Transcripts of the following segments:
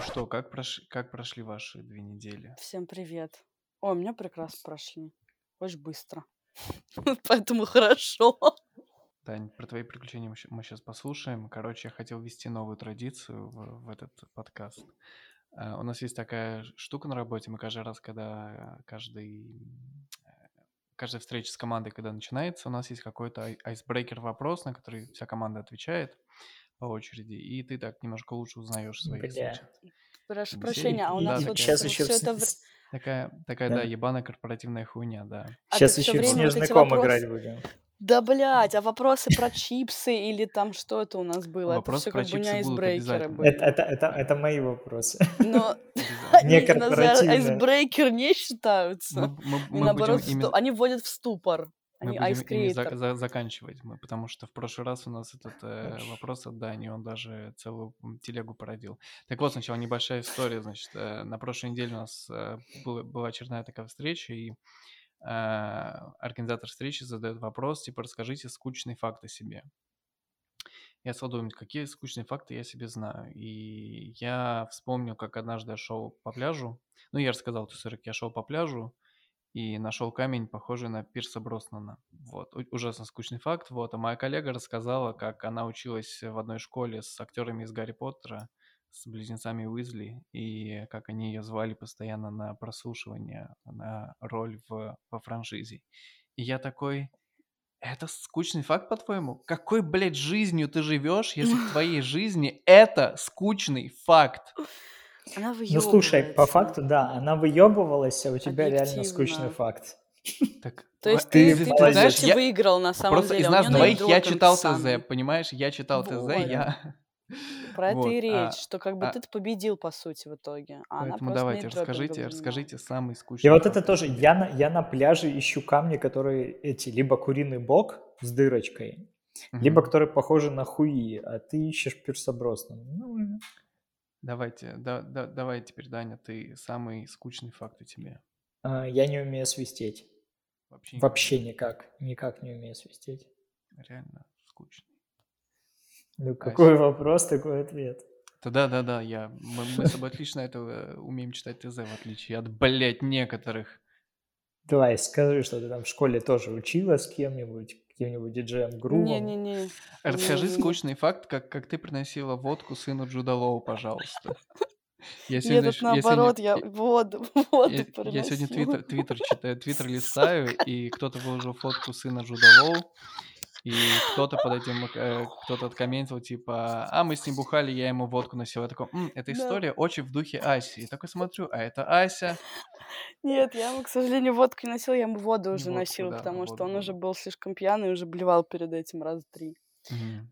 Ну что, как, прош... как прошли ваши две недели? Всем привет. О, у меня прекрасно прошли. Очень быстро. Поэтому хорошо. Тань, про твои приключения мы сейчас послушаем. Короче, я хотел ввести новую традицию в, в этот подкаст. Uh, у нас есть такая штука на работе. Мы каждый раз, когда каждый, каждая встреча с командой, когда начинается, у нас есть какой-то айсбрейкер вопрос, на который вся команда отвечает по очереди, и ты так немножко лучше узнаешь своих, Бля. значит, Прошу собеседников. прощения, а у Да, нас такая, вот Сейчас еще это... в, в- с- такая, такая, да, да. ебаная корпоративная хуйня, да. А Сейчас еще в время вот эти снежный ком вопросы- играть будем. Да, блядь, а вопросы про чипсы или там что это у нас было? Это Вопросы все про как бы чипсы будут айсбрейкеры обязательно. были. Это, это, это, это мои вопросы. Но Обязательно. Не они айсбрейкер не считаются. Мы, мы, мы наоборот, ими, сту- они вводят в ступор. мы Они будем ими за- за- заканчивать, мы, потому что в прошлый раз у нас этот э, вопрос от Дани, он даже целую телегу породил. Так вот, сначала небольшая история, значит, э, на прошлой неделе у нас э, была, была очередная такая встреча, и организатор встречи задает вопрос, типа, расскажите скучный факт о себе. Я стал думать, какие скучные факты я себе знаю. И я вспомнил, как однажды я шел по пляжу. Ну, я рассказал эту историю, я шел по пляжу и нашел камень, похожий на Пирса Броснана. Вот, ужасно скучный факт. Вот, а моя коллега рассказала, как она училась в одной школе с актерами из Гарри Поттера, с близнецами Уизли, и как они ее звали постоянно на прослушивание, на роль в, во франшизе. И я такой, это скучный факт, по-твоему? Какой, блядь, жизнью ты живешь, если в твоей жизни это скучный факт? Она Ну слушай, по факту, да, она выебывалась, а у тебя реально скучный Объективно. факт. Так, То есть ты, ты ты, знаешь, я- выиграл на самом Просто деле. из а у нас двоих я читал. ТЗ, понимаешь? Я читал ТЗ, я... Про это Вот, и а- речь, что как бы а- ты победил, по сути, в итоге. А Поэтому давайте, расскажите, расскажите самый И скучный вот факт это тоже, я на, я на пляже ищу камни, которые эти, либо куриный бок с дырочкой, либо которые похожи на хуи, а ты ищешь Пирса Броснана. Ну, Давайте, да, да, давай теперь, Даня, ты самый скучный факт о тебе. а, я не умею свистеть. Вообще, Вообще никак, никак не умею свистеть. Реально скучный. Ну, какой Ася. вопрос, такой ответ. Да, да, да, да, я, мы, мы с тобой отлично это э, умеем читать ТЗ, в отличие от, блядь, некоторых. Давай, скажи, что ты там в школе тоже училась с кем-нибудь, каким-нибудь диджеем Грувом. Не-не-не. Расскажи Не-не-не. скучный факт, как, как ты приносила водку сыну Джуда Лоу, пожалуйста. Я Нет, сегодня, это ш- я сегодня, наоборот, я воду, воду я- я сегодня приносила. твиттер, твиттер читаю, твиттер листаю, и кто-то выложил фотку сына Джуда Лоу, и кто-то под этим, э, кто-то откомментил, типа, а мы с ним бухали, я ему водку носил. Я такой, «М, эта Да. история очень в духе Аси. И такой смотрю, а это Ася. Нет, я ему, к сожалению, водку не носила, я ему воду уже Водку, носила, да, потому что воду, он уже воду. был слишком пьяный и уже блевал перед этим раза три. Мгм.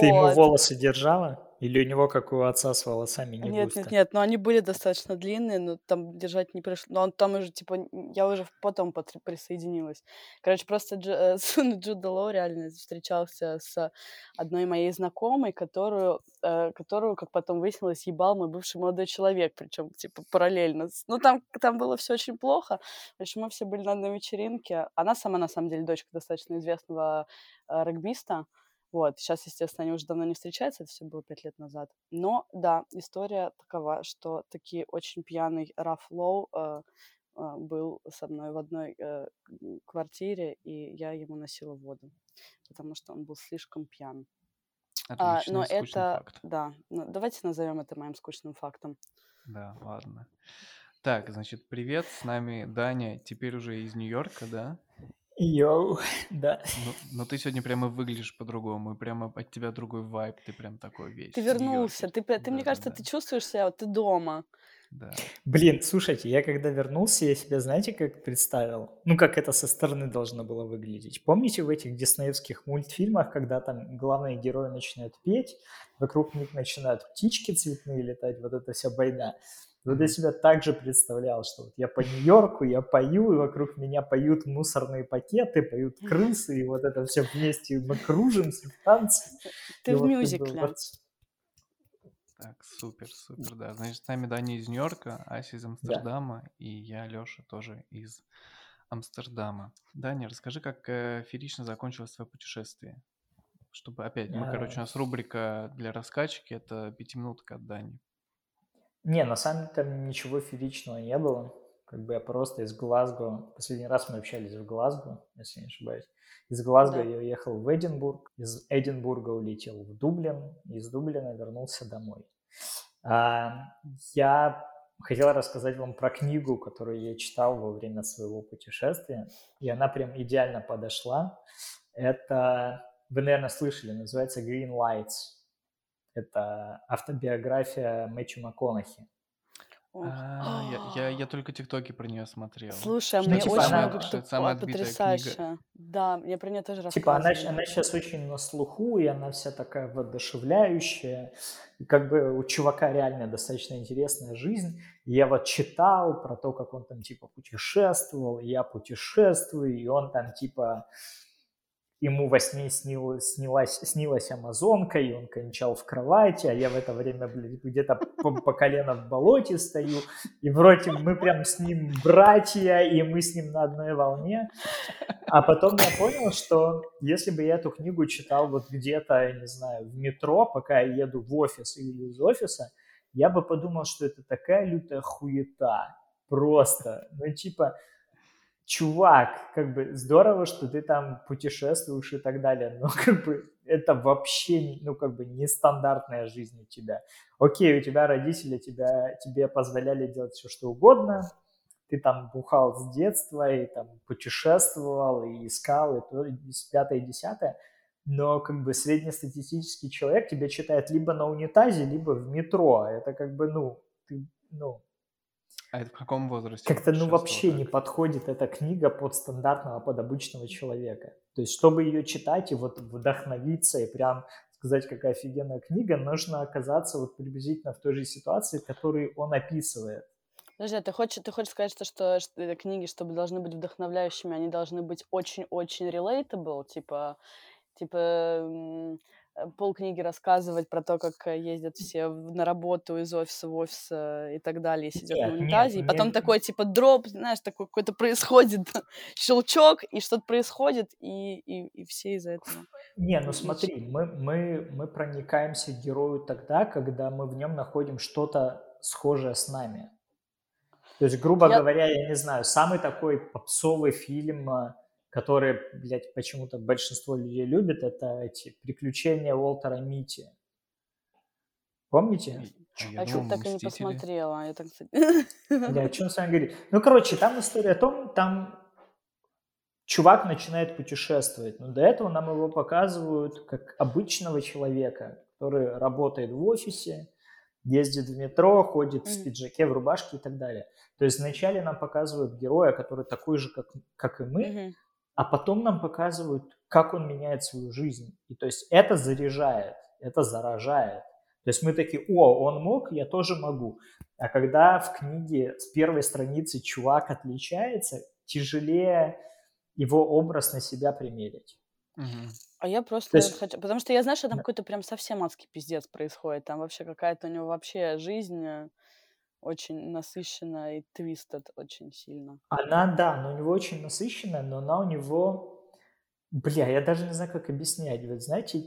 Ты ему Вот. волосы держала? Или у него, как у отца, с волосами не Нет, густо? нет, нет, но они были достаточно длинные, но там держать не пришлось. Но он там уже, типа, я уже потом потр- присоединилась. Короче, просто Дж- э, сын Джуда Лоу реально встречался с одной моей знакомой, которую, э, которую, как потом выяснилось, ебал мой бывший молодой человек, причем, типа, параллельно. Ну, там, там было все очень плохо. В общем, мы все были на одной вечеринке. Она сама, на самом деле, дочка достаточно известного э, регбиста. Вот, сейчас, естественно, они уже давно не встречаются, это все было пять лет назад. Но, да, история такова, что таки очень пьяный Раф Лоу э, э, был со мной в одной э, квартире, и я ему носила воду, потому что он был слишком пьян. А, Отличный, но скучный это, факт. да, ну, давайте назовем это моим скучным фактом. Да, ладно. Так, значит, привет, с нами Даня, теперь уже из Нью-Йорка, да? Йоу, да. Ну, но ты сегодня прямо выглядишь по-другому, и прямо от тебя другой вайб, ты прям такой весь Ты вернулся, ты, ты мне кажется, Да-да-да, ты чувствуешь себя, вот ты дома. да. Блин, слушайте, я когда вернулся, я себя, знаете, как представил? Ну, как это со стороны должно было выглядеть. Помните в этих диснеевских мультфильмах, когда там главные герои начинают петь, вокруг них начинают птички цветные летать, вот эта вся байда. Вот я себя также представлял, что вот я по Нью-Йорку, я пою, и вокруг меня поют мусорные пакеты, поют крысы, и вот это все вместе мы кружимся в танце. Ты И в вот мюзикле. вот Так, супер, супер, да. Значит, с нами Даня из Нью-Йорка, Ася из Амстердама, и я, Лёша, тоже из Амстердама. Дани, расскажи, как э, феерично закончилось твое путешествие. Чтобы опять, мы, короче, у нас рубрика для раскачки, это пятиминутка от Дани. Не, на самом деле там ничего фееричного не было. Как бы я просто из Глазго, последний раз мы общались в Глазго, если не ошибаюсь. Из Глазго да. я уехал в Эдинбург, из Эдинбурга улетел в Дублин, из Дублина вернулся домой. А, я хотел рассказать вам про книгу, которую я читал во время своего путешествия, и она прям идеально подошла. Это, вы, наверное, слышали, называется Green Lights. Это автобиография Мэтью МакКонахи. А, я, я, я только тиктоки про нее смотрел. Слушай, а Что, мне типа, очень она- много что это самая потрясающе. книга? Да, мне про нее тоже Типа она, рассказывали. она сейчас очень на слуху, и она вся такая воодушевляющая. И как бы у чувака реально достаточно интересная жизнь. И я вот читал про то, как он там типа путешествовал, и я путешествую, и он там типа ему во сне снилась, снилась, снилась амазонка, и он кончал в кровати, а я в это время блядь, где-то по, по колено в болоте стою, и вроде мы прям с ним братья, и мы с ним на одной волне. А потом я понял, что если бы я эту книгу читал вот где-то, я не знаю, в метро, пока я еду в офис или из офиса, я бы подумал, что это такая лютая хуета. Просто. Ну, типа, чувак, как бы здорово, что ты там путешествуешь и так далее, но как бы это вообще, ну как бы нестандартная жизнь у тебя. Окей, у тебя родители тебя, тебе позволяли делать все, что угодно, ты там бухал с детства и там путешествовал и искал, и то, и пятое, и десятое, но как бы среднестатистический человек тебя читает либо на унитазе, либо в метро. Это как бы, ну, ты, ну, А это в каком возрасте? как-то, ну, вообще не подходит эта книга под стандартного, под обычного человека. То есть, чтобы ее читать и вот вдохновиться и прям сказать, какая офигенная книга, нужно оказаться вот приблизительно в той же ситуации, которую он описывает. Подожди, а ты хочешь, ты хочешь сказать, что, что, что э, книги, чтобы должны быть вдохновляющими, они должны быть очень-очень relatable, типа, типа полкниги рассказывать про то, как э, ездят все на работу из офиса в офис э, и так далее, и сидят на Нет, нет, унитазе, и потом мне- такой, типа, дроп, знаешь, такой какой-то происходит щелчок, и что-то происходит, и, и, и все из-за этого. Не, ну смотри, мы, мы, мы проникаемся герою тогда, когда мы в нем находим что-то схожее с нами. То есть, грубо Я- говоря, я не знаю, самый такой попсовый фильм, а, который, блядь, почему-то большинство людей любит, это эти «Приключения Уолтера Мити». Помните? А А я я что-то думал, так и не посмотрела. Я так. Бля, о чем с вами говорить? Ну, короче, там история о том, там чувак начинает путешествовать, но до этого нам его показывают как обычного человека, который работает в офисе, ездит в метро, ходит в пиджаке, в рубашке и так далее. То есть вначале нам показывают героя, который такой же, как, как и мы, Мгм. А потом нам показывают, как он меняет свою жизнь. И то есть это заряжает, это заражает. То есть мы такие, о, он мог, я тоже могу. А когда в книге с первой страницы чувак отличается, тяжелее его образ на себя примерить. А я просто есть- хочу... Потому что я знаю, что там Да. какой-то прям совсем адский пиздец происходит. Там вообще какая-то у него вообще жизнь э, очень насыщена и твистед очень сильно. Она, да, но у него очень насыщенная, но она у него... Бля, я даже не знаю, как объяснять. Вот знаете,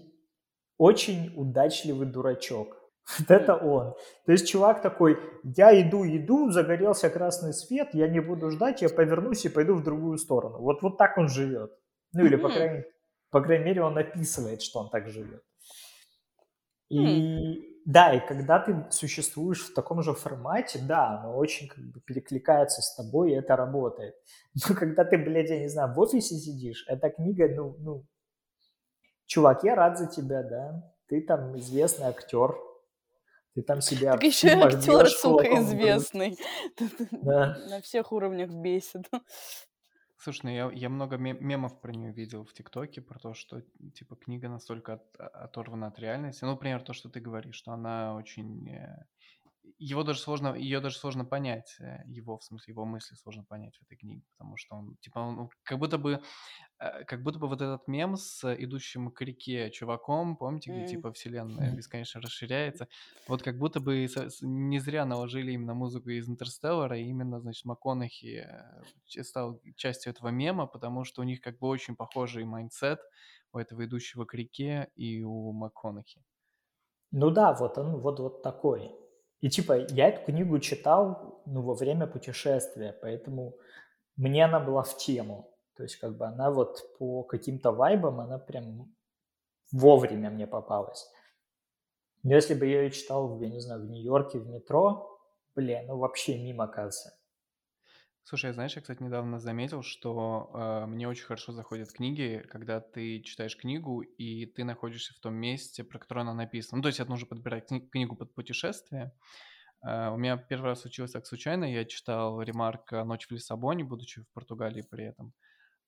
очень удачливый дурачок. Вот это он. То есть чувак такой, я иду, иду, загорелся красный свет, я не буду ждать, я повернусь и пойду в другую сторону. Вот, вот так он живет. Ну или, по крайней, по крайней мере, он описывает, что он так живет. И да, и когда ты существуешь в таком же формате, да, оно очень как бы перекликается с тобой, и это работает. Но когда ты, блядь, я не знаю, в офисе сидишь, эта книга, ну, ну, чувак, я рад за тебя, да, ты там известный актер, ты там себя Так еще и актер, сука, известный. Да. На всех уровнях бесит. Слушай, ну я, я много ме- мемов про нее видел в ТикТоке, про то, что типа книга настолько от- оторвана от реальности. Ну, например, то, что ты говоришь, что она очень э, его даже сложно, ее даже сложно понять, э, его, в смысле, его мысли сложно понять в этой книге, потому что он, типа, он как будто бы, э, как будто бы вот этот мем с идущим к реке чуваком, помните, где, типа, вселенная бесконечно расширяется, вот как будто бы не зря наложили именно музыку из Интерстеллара, и именно, значит, МакКонахи э, стал частью этого мема, потому что у них как бы очень похожий mindset у этого идущего к реке и у МакКонахи. Ну да, вот он вот, вот такой. И типа я эту книгу читал ну, во время путешествия, поэтому мне она была в тему. То есть как бы она вот по каким-то вайбам, она прям вовремя мне попалась. Но если бы я ее читал, я не знаю, в Нью-Йорке, в метро, блин, ну вообще мимо, кажется. Слушай, знаешь, я, кстати, недавно заметил, что э, мне очень хорошо заходят книги, когда ты читаешь книгу, и ты находишься в том месте, про которое она написана. Ну, то есть это нужно подбирать кни- книгу под путешествие. Э, у меня первый раз случилось так случайно. Я читал ремарк «Ночь в Лиссабоне», будучи в Португалии при этом.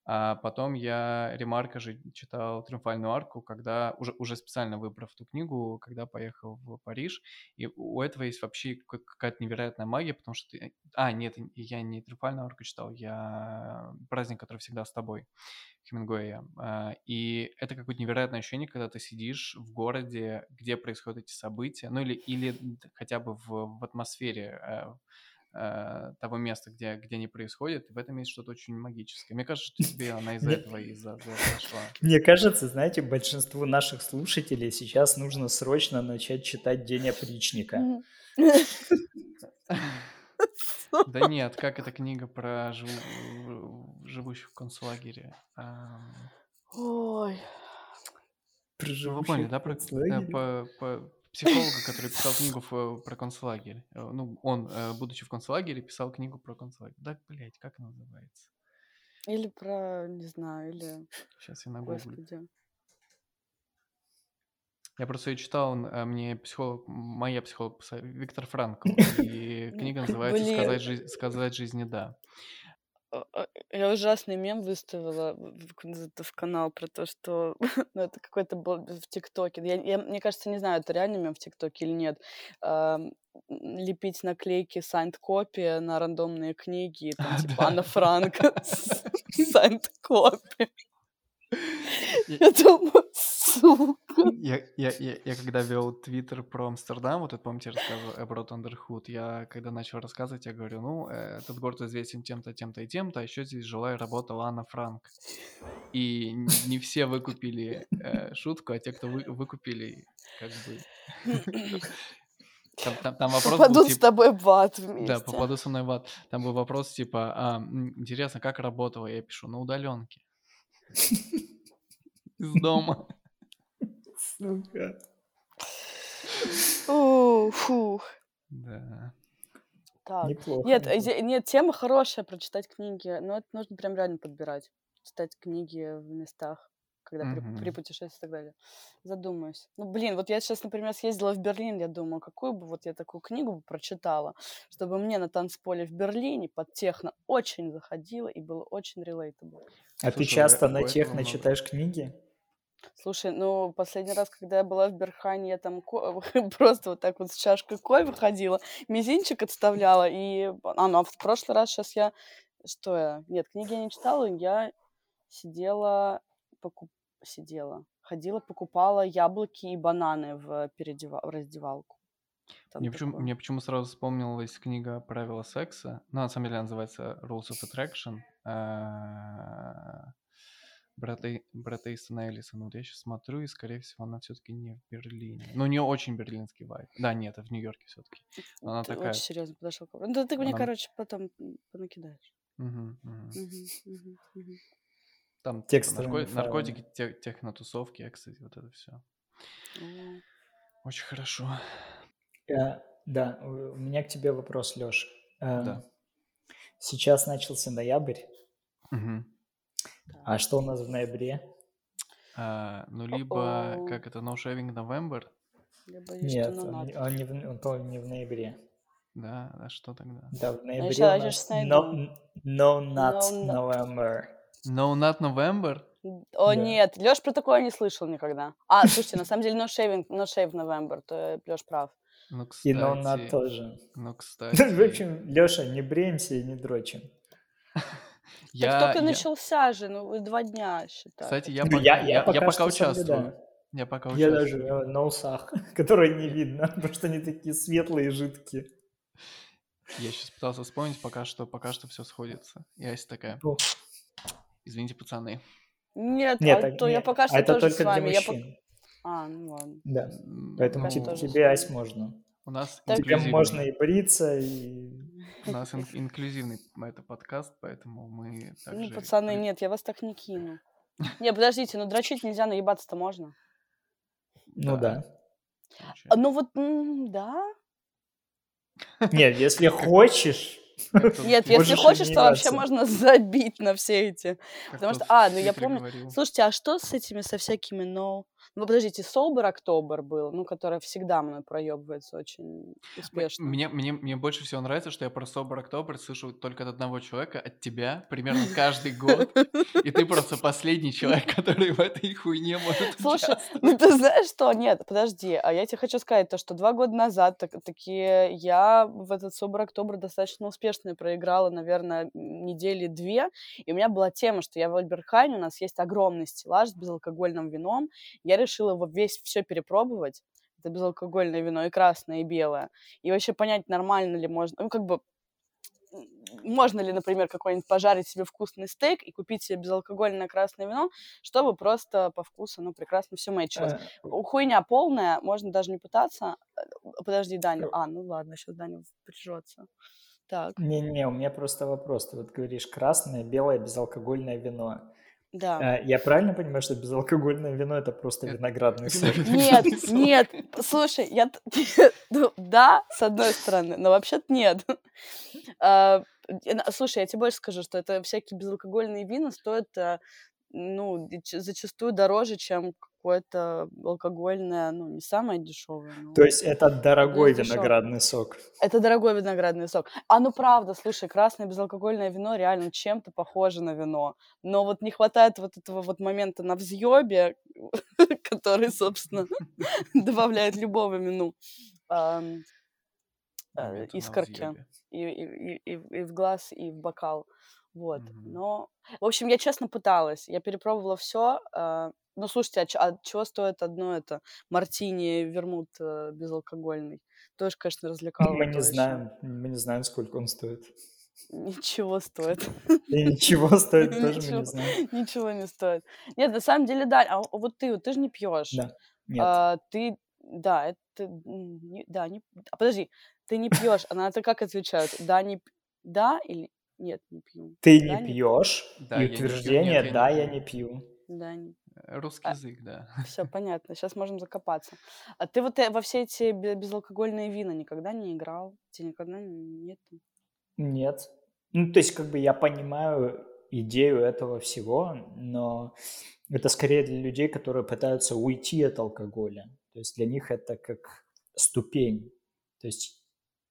А потом я ремарка же читал «Триумфальную арку», когда уже, уже специально выбрав эту книгу, когда поехал в Париж. И у этого есть вообще какая-то невероятная магия, потому что ты... А, нет, я не «Триумфальную арку» читал, я «Праздник, который всегда с тобой» Хемингуэя. А, и это какое-то невероятное ощущение, когда ты сидишь в городе, где происходят эти события, ну или, или хотя бы в, в атмосфере э, того места, где, где они происходят, и в этом есть что-то очень магическое. Мне кажется, что тебе она из-за этого и зашла. Мне кажется, знаете, большинству наших слушателей сейчас нужно срочно начать читать «День опричника». Да нет, как эта книга про живущих в концлагере? Ой. Вы поняли, да, про, э, психолога, который писал книгу э, про концлагерь. Э, ну, он, э, будучи в концлагере, писал книгу про концлагерь. Да, блядь, как она называется? Или про, не знаю, или... Сейчас я нагуглю. Я просто ее читал, мне психолог, моя психолог, Виктор Франкл, и книга называется «Сказать, жизнь, «Сказать жизни да». А, а, я ужасный мем выставила в, в канал про то, что ну, это какой-то был в ТикТоке. Я, я, мне кажется, не знаю, это реальный мем в ТикТоке или нет. А, лепить наклейки signed копии на рандомные книги, там, типа Анна Франк signed копи. Я думаю, сука. Я, я, я, я когда вел твиттер про Амстердам, вот это, помните, я рассказывал Эброд Андерхуд, я когда начал рассказывать, я говорю, ну, э, этот город известен тем-то, тем-то и тем-то, а еще здесь жила и работала Анна Франк. И не все выкупили э, шутку, а те, кто вы, выкупили, как бы... Там, там, там вопрос попаду был, типа, с тобой в ад вместе. Да, попаду со мной в ад. Там был вопрос типа, а, интересно, как работала? Я пишу, на удаленке. Из дома. Сука. фух. Да. Так. Неплохо. Нет, неплохо. нет, тема хорошая, прочитать книги, но это нужно прям реально подбирать. Читать книги в местах, когда при, при путешествии и так далее. Задумаюсь. Ну, блин, вот я сейчас, например, съездила в Берлин, я думаю, какую бы вот я такую книгу бы прочитала, чтобы мне на танцполе в Берлине под техно очень заходило и было очень relatable. А Слушай, ты часто на техно читаешь книги? Слушай, ну, последний раз, когда я была в Берхане, я там ко- просто вот так вот с чашкой кофе ходила, мизинчик отставляла, и... А, ну, а в прошлый раз сейчас я... Что я? Нет, книги я не читала, я сидела, покуп... сидела, ходила, покупала яблоки и бананы в, передева... в раздевалку. Там Мне почему, мне почему сразу вспомнилась книга «Правила секса». Ну, на самом деле она называется «Rules of Attraction». Брата, Исона Эллисона. Вот я сейчас смотрю, и, скорее всего, она все-таки не в Берлине. Но у нее очень берлинский вайб. Да, нет, это в Нью-Йорке все-таки. Она ты такая... очень серьезно подошел к Ну, да ты мне, она... короче, потом понакидаешь. Угу, угу. Угу. Там типа, нарко... наркотики, те... технотусовки, экстази, вот это все. Очень хорошо. Я, да, у меня к тебе вопрос, Леш. Эм, да. Сейчас начался ноябрь. Угу. А что у нас в ноябре? А, ну, либо, О-о. как это, No Shaving November? Нет, он, он, не в, он не в ноябре. Да, а что тогда? Да, в ноябре а у нас no, no Nut no, November. No Nut November? О, да. нет, Лёш про такое не слышал никогда. А, слушайте, на самом деле No Shaving, no Shave November, то Лёш прав. Ну, И Нонна кстати, тоже. ну, В кстати, общем, Леша, не бреемся и не дрочим. Так я, только я, начался же, ну, два дня, считай. кстати, я Ну, пока, я, я я, я пока пока участвую. соблюдаю. Я пока Я даже участвую. на усах, которые не видно, потому что они такие светлые и жидкие. Я сейчас пытался вспомнить, пока что, пока что все сходится. И Ася такая, извините, пацаны. Нет, Нет, а так то я не, пока а что это тоже с только для вами. Я по- мужчин. А, ну ладно. Да. Поэтому тебе, тебе вами. Ась, можно. У нас Тебе можно инклюзивный, и бриться, и... у нас ин- инклюзивный это подкаст, поэтому мы Ну, также... пацаны, при- нет, я вас так не кину. Не, подождите, ну дрочить нельзя, наебаться-то можно. Ну да. А, получается. ну вот, м, да. Нет, если хочешь, Нет, если хочешь, то вообще можно забить на все эти. Потому что, а, ну я помню. Слушайте, а что с этими, со всякими no... Ну, подождите, Sober October был, ну, который всегда мной проебывается очень успешно. Мне, мне, мне больше всего нравится, что я про Sober October слышу только от одного человека, от тебя, примерно каждый год. И ты просто последний человек, который в этой хуйне может Слушай, ну ты знаешь что? Нет, подожди, а я тебе хочу сказать то, что два года назад так, такие я в этот Sober October достаточно успешно проиграла, наверное, недели две, и у меня была тема, что я в Альберхайне, у нас есть огромный стеллаж с безалкогольным вином, я решила его весь все перепробовать, это безалкогольное вино и красное, и белое, и вообще понять, нормально ли можно, ну, как бы, можно ли, например, какой-нибудь пожарить себе вкусный стейк и купить себе безалкогольное красное вино, чтобы просто по вкусу, ну, прекрасно все мэчилось. э, Хуйня полная, можно даже не пытаться. Э, Подожди, Даня. э, А, ну ладно, сейчас Даня прижется. Так, не-не, у меня просто вопрос. Ты вот говоришь красное, белое, безалкогольное вино. Да. Э, Я правильно понимаю, что безалкогольное вино это просто виноградный сок? Нет, нет, слушай, я... ну, Да, с одной стороны, но вообще-то нет. А, Слушай, я тебе больше скажу, что это всякие безалкогольные вина стоят, а, ну, зачастую дороже, чем какое-то алкогольное, ну, не самое дешевое, но... То есть это дорогой дешёвый. виноградный сок. Это дорогой виноградный сок. А ну правда, слушай, красное безалкогольное вино реально чем-то похоже на вино. Но вот не хватает вот этого вот момента на взъебе, который, собственно, добавляет любого вину э, искорки и в глаз, и в бокал. Вот. Мгм. Но, в общем, я честно пыталась. Я перепробовала все. Ну, слушайте, а, чё- а чего стоит одно это? Мартини, вермут э, безалкогольный. Тоже, конечно, развлекало Мы не точно. знаем, мы не знаем, сколько он стоит. Ничего стоит. И ничего стоит тоже мы Ничего, не знаем. ничего не стоит. Нет, на самом деле, да. А вот ты, вот ты же не пьешь. Да, нет. А, ты, да, это, не- да, не, а, подожди, ты не пьешь, а на это как отвечают? Да, не, да или нет, не пью. Ты Да, не пьешь, Да, и утверждение нет, я не «да, я не пью». да, не. Э, Русский А, язык, да. все понятно. Сейчас можем закопаться. А ты вот э, во все эти бе- безалкогольные вина никогда не играл? Тебе никогда не- нет? Нет. Ну, то есть, как бы я понимаю идею этого всего, но это скорее для людей, которые пытаются уйти от алкоголя. То есть для них это как ступень. То есть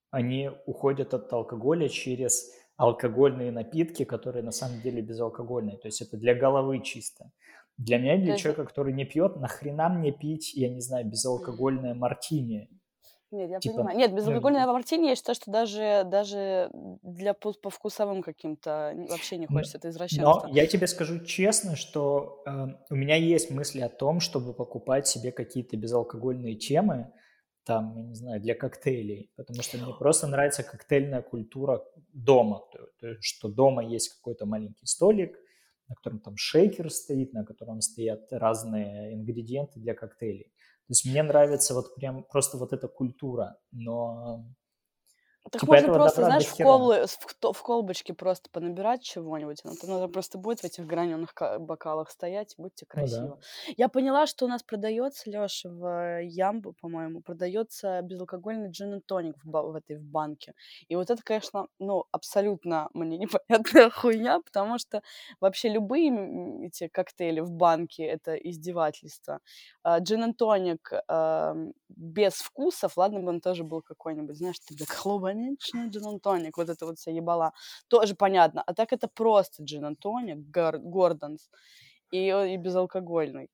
они уходят от алкоголя через алкогольные напитки, которые на самом деле безалкогольные. То есть это для головы чисто. Для меня, для есть, человека, который не пьет, нахрена мне пить, я не знаю, безалкогольное мартини? Нет, я Типа, понимаю. Нет, ну, безалкогольное мартини, я считаю, что даже, даже для по, по вкусовым каким-то вообще не Но, хочется. Это но извращенство. я тебе скажу честно, что э, у меня есть мысли о том, чтобы покупать себе какие-то безалкогольные темы, там, я не знаю, для коктейлей, потому что мне просто нравится коктейльная культура дома, то, есть, что дома есть какой-то маленький столик, на котором там шейкер стоит, на котором стоят разные ингредиенты для коктейлей. То есть мне нравится вот прям просто вот эта культура, но Так типа можно этого просто, добра знаешь, в, хера. колы, в, в колбочке просто понабирать чего-нибудь. Ну, то надо просто будет в этих граненых ка- бокалах стоять, будьте Ну да. красиво. Я поняла, что у нас продается, Леша, в э, Ямбу, по-моему, продается безалкогольный джин и тоник в, ба- в этой в банке. И вот это, конечно, ну, абсолютно мне непонятная хуйня, потому что вообще любые м, эти коктейли в банке — это издевательство. А, Джин и тоник без вкусов, ладно бы он тоже был какой-нибудь, знаешь, ты так клубничный джин и тоник, вот это вот вся ебала, тоже понятно. А так это просто джин и тоник, Гор- Гордонс, и, о- и безалкогольный.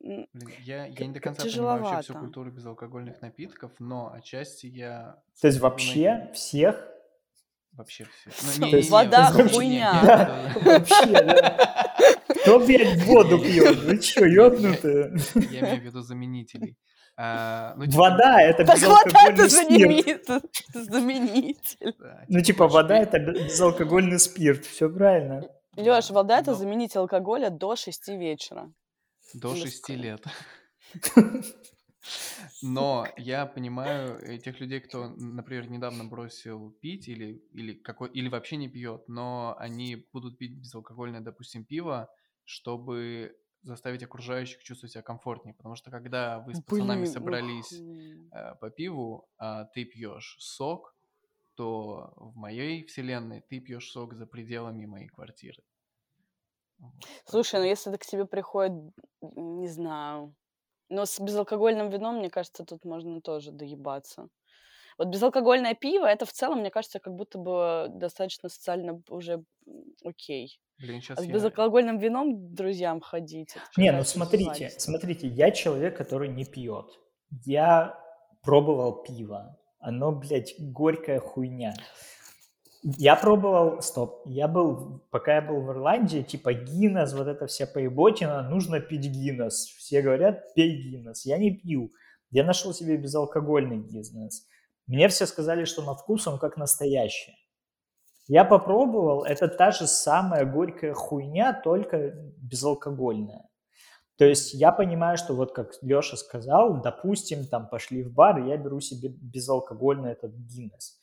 Блин, я, я не до конца понимаю вообще всю культуру безалкогольных напитков, но отчасти я То есть вообще всех? вообще все. Всё, Ну, не, не, вода не, хуйня. Да, вообще, да. Кто, блядь, воду пьет? Вы чё, ёбнутые? я имею в виду заменителей. А, ну, типа, Вода — это Так вот это безалкогольный спирт. знаменит, заменитель. Ну, типа, короче, вода — пей- это бе- безалкогольный спирт. Все правильно. Да, вода это но заменитель алкоголя до 6 вечера. до Или 6 сколько? лет. Но я понимаю тех людей, кто, например, недавно бросил пить или, или, какой, или вообще не пьет, но они будут пить безалкогольное, допустим, пиво, чтобы заставить окружающих чувствовать себя комфортнее. Потому что когда вы с пацанами Блин, собрались ух, э, по пиву, а ты пьешь сок, то в моей вселенной ты пьешь сок за пределами моей квартиры. Слушай, ну если к тебе приходит, не знаю, но с безалкогольным вином, мне кажется, тут можно тоже доебаться. Вот безалкогольное пиво, это в целом, мне кажется, как будто бы достаточно социально уже окей. Блин, А сейчас с я... безалкогольным вином к друзьям ходить, Не, ну смотрите, издевательство. смотрите, я человек, который не пьет. Я пробовал пиво. Оно, блядь, горькая хуйня. Я пробовал, стоп, я был, пока я был в Ирландии, типа Гиннес, вот эта вся поеботина, нужно пить Гиннес. Все говорят, пей Гиннес. Я не пью. Я нашел себе безалкогольный Гиннес. Мне все сказали, что на вкус он как настоящий. Я попробовал, это та же самая горькая хуйня, только безалкогольная. То есть я понимаю, что вот как Леша сказал, допустим, там пошли в бар, и я беру себе безалкогольный этот Гиннес.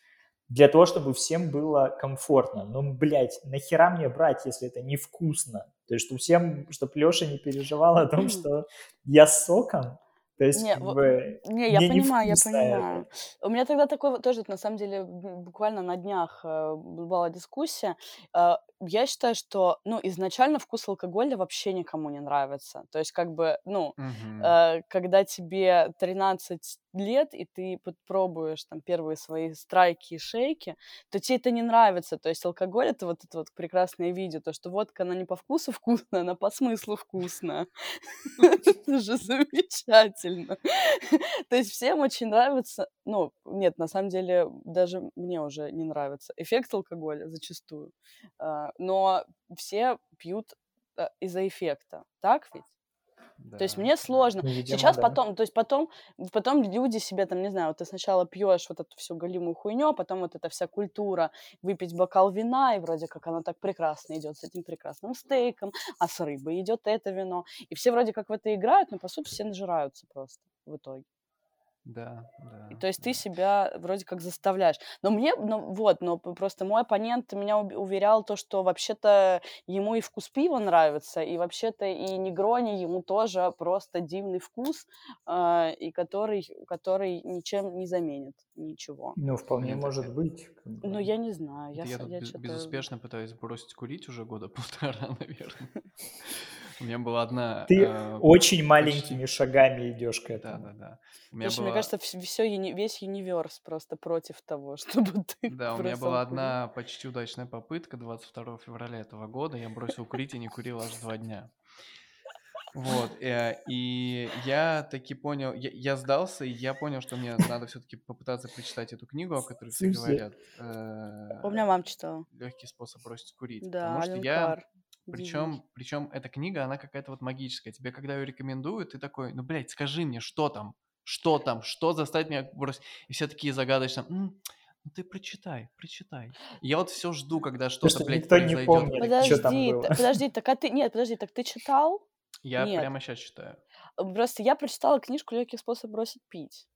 Для того, чтобы всем было комфортно. Но, блядь, нахера мне брать, если это невкусно? То есть, чтобы всем, чтобы Леша не переживал о том, что я с соком. То есть, Не, как бы, Не, я понимаю, я это. понимаю. У меня тогда такой вот тоже, на самом деле, буквально на днях э, была дискуссия. Э, Я считаю, что, ну, изначально вкус алкоголя вообще никому не нравится. То есть, как бы, ну, э, когда тебе 13 лет, и ты пробуешь там первые свои страйки и шейки, то тебе это не нравится. То есть алкоголь — это вот это вот прекрасное видео, то, что водка, она не по вкусу вкусная, она по смыслу вкусная. Это же замечательно. То есть всем очень нравится, ну, нет, на самом деле даже мне уже не нравится эффект алкоголя зачастую, А, но все пьют а, из-за эффекта, так ведь? То есть Да, мне да. сложно. Ну, видимо, Сейчас да. потом, то есть потом, потом люди себе там, не знаю, вот ты сначала пьешь вот эту всю голимую хуйню, а потом вот эта вся культура выпить бокал вина, и вроде как оно так прекрасно идет с этим прекрасным стейком, а с рыбой идет это вино. И все вроде как в это играют, но по сути все нажираются просто в итоге. Да, да. И то есть ты да. себя вроде как заставляешь. Но мне, ну вот, но просто мой оппонент меня уверял то, что вообще-то ему и вкус пива нравится, и вообще-то и негрони ему тоже просто дивный вкус, а, и который, который ничем не заменит ничего. Ну, вполне Блин, так может это- быть. как бы. Ну, я не знаю, я, я с- тут я без- что-то... безуспешно пытаюсь бросить курить уже года полтора, наверное. У меня была одна... Ты э, очень маленькими шагами идешь к Да, этому. да, да. У меня Слушай, мне была... кажется, все, весь универс просто против того, чтобы ты Да, у меня была одна почти удачная попытка 22 февраля этого года. Я бросил курить и не курил аж два дня. Вот, э, и я таки понял, я, я сдался, и я понял, что мне надо все-таки попытаться прочитать эту книгу, о которой все говорят. У меня мама читала. Легкий способ бросить курить. Да, потому что я. Причем, причем эта книга, она какая-то вот магическая. Тебе, когда ее рекомендуют, ты такой, ну, блядь, скажи мне, что там? Что там? Что заставит меня бросить? И все такие загадочно, «М, ну ты прочитай, прочитай. Я вот все жду, когда что-то, что блядь, никто не произойдет. помнит. Чё там Подожди, было? подожди, так а ты... Нет, подожди, так ты читал? Я Нет. прямо сейчас читаю. Просто я прочитала книжку «Легкий способ бросить пить».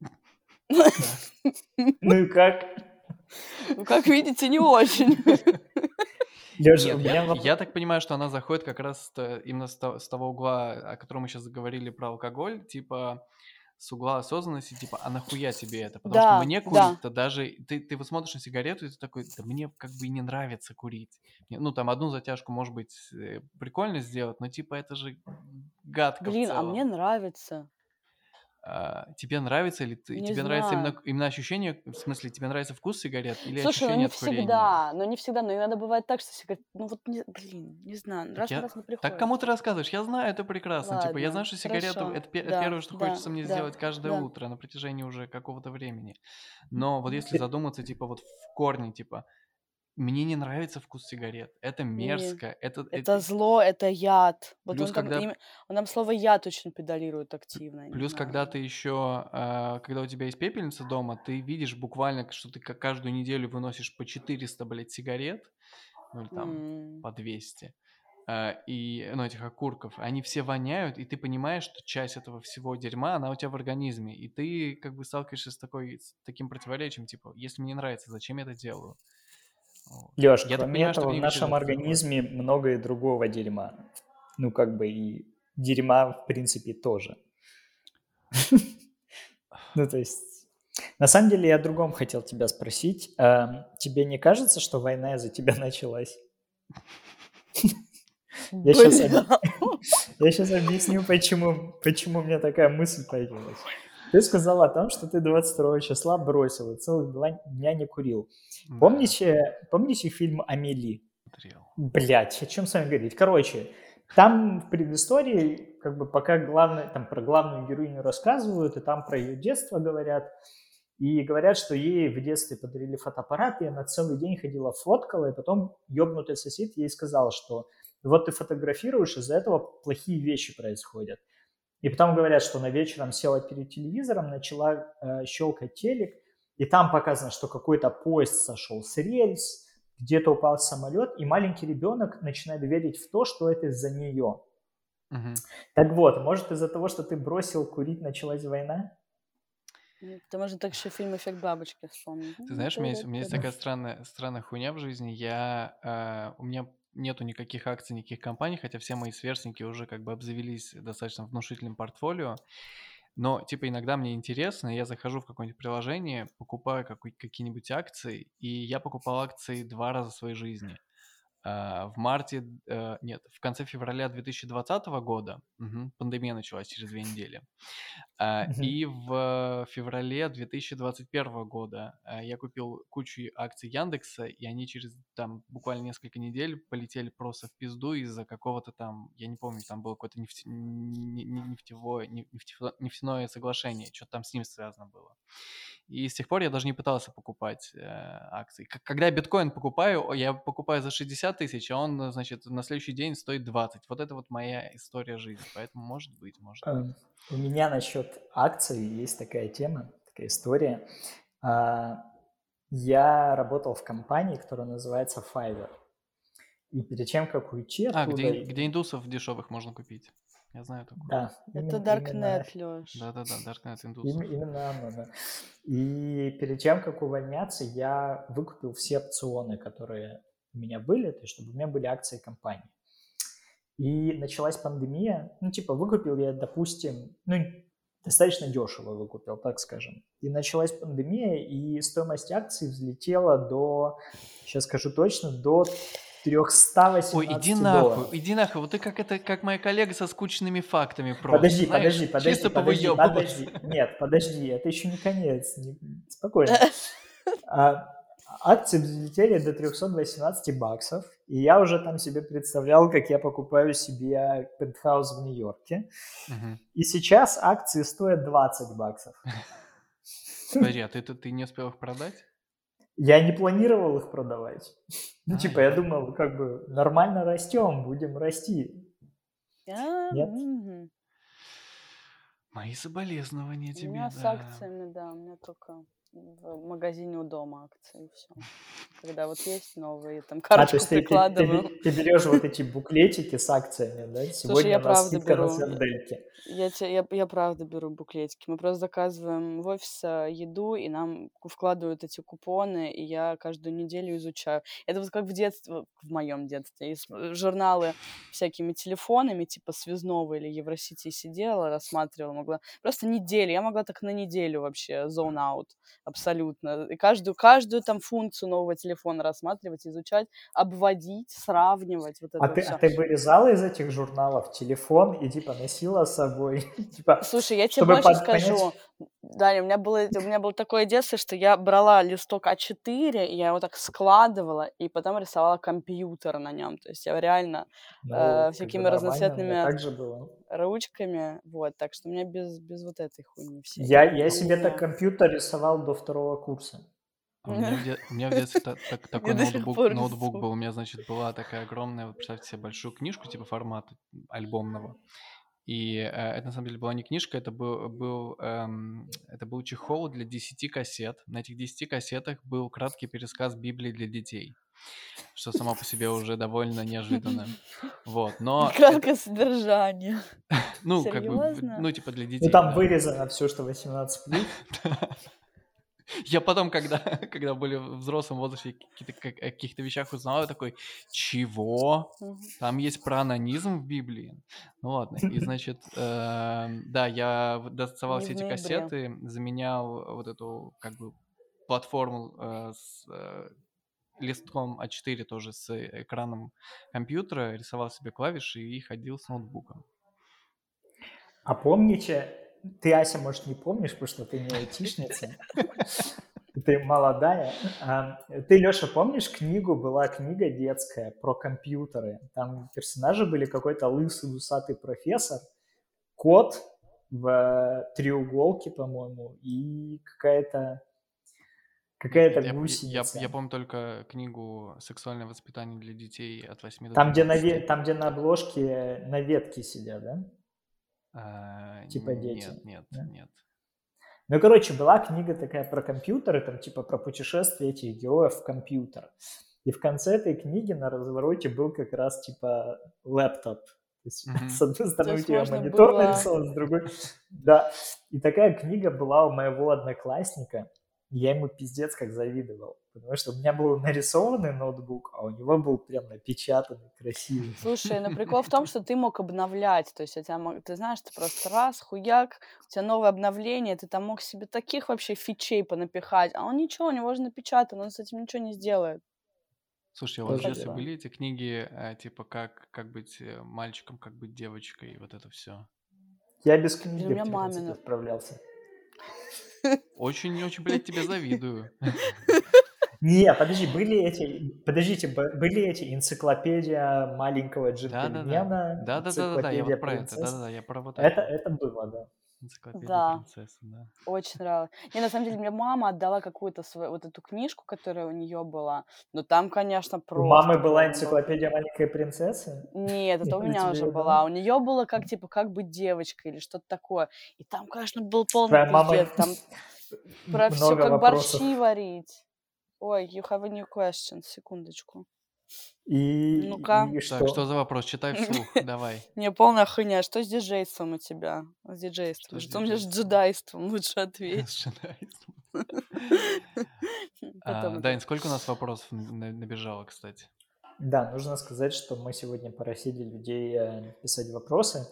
Ну и как? Ну, Как видите, не очень. Леша, Нет, я, вопрос. я так понимаю, что она заходит как раз именно с, то- с того угла, о котором мы сейчас заговорили про алкоголь, типа с угла осознанности, типа, а нахуя тебе это? Потому Да, что мне да. курить-то даже... Ты, ты вот смотришь на сигарету, и ты такой, да мне как бы и не нравится курить. Ну, там одну затяжку, может быть, э, прикольно сделать, но типа это же гадко Блин, а мне нравится. А, тебе нравится или ты, Не тебе нравится именно, знаю. именно ощущение, в смысле, тебе нравится вкус сигарет или Слушай, ну ощущение не от курения? всегда, но не всегда, но иногда бывает так, что сигарет, ну вот, не, блин, не знаю, раз я, раз не так кому ты рассказываешь? Я знаю это прекрасно. Типа, я Ладно, знаю, что сигарету это, да, первое, что да, хочется мне да, сделать каждое да. утро на протяжении уже какого-то времени. Но вот если задуматься, типа, вот в корне, типа, мне не нравится вкус сигарет. Это мерзко. Это, это это- зло, это яд. Вот Плюс, он когда- им- он там слово яд очень педалирует активно, Плюс, когда ты еще, а, когда у тебя есть пепельница дома, ты видишь буквально, что ты каждую неделю выносишь по 400, блядь, сигарет, ну или там М. по 200, а, и, ну, этих окурков, они все воняют, и ты понимаешь, что часть этого всего дерьма, она у тебя в организме, и ты как бы сталкиваешься с, такой, с таким противоречием, типа, если мне не нравится, зачем я это делаю? Леш, Я кроме этого, в нашем организме много и другого дерьма. Ну, как бы и дерьма, в принципе, тоже. Ну, то есть... На самом деле, я о другом хотел тебя спросить. Эм, Тебе не кажется, что война из-за тебя началась? Я Бля. Я сейчас объясню, почему, почему у меня такая мысль появилась. Ты сказал о том, что ты 22 числа бросил и целых два дня не курил. Да, Помните, помните фильм «Амели»? Блять, о чем с вами говорить? Короче, там в предыстории, как бы пока главное, там про главную героиню рассказывают, и там про ее детство говорят, и говорят, что ей в детстве подарили фотоаппарат, и она целый день ходила, фоткала, и потом ёбнутый сосед ей сказал, что вот ты фотографируешь, из-за этого плохие вещи происходят. И потом говорят, что она вечером села перед телевизором, начала э, щелкать телек, и там показано, что какой-то поезд сошел с рельс, где-то упал самолет, и маленький ребенок начинает верить в то, что это из-за нее. Мгм. Так вот, может из-за того, что ты бросил курить, началась война? Ну, Ты, можно так еще фильм «Эффект бабочки» вспомнить. Ты знаешь, у меня есть, у меня есть такая странная, странная хуйня в жизни. Я, э, у меня нету никаких акций, никаких компаний, хотя все мои сверстники уже как бы обзавелись достаточно внушительным портфолио. Но, типа, иногда мне интересно, я захожу в какое-нибудь приложение, покупаю какие-нибудь акции, и я покупал акции два раза в своей жизни. А, В марте, э, нет, в конце февраля 2020 года, мгм, пандемия началась через две недели, а, и в феврале 2021 года а, я купил кучу акций Яндекса, и они через там буквально несколько недель полетели просто в пизду из-за какого-то там, я не помню, там было какое-то нефте- не- не- нефтевое, нефтяное соглашение, что-то там с ним связано было. И с тех пор я даже не пытался покупать э, акции. Когда я биткоин покупаю, я покупаю за 60 тысяч, а он, значит, на следующий день стоит 20. Вот это вот моя история жизни. Поэтому может быть, может быть. Эм, У меня насчет акций есть такая тема, такая история. А, Я работал в компании, которая называется Fiverr. И перед тем, как уйти А, оттуда... где, где индусов дешевых можно купить. Я знаю такое. Да, Это Darknet, именно- Леш. Да-да-да, Darknet Им- индусов. Именно оно, да. И перед тем, как увольняться, я выкупил все опционы, которые у меня были, то есть чтобы у меня были акции компании. И началась пандемия, ну, типа, выкупил я, допустим, ну, достаточно дешево выкупил, так скажем. И началась пандемия, и стоимость акций взлетела до, сейчас скажу точно, до 318 Ой, иди долларов. нахуй, иди нахуй. Вот ты как это, как моя коллега со скучными фактами просто. Подожди, знаешь, подожди, подожди, чисто подожди, подожди. Нет, подожди, это еще не конец. не- Спокойно. А, акции взлетели до 318 баксов, и я уже там себе представлял, как я покупаю себе пентхаус в Нью-Йорке. Мгм. И сейчас акции стоят 20 баксов. Подожди, а ты, ты, ты не успел их продать? Я не планировал их продавать. Ну, А, типа, я я думал, как бы, нормально растем, будем расти. А, Нет? мгм. Мои соболезнования У тебе, меня с да. акциями, да, у меня только в магазине у дома акции, все. Когда вот есть новые, там А, то карточку есть ты, ты- ты прикладываю. ты берешь вот эти буклетики с акциями, да? Сегодня я у нас правда на беру. сардельки. Я, я, я правда беру буклетики. Мы просто заказываем в офис а, еду, и нам вкладывают эти купоны, и я каждую неделю изучаю. Это вот как в детстве, в моем детстве, из э, журналы всякими телефонами, типа Связного или Евросети сидела, рассматривала, могла. Просто неделю. Я могла так на неделю вообще zone out абсолютно. И каждую, каждую там функцию нового телефона рассматривать, изучать, обводить, сравнивать. Вот это а, ты, а ты вырезала из этих журналов телефон и типа носила с собой? типа, Слушай, я тебе больше под- скажу. Даня, у меня было, у меня было такое детство, что я брала листок А4, и я его так складывала, и потом рисовала компьютер на нем. То есть я реально Ну, э, всякими разноцветными так же было. Ручками, вот, так что у меня без, без вот этой хуйни всей. Я, я себе так компьютер рисовал до второго курса. А У меня, в де- у меня в детстве та- так- такой ноутбук, был. У меня, значит, была такая огромная, вот представьте себе, большую книжку, типа формата альбомного. И э, это на самом деле была не книжка, это был, был, эм, это был чехол для 10 кассет. На этих 10 кассетах был краткий пересказ Библии для детей. Что само по себе уже довольно неожиданно. Вот, но... это- Краткое содержание. ну, как бы, ну, типа для детей. Ну там да. вырезано все, что 18 плюс. Я потом, когда, когда были в взрослом возрасте, какие-то, как- о каких-то вещах узнал, я такой, чего? Там есть про анонизм в Библии? Ну ладно, и значит, эм, да, я доставал все эти кассеты, заменял вот эту, как бы, платформу э, с э, листком А4 тоже с экраном компьютера, рисовал себе клавиши и ходил с ноутбуком. А помните, ты, Ася, может, не помнишь, потому что ты не айтишница, ты молодая. А, Ты, Леша, помнишь книгу, была книга детская про компьютеры? Там персонажи были какой-то лысый, усатый профессор, кот в треуголке, по-моему, и какая-то какая-то Я, я, гусеница. я помню только книгу «Сексуальное воспитание для детей от 8 до Там, где на, 12». ве- там, где на обложке на ветке сидят, да? А, Типа дети, Нет, нет, да? нет. Ну, короче, была книга такая про компьютеры, там типа про путешествие этих героев в компьютер. И в конце этой книги на развороте был как раз типа лэптоп. То есть, Мгм. с одной стороны, у тебя монитор было- нарисован, с другой... Да. И такая книга была у моего одноклассника. Я ему пиздец как завидовал. Потому что у меня был нарисованный ноутбук, а у него был прям напечатанный, красивый. Слушай, ну прикол в том, что ты мог обновлять, то есть у тебя мог- ты знаешь, ты просто раз, хуяк, у тебя новое обновление, ты там мог себе таких вообще фичей понапихать, а он ничего, у него же напечатан, он с этим ничего не сделает. Слушайте, а у вас в Тоже детстве да. были эти книги, э, типа как, как быть э, мальчиком, как быть девочкой, и вот это все? Я без книги у меня в 14 мамина. Очень-очень, блядь, тебе завидую. Не, подожди, были эти, подождите, были эти энциклопедия маленького джентльмена, Да-да-да-да-да, я энциклопедия вот про это, принцесс. да-да-да, я про вот это. это было, да. Энциклопедия Да. принцессы, да. Очень нравилось. Не, на самом деле, мне мама отдала какую-то свою, вот эту книжку, которая у нее была, но там, конечно, У просто... мамы была энциклопедия маленькой принцессы. Нет, это у меня уже была. У нее было как, типа, как быть девочкой или что-то такое. И там, конечно, был полный пиздец. Там про все, много как вопросов. борщи варить. Ой, you have a new question, секундочку. И, Ну-ка. и что? Так, что за вопрос? Читай вслух, давай. Не, полная хуйня. Что с диджейством у тебя? С диджейством. Что у меня с джедайством? Лучше ответь. С. Потом А, Дань, сколько у нас вопросов набежало, кстати? Да, нужно сказать, что мы сегодня просили людей э, писать вопросы.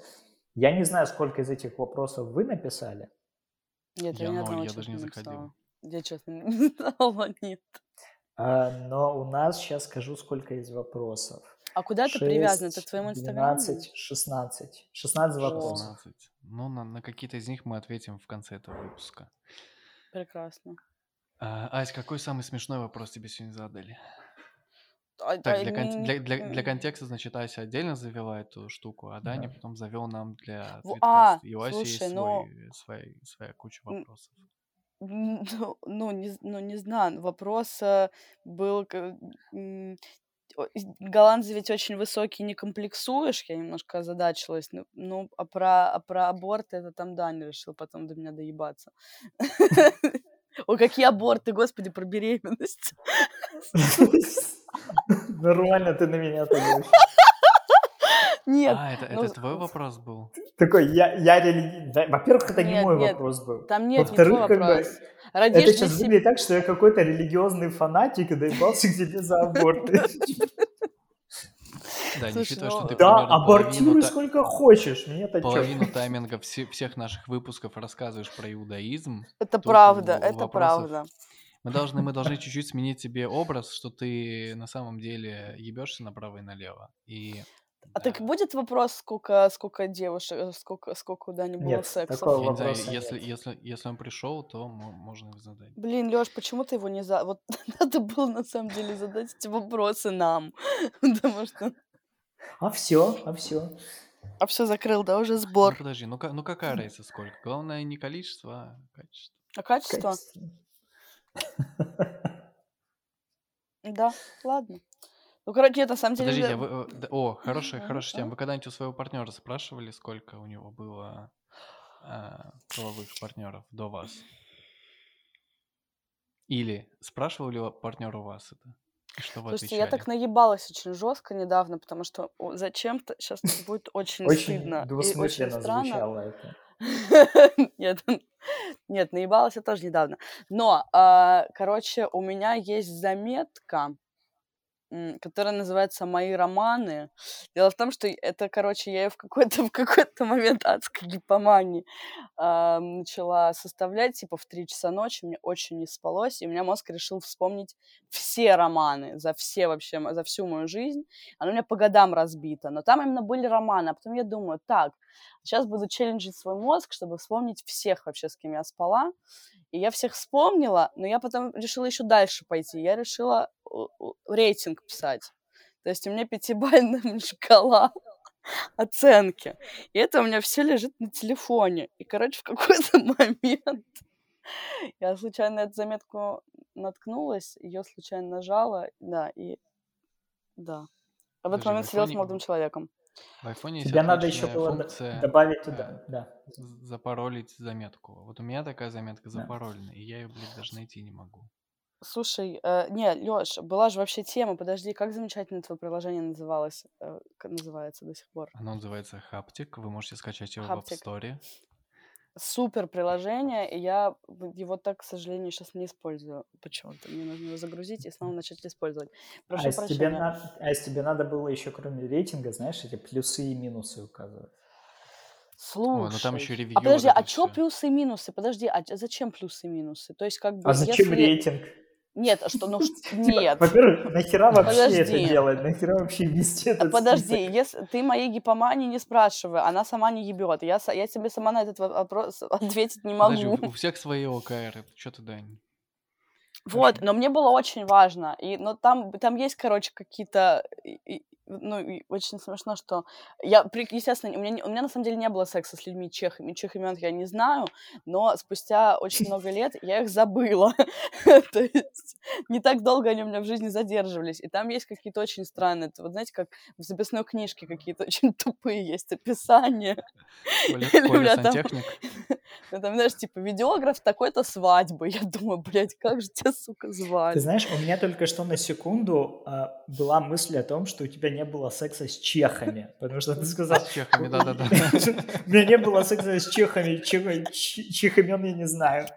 Я не знаю, сколько из этих вопросов вы написали. Нет, я Я ноль, я даже не заходил. Я честно не знала, нет. А, но у нас сейчас скажу, сколько из вопросов. А куда ты привязан? Это к 6, твоему инстаграму? 12, 16. 16 вопросов. 16. Ну, на, на какие-то из них мы ответим в конце этого выпуска. Прекрасно. А, Ась, какой самый смешной вопрос тебе сегодня задали? А- Так, для, кон- для, для, для контекста, значит, Ася отдельно завела эту штуку, а Даня Да. потом завел нам для твиткаста. а, И у Аси есть слушай, ну- свой, свой- своя куча вопросов. Ну, ну, не, ну, не знаю. Вопрос э, был... Голландцы ведь очень высокий, не комплексуешь? Я немножко озадачилась. Ну, ну, а про, а про аборты это там Даня решил потом до меня доебаться. О, какие аборты, господи, про беременность. Нормально ты на меня так Нет, а, это, ну, это твой вопрос был? Такой, я, я религий... да, Во-первых, это не Нет, мой нет, вопрос был. там нет, не Во-вторых, твой как бы, вопрос. это Родишь для сейчас себя... выглядит так, что я какой-то религиозный фанатик и доебался к тебе за аборты. Да, не Слушай, учитывая, что ну, ты Да, абортируй та- сколько хочешь, мне-то чё? половину тайминга все- всех наших выпусков рассказываешь про иудаизм. Это Тут правда, это вопросов правда. Мы должны, мы должны чуть-чуть сменить тебе образ, что ты на самом деле ебешься направо и налево. И А так да. будет вопрос, сколько, сколько девушек, э, сколько, сколько у Дани было Нет, сексов? такого не вопроса если, нет. если, если он пришел, то мо- можно его задать. Блин, Лёш, почему ты его не за... Вот надо было на самом деле задать эти вопросы нам. Потому что... А все, а все. А все закрыл, да, уже Ну сбор. подожди, ну, ну какая разница сколько? Главное не количество, а качество. А качество? Качественно. Да, ладно. Ну, короче, нет, на самом деле... Подождите, а вы, э, о, хорошая, хорошая тема. Вы когда-нибудь у своего партнера спрашивали, сколько у него было а, половых партнеров до вас? Или спрашивал ли партнер у вас это? И что вы Слушайте, я так отвечали? наебалась очень жестко недавно, потому что зачем-то сейчас будет очень Очень стыдно и очень двусмысленно странно. звучало это. Нет, нет, наебалась я тоже недавно. Но, а, короче, у меня есть заметка, которая называется «Мои романы». Дело в том, что это, короче, я ее в какой-то в какой-то момент адской гипомании а, начала составлять, типа, в 3 часа ночи, мне очень не спалось, и у меня мозг решил вспомнить все романы за все вообще, за всю мою жизнь. Оно у меня по годам разбито, но там именно были романы. А потом я думаю, так, сейчас буду челленджить свой мозг, чтобы вспомнить всех вообще, с кем я спала. И я всех вспомнила, но я потом решила еще дальше пойти. Я решила рейтинг писать. То есть у меня пятибалльная шкала оценки. И это у меня все лежит на телефоне. И, короче, в какой-то момент я случайно эту заметку наткнулась, ее случайно нажала, да, и да. А в этот момент сидела с молодым человеком. В айфоне есть Тебе надо еще было функция добавить э, туда, да. з- запаролить заметку. Вот у меня такая заметка да. запаролена, и я ее, блядь, даже найти не могу. Слушай, э, не, Лёш, была же вообще тема, подожди, как замечательно твое приложение называлось, э, как называется до сих пор? Оно называется Хаптик, вы можете скачать его в App. Store. Супер приложение, и я его так, к сожалению, сейчас не использую почему-то. Мне нужно его загрузить и снова начать использовать. А Прошу если тебе, прощения. на... а если тебе надо было еще кроме рейтинга, знаешь, эти плюсы и минусы указывать? Ой, ну там еще Слушай, ревью а вот подожди, это а все. плюсы и минусы? Подожди, а ч- зачем плюсы и минусы? То есть как бы А зачем если... рейтинг? Нет, а что, ну Типа, нет. во-первых, нахера вообще это Подожди. делать? Нахера вообще вести А этот Подожди, список? если ты моей гипомании не спрашивай, она сама не ебет. Я, я тебе сама на этот во- вопрос ответить не Подожди, могу. у, у всех свои ОКР. Что ты, Дань? Вот, но мне было очень важно. И, но там, там есть, короче, какие-то... Ну, очень смешно, что... Я, естественно, у меня, у меня на самом деле не было секса с людьми чехами. Чех имен я не знаю, но спустя очень много лет я их забыла. То есть не так долго они у меня в жизни задерживались. И там есть какие-то очень странные... Вот знаете, как в записной книжке какие-то очень тупые есть описания. Коля, сантехник? Там, знаешь, типа, видеограф такой-то свадьбы. Я думаю, блядь, как же тебя, сука, Ты звали? знаешь, у меня только что на секунду а, была мысль о том, что у тебя не было секса с чехами, потому что ты сказал, С чехами, да-да-да. у меня не было секса с чехами, чех- ч- чьих имен я не знаю.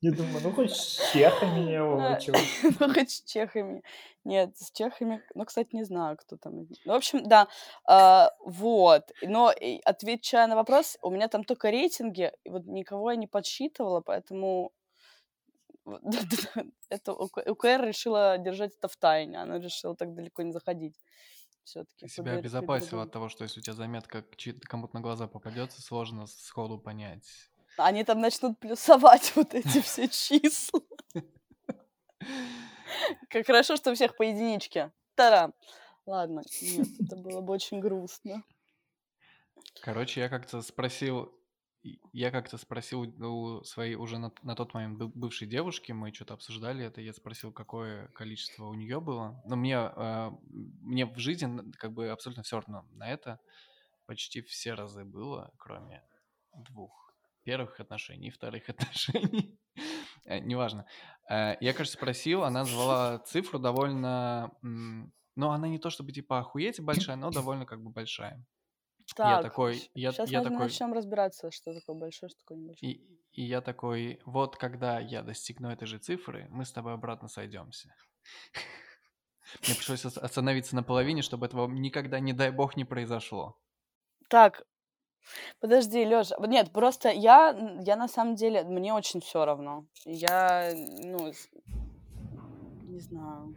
Я думаю, ну хоть с чехами его, А, вы чего? Ну, хоть с чехами. Нет, с чехами, ну, кстати, не знаю, кто там. Ну, в общем, да, а, вот. Но отвечая на вопрос, у меня там только рейтинги, и вот никого я не подсчитывала, поэтому это УК- УКР решила держать это в тайне, она решила так далеко не заходить. Все-таки Ты себя обезопасил от того, что если у тебя заметка кому-то на глаза попадется, сложно сходу понять. Они там начнут плюсовать вот эти все числа. Как хорошо, что у всех по единичке. Тарам. Ладно, нет, это было бы очень грустно. Короче, я как-то спросил, я как-то спросил у своей уже на, на тот момент бы- бывшей девушки, мы что-то обсуждали это, я спросил, какое количество у нее было. Но мне, э, мне в жизни как бы абсолютно все равно на это. Почти все разы было, кроме двух. Первых отношений вторых отношений. Э, Неважно. Э, Я, кажется, спросил, она назвала цифру довольно... Ну, она не то чтобы типа охуеть большая, но довольно как бы большая. Я Так, такой, я, сейчас я мы такой, начнем разбираться, что такое большое, что такое небольшое. и, и я такой, вот когда я достигну этой же цифры, мы с тобой обратно сойдемся. Мне пришлось остановиться на половине, чтобы этого никогда, не дай бог, не произошло. Так, подожди, Лёша. Нет, просто я, я на самом деле, мне очень все равно. Я, ну, не знаю.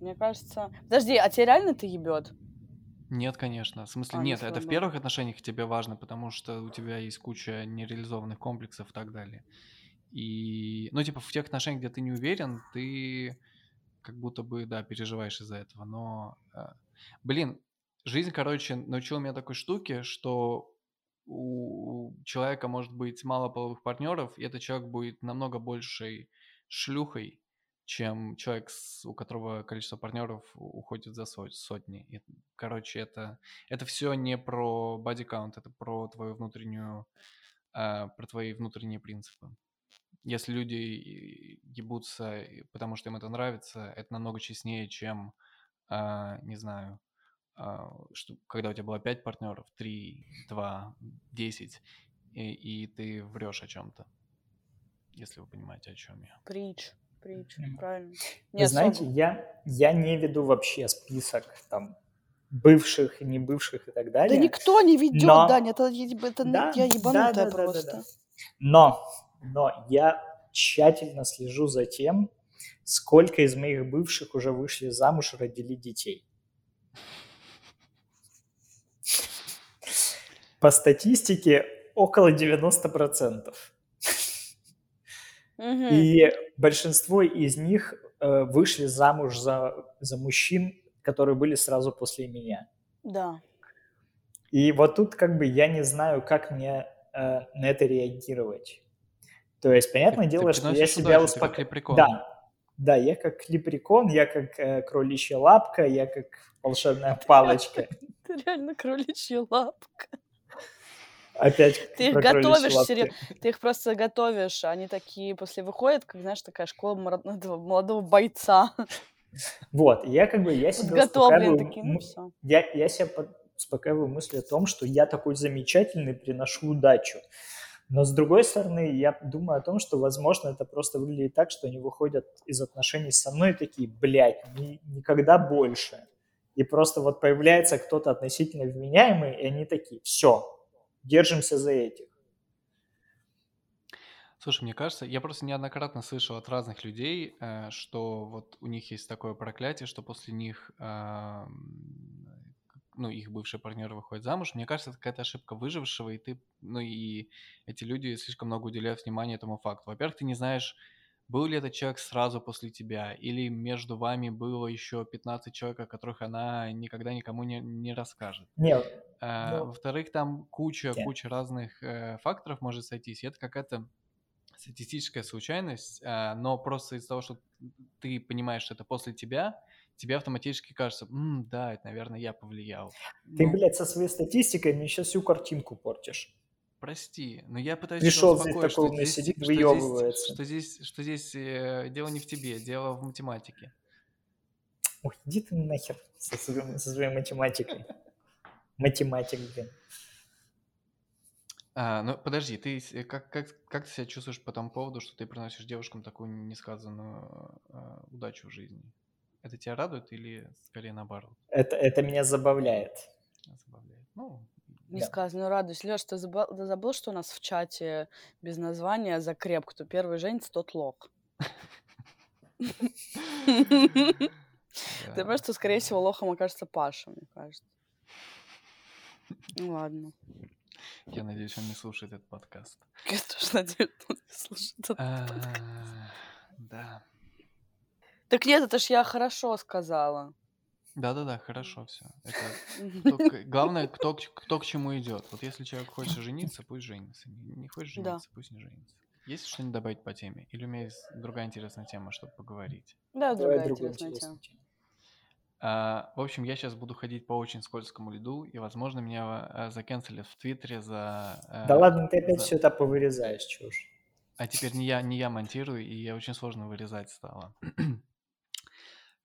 Мне кажется... Подожди, а тебе реально ты ебет? Нет, конечно. В смысле, а, нет, это в первых отношениях тебе важно, потому что у тебя есть куча нереализованных комплексов и так далее. И, ну, типа, в тех отношениях, где ты не уверен, ты как будто бы, да, переживаешь из-за этого. Но, э, блин, жизнь, короче, научила меня такой штуке, что у человека может быть мало половых партнеров, и этот человек будет намного большей шлюхой, чем человек, у которого количество партнеров уходит за сотни. И, короче, это, это все не про body count, это про твою внутреннюю, э, про твои внутренние принципы. Если люди ебутся, потому что им это нравится, это намного честнее, чем, э, не знаю, э, что, когда у тебя было 5 партнеров, 3, 2, 10, и, и ты врешь о чем-то. Если вы понимаете, о чем я. Притч. Притч, правильно. Вы знаете, я, я не веду вообще список там бывших и не бывших и так далее. Да никто не ведет, но... Даня, это, это да, я ебанутая да, да, просто. Да, да, да. Но, но я тщательно слежу за тем, сколько из моих бывших уже вышли замуж и родили детей. По статистике около 90%. Угу. И большинство из них э, вышли замуж за, за мужчин, которые были сразу после меня. Да. И вот тут как бы я не знаю, как мне э, на это реагировать. То есть, понятное ты, дело, ты что я себя успокаиваю. Да, да, я как лепрекон, я как э, кроличья лапка, я как волшебная палочка. Ты реально кроличья лапка. Опять Ты их готовишь, серьезно. Ты их просто готовишь. Они такие после выходят, как, знаешь, такая школа молодого бойца. Вот, я как бы, я себя успокаиваю, такие, ну все. Я, я себя успокаиваю мысли о том, что я такой замечательный, приношу удачу. Но с другой стороны, я думаю о том, что, возможно, это просто выглядит так, что они выходят из отношений со мной такие, блядь, ни, никогда больше. И просто вот появляется кто-то относительно вменяемый, и они такие, все, держимся за этих. Слушай, мне кажется, я просто неоднократно слышал от разных людей, э, что вот у них есть такое проклятие, что после них, э, ну, их бывший партнер выходит замуж. Мне кажется, это какая-то ошибка выжившего, и ты, ну, и эти люди слишком много уделяют внимания этому факту. Во-первых, ты не знаешь, был ли этот человек сразу после тебя, или между вами было еще 15 человек, о которых она никогда никому не, не расскажет. Нет. А, ну, Во-вторых, там куча, нет. куча разных э, факторов может сойтись, это какая-то статистическая случайность, а, но просто из-за того, что ты понимаешь, что это после тебя, тебе автоматически кажется, М, да, это, наверное, я повлиял. Ты, ну, блядь, со своей статистикой мне сейчас всю картинку портишь. Прости, но я пытаюсь Пришел здесь такой у меня сидит, что. Что здесь, что здесь, что здесь э, дело не в тебе, дело в математике. Ой, иди ты нахер со, своим, со своей математикой. Математик, блин. А, ну подожди, ты как, как, как ты себя чувствуешь по тому поводу, что ты приносишь девушкам такую несказанную э, удачу в жизни? Это тебя радует или скорее наоборот? Это, это меня забавляет. Забавляет. Ну, Несказанную да. радость. Леш, ты забыл, ты забыл, что у нас в чате без названия закреп, кто первый женится, тот лох. Ты понимаешь, что, скорее всего, лохом окажется Паша, мне кажется. Ну ладно. Я надеюсь, он не слушает этот подкаст. Я тоже надеюсь, он не слушает этот а, подкаст. Да. Так нет, это ж я хорошо сказала. Да-да-да, хорошо все. Это главное, кто, кто к чему идет. Вот если человек хочет жениться, пусть женится. Не хочет жениться, да. пусть не женится. Есть что-нибудь добавить по теме? Или у меня есть другая интересная тема, чтобы поговорить? Да, другая интересная тема. А, в общем, я сейчас буду ходить по очень скользкому льду, и, возможно, меня а, заканцелят в Твиттере за... А, да ладно, ты опять за... все это повырезаешь, чушь. А теперь не я, не я монтирую, и я очень сложно вырезать стало.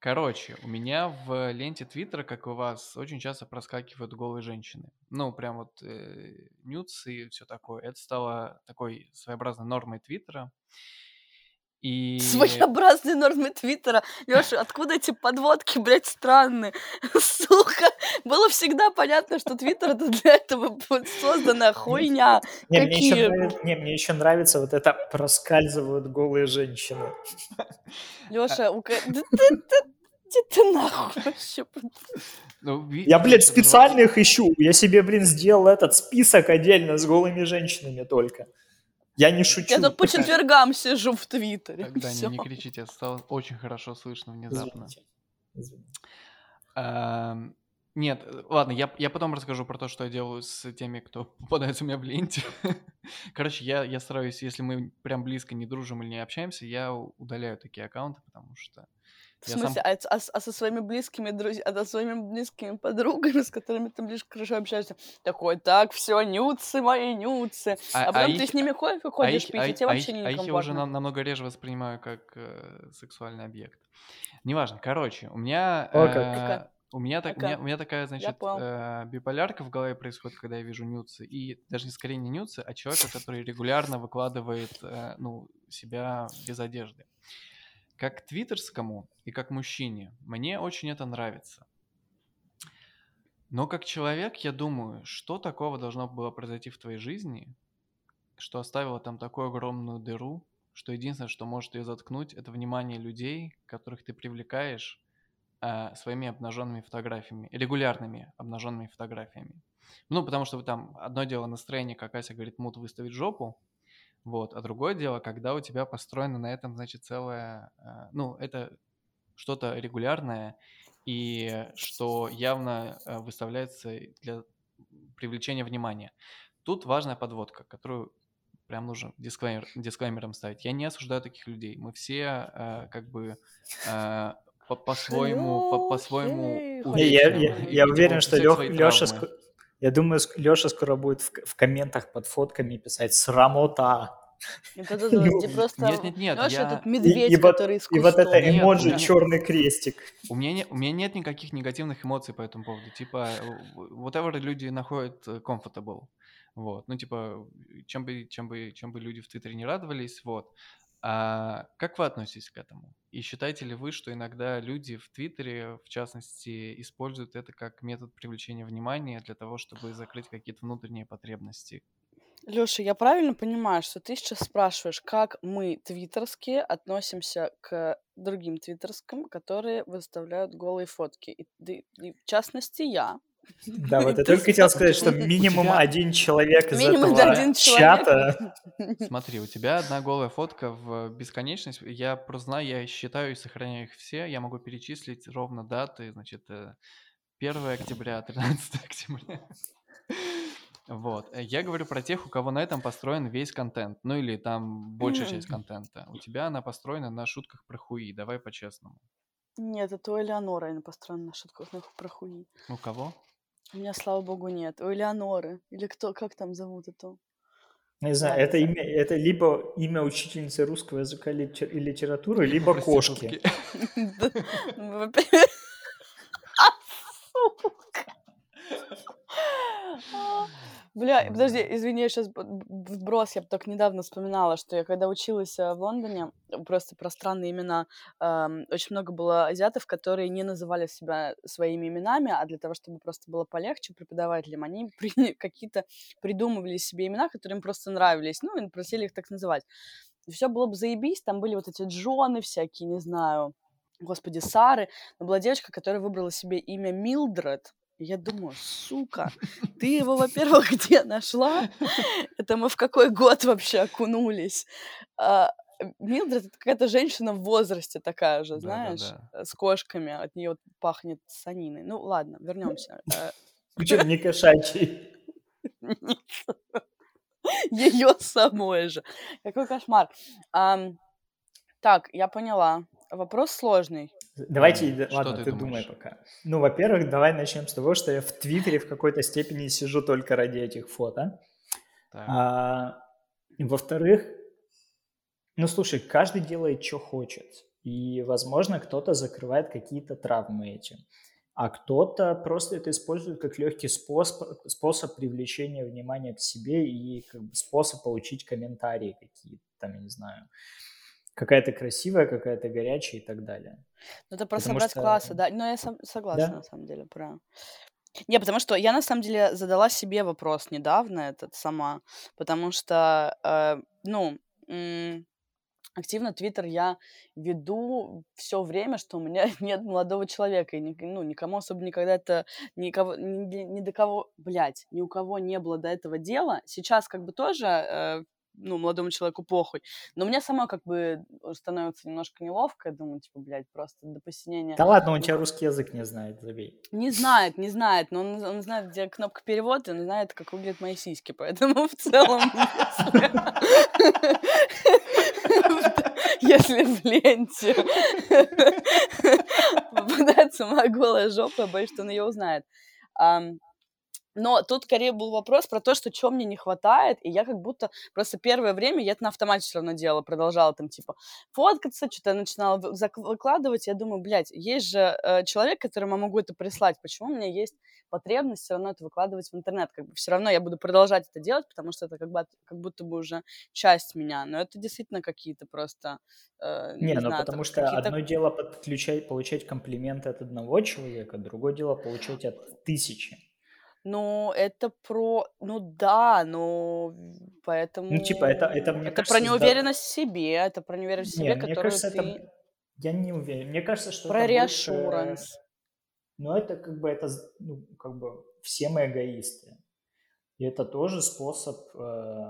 Короче, у меня в ленте Твиттера, как и у вас, очень часто проскакивают голые женщины. Ну, прям вот э, нюц и все такое. Это стало такой своеобразной нормой Твиттера. И... Своеобразные нормы Твиттера. Лёша, откуда эти подводки, блядь, странные? Сука, было всегда понятно, что Твиттер это для этого созданная хуйня. Не, мне еще, нравится, не, мне еще нравится вот это проскальзывают голые женщины. Лёша, у... Иди ты нахуй вообще. Ну, я, блядь, специально их ищу. Я себе, блин, сделал этот список отдельно с голыми женщинами только. Я не шучу. Я тут по четвергам сижу в Твиттере. Да, не, не кричите, стало очень хорошо слышно внезапно. Извините. Извините. А, нет, ладно, я, я потом расскажу про то, что я делаю с теми, кто попадается у меня в ленте. Короче, я, я стараюсь, если мы прям близко не дружим или не общаемся, я удаляю такие аккаунты, потому что в смысле, сам... а, а, а со своими близкими друзьями, а со своими близкими подругами, с которыми ты ближе хорошо общаешься, такой, так, все, нюцы мои, нюцы. А, а потом а ты их, с ними ходишь, ходишь а пить, а, и тебе а вообще их, не А их я уже на, намного реже воспринимаю как э, сексуальный объект. Неважно, короче, у меня... О, э, у меня, так, у, меня, у меня такая, значит, э, биполярка в голове происходит, когда я вижу нюцы. И даже скорее не нюцы, а человека, который регулярно выкладывает э, ну, себя без одежды. Как твиттерскому и как мужчине мне очень это нравится. Но как человек, я думаю, что такого должно было произойти в твоей жизни, что оставило там такую огромную дыру, что единственное, что может ее заткнуть, это внимание людей, которых ты привлекаешь э, своими обнаженными фотографиями, регулярными обнаженными фотографиями. Ну, потому что там одно дело настроение, как Ася говорит, мут выставить жопу, вот. А другое дело, когда у тебя построено на этом, значит, целое... Э, ну, это что-то регулярное, и что явно э, выставляется для привлечения внимания. Тут важная подводка, которую прям нужно дисклеймер, дисклеймером ставить. Я не осуждаю таких людей. Мы все э, как бы э, по-своему, по- по-своему по я, я, я уверен, что Лех, Леша, я думаю, Леша скоро будет в, в комментах под фотками писать «срамота». Это просто нет, нет, нет, я... этот медведь, и, который и, и вот это эмоджи нет, черный крестик. У меня, не, у меня нет никаких негативных эмоций по этому поводу. Типа, whatever люди находят э, comfortable. Вот. Ну, типа, чем бы, чем бы, чем бы люди в Твиттере не радовались, вот. А как вы относитесь к этому? И считаете ли вы, что иногда люди в Твиттере, в частности, используют это как метод привлечения внимания для того, чтобы закрыть какие-то внутренние потребности? Лёша, я правильно понимаю, что ты сейчас спрашиваешь, как мы, твиттерские, относимся к другим твиттерским, которые выставляют голые фотки? И, и, и в частности, я. Да, вот я только хотел сказать, что минимум один человек из этого чата... Смотри, у тебя одна голая фотка в бесконечность. Я просто знаю, я считаю и сохраняю их все. Я могу перечислить ровно даты, значит, 1 э, октября, 13 октября. Вот. Я говорю про тех, у кого на этом построен весь контент. Ну или там большая часть контента. У тебя она построена на шутках про хуи. Давай по-честному. Нет, это у Элеонора она построена на шутках про хуи. У кого? У меня, слава богу, нет. У Элеоноры. Или кто, как там зовут эту? Не знаю, это имя, это либо имя учительницы русского языка и литературы, либо кошки. Бля, подожди, извини, я сейчас вброс, я только недавно вспоминала, что я когда училась э, в Лондоне, просто про странные имена, эм, очень много было азиатов, которые не называли себя своими именами, а для того, чтобы просто было полегче преподавателям, они при, какие-то придумывали себе имена, которые им просто нравились, ну, и просили их так называть. И все было бы заебись, там были вот эти Джоны всякие, не знаю, господи, Сары, но была девочка, которая выбрала себе имя Милдред, я думаю, сука, ты его, во-первых, где нашла? Это мы в какой год вообще окунулись? А, Милдред это какая-то женщина в возрасте такая же, знаешь, да, да, да. с кошками. От нее пахнет саниной. Ну ладно, вернемся. Причем не кошачий. Ее самой же. Какой кошмар. Так, я поняла. Вопрос сложный. Давайте, mm, ладно, ты, ты думай пока. Ну, во-первых, давай начнем с того, что я в Твиттере в какой-то степени сижу только ради этих фото. А, во-вторых, ну, слушай, каждый делает, что хочет. И, возможно, кто-то закрывает какие-то травмы этим. А кто-то просто это использует как легкий способ, способ привлечения внимания к себе и как бы способ получить комментарии какие-то, там, я не знаю, какая-то красивая, какая-то горячая и так далее. Ну, это про Потому собрать что... классы, да. Но я сом- согласна, Да? на самом деле, про... Не, потому что я, на самом деле, задала себе вопрос недавно этот сама, потому что, э, ну, м, активно Твиттер я веду все время, что у меня нет молодого человека, и ни- ну, никому особо никогда это, никого, ни, ни до кого, блядь, ни у кого не было до этого дела. Сейчас как бы тоже, э, ну, молодому человеку похуй, но мне сама как бы становится немножко неловко, я думаю, типа, блядь, просто до посинения Да ладно, он ну, тебя русский язык не знает, забей. не знает, не знает, но он, он знает, где кнопка перевода, он знает, как выглядят мои сиськи, поэтому в целом, если в ленте попадается моя голая жопа, боюсь, что он ее узнает. Но тут скорее был вопрос про то, что чего мне не хватает, и я как будто просто первое время я это на автомате все равно делала, продолжала там типа фоткаться, что-то я начинала выкладывать, я думаю, блядь, есть же э, человек, которому я могу это прислать, почему у меня есть потребность все равно это выкладывать в интернет, как бы все равно я буду продолжать это делать, потому что это как, бы, как будто бы уже часть меня, но это действительно какие-то просто, э, Не, не ну знаю, там потому что одно дело подключать, получать комплименты от одного человека, другое дело получать от тысячи. Ну, это про... Ну да, но Ну, типа, это, это поэтому... мне Это про кажется, сда- неуверенность в себе, это про неуверенность в Не, себе, которую кажется, это... ты... Я не уверен. Мне кажется, что Про это больше... реашуранс. Ну, это как бы, это, ну, как бы все мы эгоисты. И это тоже способ э,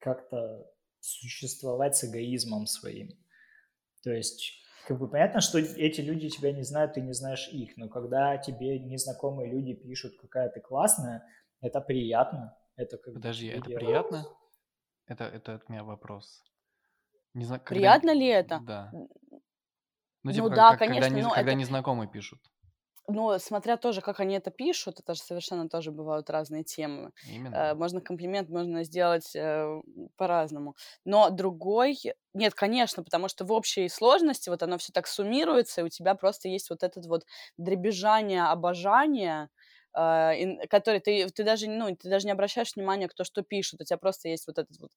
как-то существовать с эгоизмом своим. То есть, как бы понятно, что эти люди тебя не знают, ты не знаешь их, но когда тебе незнакомые люди пишут, какая ты классная, это приятно. Это как Подожди, это делает. приятно? Это, это от меня вопрос. Не знаю, когда... Приятно ли это? Да. Н- Ну, типа, Ну как- да, как- когда, конечно, не, но когда это... незнакомые пишут. Ну, смотря тоже, как они это пишут, это же совершенно тоже бывают разные темы. Э, Именно. Можно комплимент, можно сделать э, по-разному. Но другой... Нет, конечно, потому что в общей сложности вот оно все так суммируется, и у тебя просто есть вот этот вот дребезжание, обожание, э, который ты, ты даже, ну, ты даже не обращаешь внимания, кто что пишет, у тебя просто есть вот этот вот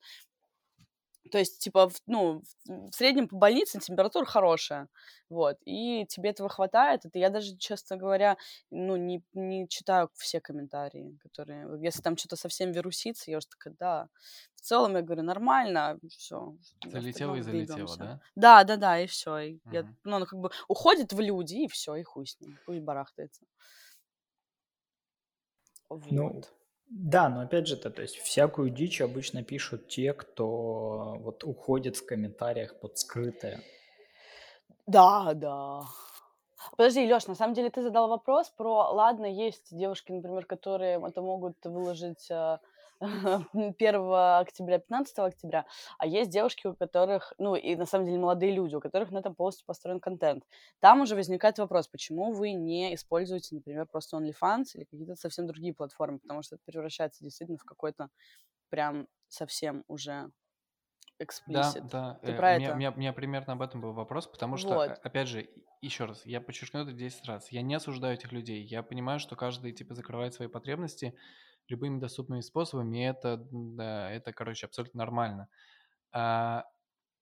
то есть, типа, в- ну, в среднем по больнице температура хорошая, вот, и тебе этого хватает. Это я даже, честно говоря, ну, не, не читаю все комментарии, которые... Если там что-то совсем вирусится, я уже такая, да. В целом, я говорю, нормально, все. Залетело и залетело, да? Да, да, да, и все. И я, Мгм. ну, оно как бы уходит в люди, и все, и хуй с ним, пусть барахтается. Ну, Вот. Да, но опять же, это, то есть всякую дичь обычно пишут те, кто вот уходит в комментариях под скрытое. Да, да. Подожди, Лёш, на самом деле ты задал вопрос про, ладно, есть девушки, например, которые это могут выложить э, 1 октября, 15 октября, а есть девушки, у которых, ну, и на самом деле молодые люди, у которых на этом полностью построен контент. Там уже возникает вопрос, почему вы не используете, например, просто OnlyFans или какие-то совсем другие платформы, потому что это превращается действительно в какой-то прям совсем уже Да, explicit. да. Ты э, про у, меня, у, это? меня, у меня примерно об этом был вопрос, потому что, Вот. э, опять же, еще раз, я подчеркну это 10 раз. Я не осуждаю этих людей. Я понимаю, что каждый, типа, закрывает свои потребности любыми доступными способами, и это, да, это, короче, абсолютно нормально. А,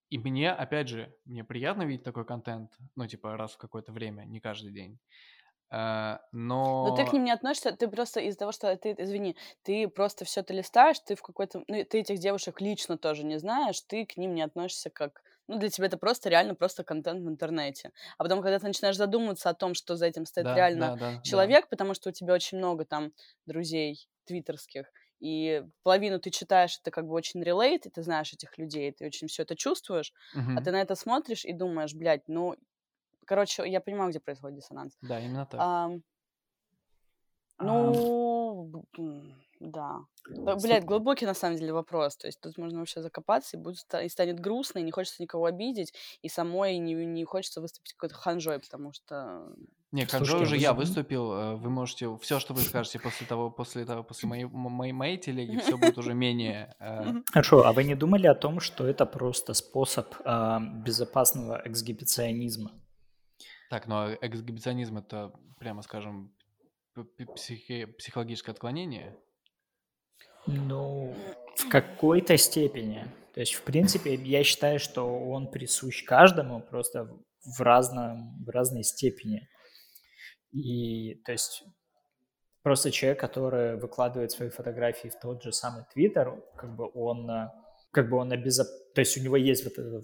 и мне, опять же, мне приятно видеть такой контент, ну, типа, раз в какое-то время, не каждый день. А, Но ты к ним но... не относишься, ты просто из-за того, что ты, извини, ты просто все это листаешь, ты в какой-то, ну, ты этих девушек лично тоже не знаешь, ты к ним не относишься как, ну, для тебя это просто реально просто контент в интернете. А потом, когда ты начинаешь задумываться о том, что за этим стоит Да, реально да, да, да. человек, потому что у тебя очень много там друзей твиттерских, и половину ты читаешь, это как бы очень релейт, и ты знаешь этих людей, ты очень все это чувствуешь, а Мгм. ты на это смотришь и думаешь, блядь, ну, короче, я понимаю, где происходит диссонанс. Да, именно так. А, ну, да. Да, Блядь, глубокий на самом деле вопрос. То есть тут можно вообще закопаться, и, будет, и станет грустно, и не хочется никого обидеть, и самой не, не хочется выступить какой-то ханжой, потому что... Не, ханжой Слушайте, уже вы я выступил. э, Вы можете все, что вы скажете после того, после того, после моей, моей, моей телеги, все будет уже менее. э, Хорошо, а вы не думали о том, что это просто способ а, безопасного эксгибиционизма? Так, ну а эксгибиционизм это, прямо скажем, психи- психологическое отклонение. Ну, в какой-то степени. То есть, в принципе, я считаю, что он присущ каждому, просто в, разном, в разной степени. И, то есть, просто человек, который выкладывает свои фотографии в тот же самый Твиттер, как бы он, как бы он обезоп... То есть, у него есть вот эта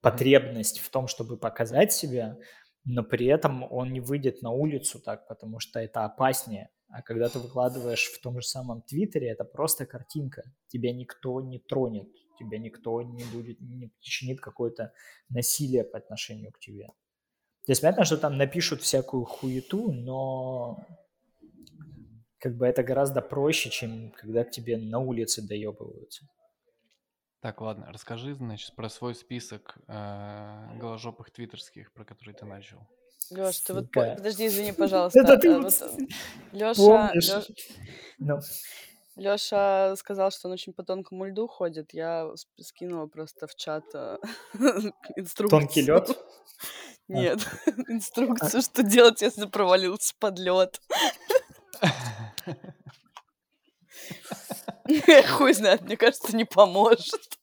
потребность в том, чтобы показать себя, но при этом он не выйдет на улицу так, потому что это опаснее. А когда ты выкладываешь в том же самом Твиттере, это просто картинка. Тебя никто не тронет, тебя никто не будет, не причинит какое-то насилие по отношению к тебе. То есть понятно, что там напишут всякую хуету, но как бы это гораздо проще, чем когда к тебе на улице доебываются. Так, ладно, расскажи, значит, про свой список э, голожопых твиттерских, про который ты начал. Леш, ты вот подожди, извини, пожалуйста. Это ты вот... Леша, Леша... Леша сказал, что он очень по тонкому льду ходит. Я скинула просто в чат э, инструкцию. Тонкий лед? Нет, инструкцию, что делать, если провалился под лед. Хуй знает, мне кажется, не поможет.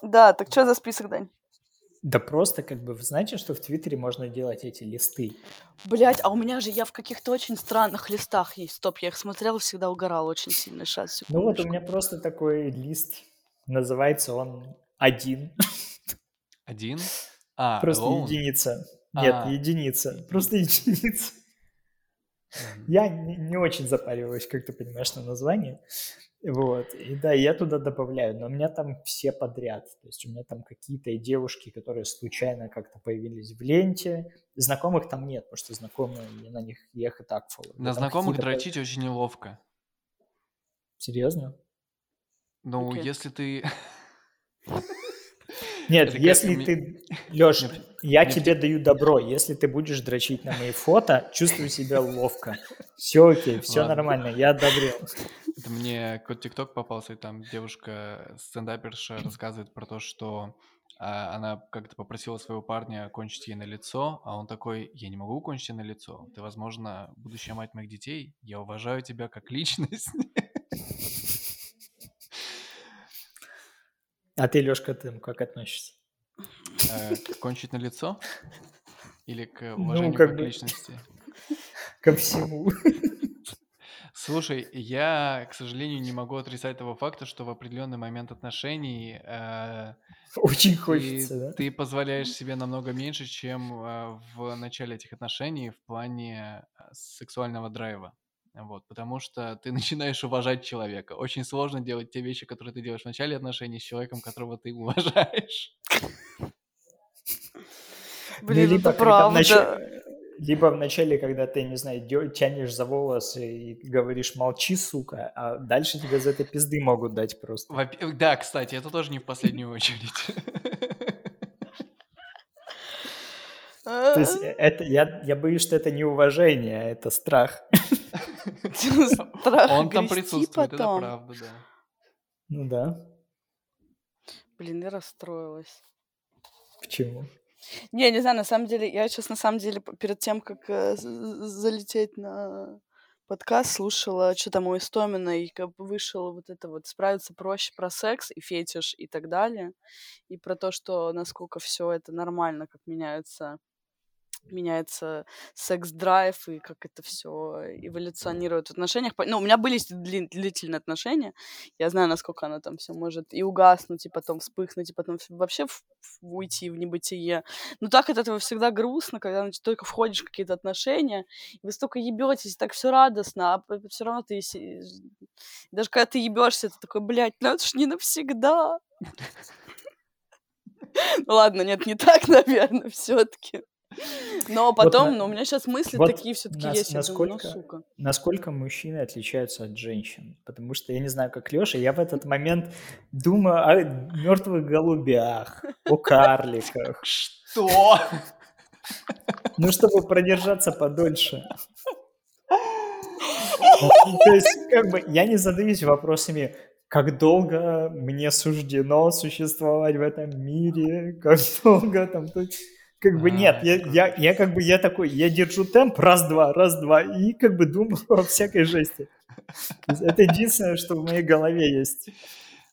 Да, так что за список, Дань? Да просто как бы, вы знаете, что в Твиттере можно делать эти листы? Блять, а у меня же я в каких-то очень странных листах есть. Стоп, я их смотрела, всегда угорала очень сильно. Сейчас, Ну вот у меня просто такой лист. Называется он «Один». Один? А, Просто alone? единица. Нет, а. единица. Просто единица. Я не, не очень запариваюсь, как ты понимаешь, на название. Вот, и да, я туда добавляю, но у меня там все подряд. То есть у меня там какие-то девушки, которые случайно как-то появились в ленте. Знакомых там нет, потому что знакомые, я на них их и так фоллоу. На знакомых дрочить очень неловко. Серьезно? Ну, okay. если ты... Нет, если ты, Леш, я тебе даю добро. Если ты будешь дрочить на мои фото, чувствую себя ловко. Все окей, все нормально, я одобрил. Это мне код ТикТок попался, и там девушка, стендаперша, рассказывает про то, что а, она как-то попросила своего парня кончить ей на лицо, а он такой, я не могу кончить ей на лицо. Ты, возможно, будущая мать моих детей. Я уважаю тебя как личность. А ты, Лёшка, ты как относишься? Э, кончить на лицо? Или к ну, уважению ну, как, как бы... личности? Ко всему. Слушай, я, к сожалению, не могу отрицать того факта, что в определенный момент отношений э, очень хочется, ты, да? Ты позволяешь себе намного меньше, чем э, в начале этих отношений в плане э, сексуального драйва. Вот, потому что ты начинаешь уважать человека. Очень сложно делать те вещи, которые ты делаешь в начале отношений с человеком, которого ты уважаешь. Блин, ну, это правда. Нач... Либо в начале, когда ты, не знаю, тянешь за волосы и говоришь «молчи, сука», а дальше тебе за это пизды могут дать просто. Во... Да, кстати, это тоже не в последнюю очередь. То есть э, это, я, я боюсь, что это не уважение, а это страх. Страх Он там присутствует, это правда, да. Ну да. Блин, я расстроилась. Почему? Не, не знаю, на самом деле, я сейчас на самом деле перед тем, как э, залететь на подкаст, слушала что там у Истомина, и как бы вышел вот это вот «Справиться проще» про секс и фетиш и так далее, и про то, что насколько все это нормально, как меняются меняется секс-драйв и как это все эволюционирует в отношениях. Ну, у меня были дли- длительные отношения, я знаю, насколько оно там все может и угаснуть, и потом вспыхнуть, и потом вообще в- в- уйти в небытие. Но так от этого всегда грустно, когда значит, только входишь в какие-то отношения, и вы столько ебетесь, так все радостно, а все равно ты... Даже когда ты ебешься, ты такой, блядь, ну это ж не навсегда. Ну ладно, нет, не так, наверное, все-таки. Но потом, вот, ну, у меня сейчас мысли вот такие все-таки нас, есть. Насколько, думаю, ну, сука. насколько мужчины отличаются от женщин? Потому что я не знаю, как Леша, я в этот момент думаю о мертвых голубях, о карликах. Что? Ну, чтобы продержаться подольше. То есть, как бы, я не задаюсь вопросами, как долго мне суждено существовать в этом мире, как долго там... Как бы нет, я, я, я как бы, я такой, я держу темп, раз-два, раз-два, и как бы думаю о всякой жести. Это единственное, что в моей голове есть.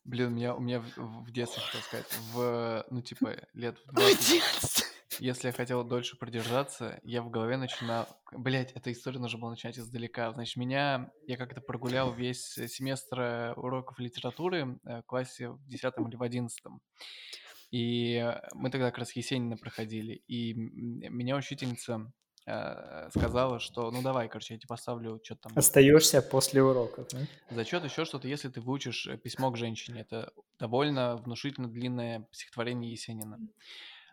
Блин, у меня, у меня в, в детстве, хотел сказать, в, ну, типа, лет в 20, если я хотел дольше продержаться, я в голове начинал... Блять, эта история нужно было начинать издалека. Значит, меня... Я как-то прогулял весь семестр уроков литературы э, в классе в 10 или в 11 и мы тогда как раз Есенина проходили, и меня учительница э, сказала, что ну давай, короче, я тебе поставлю что-то там. Остаешься после уроков, да? Зачет еще что-то, если ты выучишь э, письмо к женщине. Это довольно внушительно длинное стихотворение Есенина.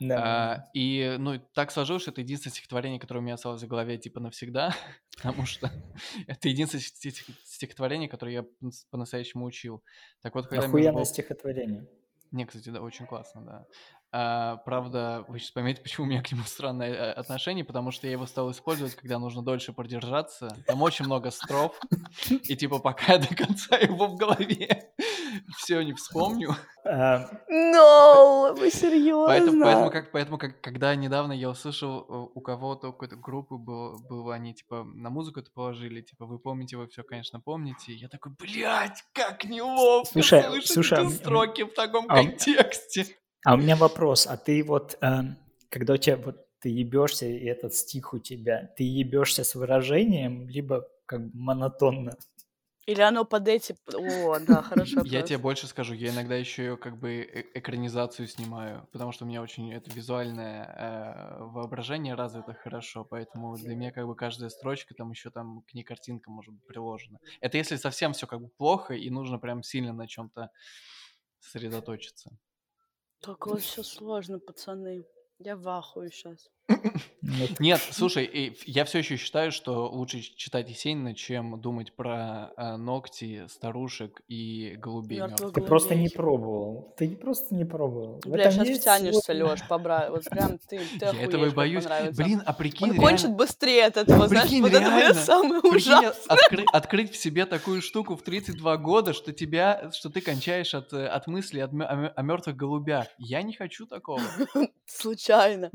Да. А, и, ну, так сложилось, что это единственное стихотворение, которое у меня осталось в голове, типа, навсегда, потому что это единственное стихотворение, которое я по-настоящему учил. Так вот, когда Охуенное был... стихотворение. Не, кстати, да, очень классно, да. А, правда, вы сейчас поймете, почему у меня к нему странное э, отношение, потому что я его стал использовать, когда нужно дольше продержаться. Там очень много строф, и типа пока я до конца его в голове все не вспомню. No, вы серьезно? Поэтому, поэтому, как, поэтому как, когда недавно я услышал э, у кого-то, у какой-то группы было, было, они типа на музыку это положили, типа вы помните, вы все, конечно, помните. Я такой, блядь, как неловко слушай, слышать слушай, эти строки в таком а, контексте. А у меня вопрос, а ты вот, э, когда у тебя вот ты ебешься, и этот стих у тебя, ты ебешься с выражением, либо как бы монотонно? Или оно под эти... О, да, хорошо. Я тебе больше скажу, я иногда еще как бы э, экранизацию снимаю, потому что у меня очень это визуальное э, воображение развито хорошо, поэтому для меня как бы каждая строчка там еще там к ней картинка может быть приложена. Это если совсем все как бы плохо и нужно прям сильно на чем-то сосредоточиться. Так вот все сложно, пацаны. Я в ахуе сейчас. Нет, слушай, я все еще считаю, что лучше читать Есенина, чем думать про э, ногти старушек и голубей. Ты просто не пробовал. Ты просто не пробовал. Бля, сейчас втянешься, Леш, побрать. Вот прям ты, ты Я этого и боюсь. Блин, а прикинь, Он кончит быстрее от этого, знаешь, вот это самое ужасное. Открыть в себе такую штуку в 32 года, что тебя, что ты кончаешь от, э, от мысли о мертвых голубях. Я не хочу такого. Случайно.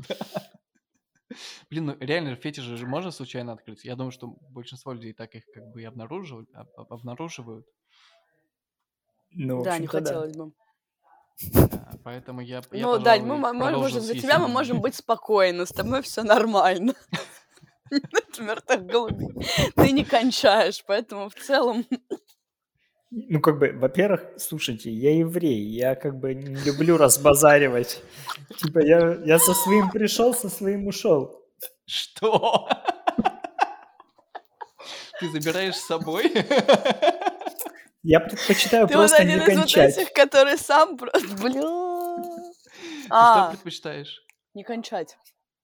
Блин, ну реально фетиш же можно случайно открыть. Я думаю, что большинство людей так их как бы и обнаруживают. обнаруживают. Ну, да, не хотелось да. бы. Да, поэтому я, я Ну, Дань, мы, мы можем, за тебя мы можем быть спокойны, с тобой все нормально. Мертвых голубей. Ты не кончаешь, поэтому в целом... Ну, как бы, во-первых, слушайте, я еврей, я как бы не люблю разбазаривать. Типа, я, я со своим пришел, со своим ушел. Что? Ты забираешь с собой? Я предпочитаю Ты просто не кончать. Ты вот этих, который сам просто... Бля. А, что предпочитаешь? Не кончать.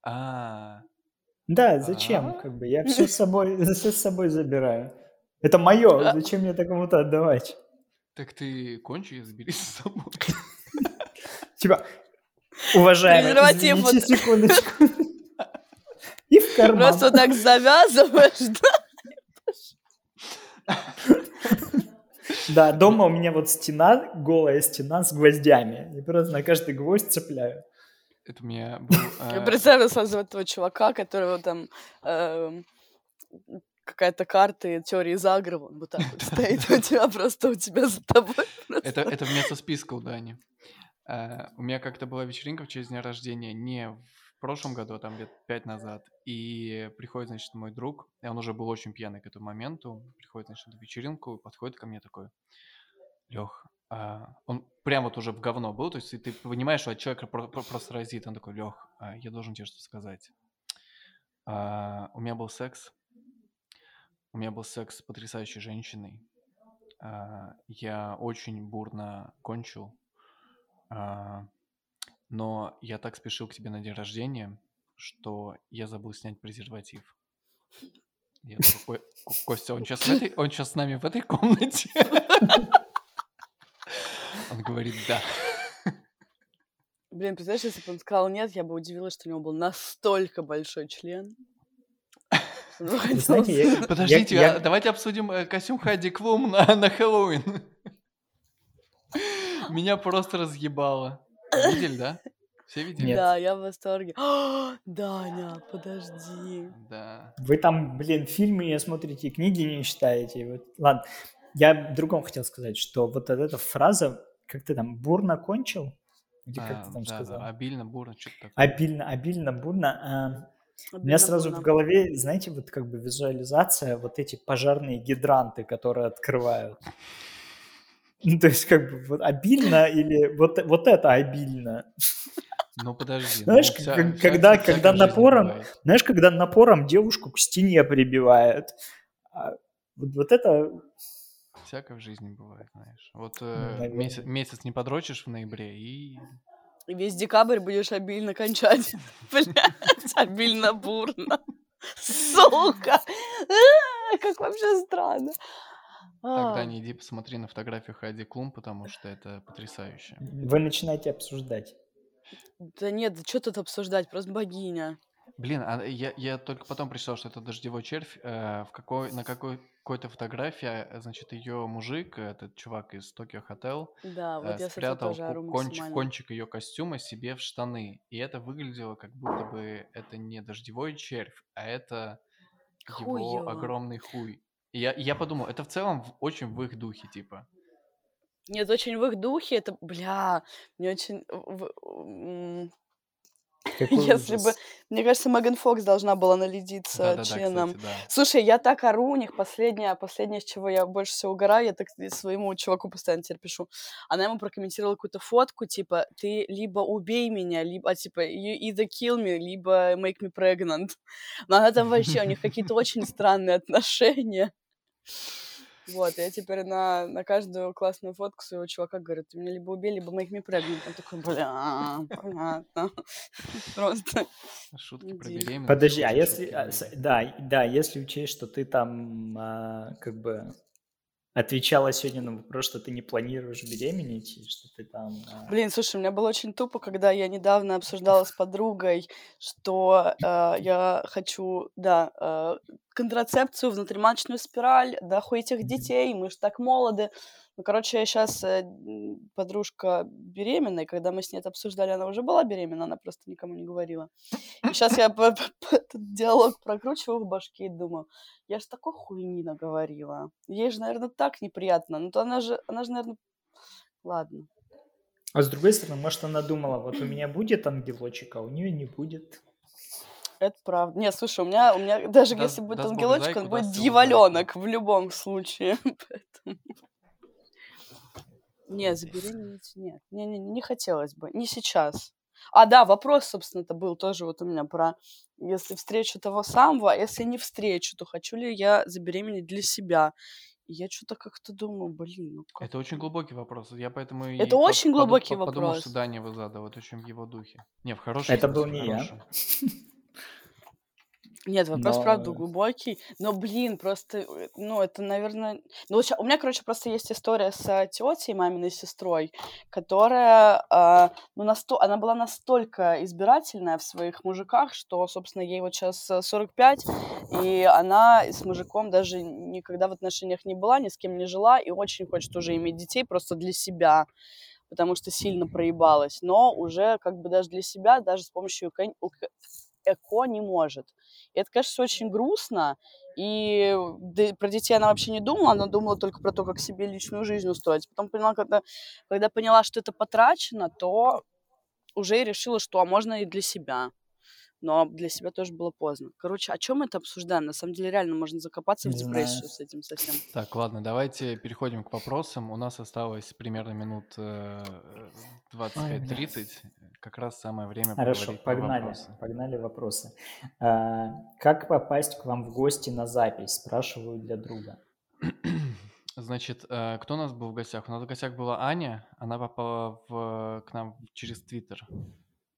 А. Да, зачем? Как бы я все с собой, все с собой забираю. Это мое, зачем мне это кому-то отдавать? Так ты кончи и забери с собой. Типа, уважаемый, извините, секундочку. И в карман. Просто так завязываешь, да? Да, дома у меня вот стена, голая стена с гвоздями. Я просто на каждый гвоздь цепляю. Это у меня был... Я представила сразу этого чувака, которого там эм, какая-то карта теории заговора, он вот так вот стоит у тебя просто у тебя за тобой. Это, это вместо списка у Дани. Uh, у меня как-то была вечеринка в честь дня рождения не в прошлом году, а там лет пять назад. И приходит, значит, мой друг, и он уже был очень пьяный к этому моменту. Приходит, значит, на вечеринку и подходит ко мне такой, Лех, а, он прям вот уже в говно был, то есть ты понимаешь, что от человека просто разит. Он такой, Лех, а, я должен тебе что сказать. А, у меня был секс, у меня был секс с потрясающей женщиной. А, я очень бурно кончил. А, но я так спешил к тебе на день рождения, что я забыл снять презерватив. Я такой, Костя, он сейчас, этой, он сейчас с нами в этой комнате? Он говорит, да. Блин, представляешь, если бы он сказал нет, я бы удивилась, что у него был настолько большой член. Подождите, а давайте обсудим э, костюм Хайди Клум на, на Хэллоуин. Меня просто разъебало. Видели, да? Все видели? Нет. Да, я в восторге. А, Даня, подожди. Да. Вы там, блин, фильмы не смотрите, книги не читаете. Вот. Ладно, я другом хотел сказать, что вот эта фраза, как ты там, бурно кончил? Или как А, ты там да, сказал? да, обильно, бурно, что-то такое. Обильно, обильно, бурно. У меня сразу в голове, знаете, вот как бы визуализация, вот эти пожарные гидранты, которые открывают. Ну, то есть как бы вот обильно или вот, вот это обильно. Ну подожди. Знаешь, ну, вся- как- вся- когда- когда напором- бывает. Знаешь, когда напором девушку к стене прибивает. А вот, вот это... Всякое в жизни бывает, знаешь. Вот Ну, э, месяц, месяц не подрочишь в ноябре и... Весь декабрь будешь обильно кончать. Блять, обильно бурно. Сука! А, Как вообще странно. Тогда А, не иди посмотри на фотографию Хайди Клум, потому что это потрясающе. Вы начинаете обсуждать. Да нет, да что тут обсуждать, просто богиня. Блин, а я, я только потом прочитал, что это дождевой червь. э, в какой, на какой, какой-то фотографии, э, значит, ее мужик, этот чувак из Токио Хотел, Да, вот э, я спрятал тоже конч- кончик ее костюма себе в штаны. И это выглядело, как будто бы это не дождевой червь, а это его Хуёво. огромный хуй. И я, я подумал, это в целом очень в их духе, типа. Нет, очень в их духе, это, бля, мне очень... Какой Если бы, ужас. Мне кажется, Меган Фокс должна была нарядиться Да-да-да, членом. кстати, да. Слушай, я так ору у них, последнее, последнее, с чего я больше всего угораю, я так своему чуваку постоянно теперь пишу. Она ему прокомментировала какую-то фотку, типа, ты либо убей меня, либо, а, типа, you either kill me, либо make me pregnant. Но она там вообще, у них какие-то очень странные отношения. Вот, я теперь на, на каждую классную фотку своего чувака говорю, ты меня либо убей, либо make me pregnant. Он такой, бля, понятно. Просто Шутки про беременность. Подожди, а если... а, Да, да, если учесть, что ты там а, как бы отвечала сегодня на вопрос, что ты не планируешь беременеть, и что ты там... а, Блин, слушай, у меня было очень тупо, когда я недавно обсуждала с подругой, что э, я хочу, да, э, контрацепцию, внутриматочную спираль, да хуй этих детей, мы же так молоды. Ну, короче, я сейчас подружка беременная, и когда мы с ней это обсуждали, она уже была беременна, она просто никому не говорила. И сейчас я этот диалог прокручиваю в башке и думаю, я же такой хуйни наговорила. Ей же, наверное, так неприятно. Ну, то она же, она же, наверное... Ладно. А с другой стороны, может, она думала, вот у меня будет ангелочек, а у нее не будет. Это правда. Не, слушай, у меня, у меня даже Даст- если будет ангелочек, он будет дьяволенок в любом случае. Поэтому... Не, забеременеть нет. Не, не, не хотелось бы. Не сейчас. А, да, вопрос, собственно, это был тоже вот у меня про если встречу того самого, а если не встречу, то хочу ли я забеременеть для себя. И я что-то как-то думаю, блин, ну как? Это очень глубокий вопрос. Я поэтому и Это под- очень поду- глубокий под- подумал, вопрос. что Даня его задал. Это очень в его духе. Не, в хорошем Это был не я. Нет, вопрос, Но- правда, глубокий. Но, блин, просто, э, ну, это, наверное... Ну, вот у меня, короче, просто есть история с тетей, маминой сестрой, которая, а, ну, насто... она была настолько избирательная в своих мужиках, что, собственно, ей вот сейчас 45, и она с мужиком даже никогда в отношениях не была, ни с кем не жила, и очень хочет уже иметь детей просто для себя, потому что сильно проебалась. Но уже как бы даже для себя, даже с помощью эко, не может. И это, всё очень грустно. И да, про детей она вообще не думала, она думала только про то, как себе личную жизнь устроить. Потом поняла, когда, когда поняла, что это потрачено, то уже решила, что а можно и для себя. Но для себя тоже было поздно. Короче, о чем это обсуждаем? На самом деле, реально можно закопаться в депрессию знаю. с этим совсем. Так, ладно, давайте переходим к вопросам. У нас осталось примерно минут э, 25-30. Как раз самое время Хорошо, погнали. вопросы. Погнали вопросы. А, как попасть к вам в гости на запись? Спрашиваю для друга. Значит, э, кто у нас был в гостях? У нас в гостях была Аня. Она попала в, к нам через Твиттер.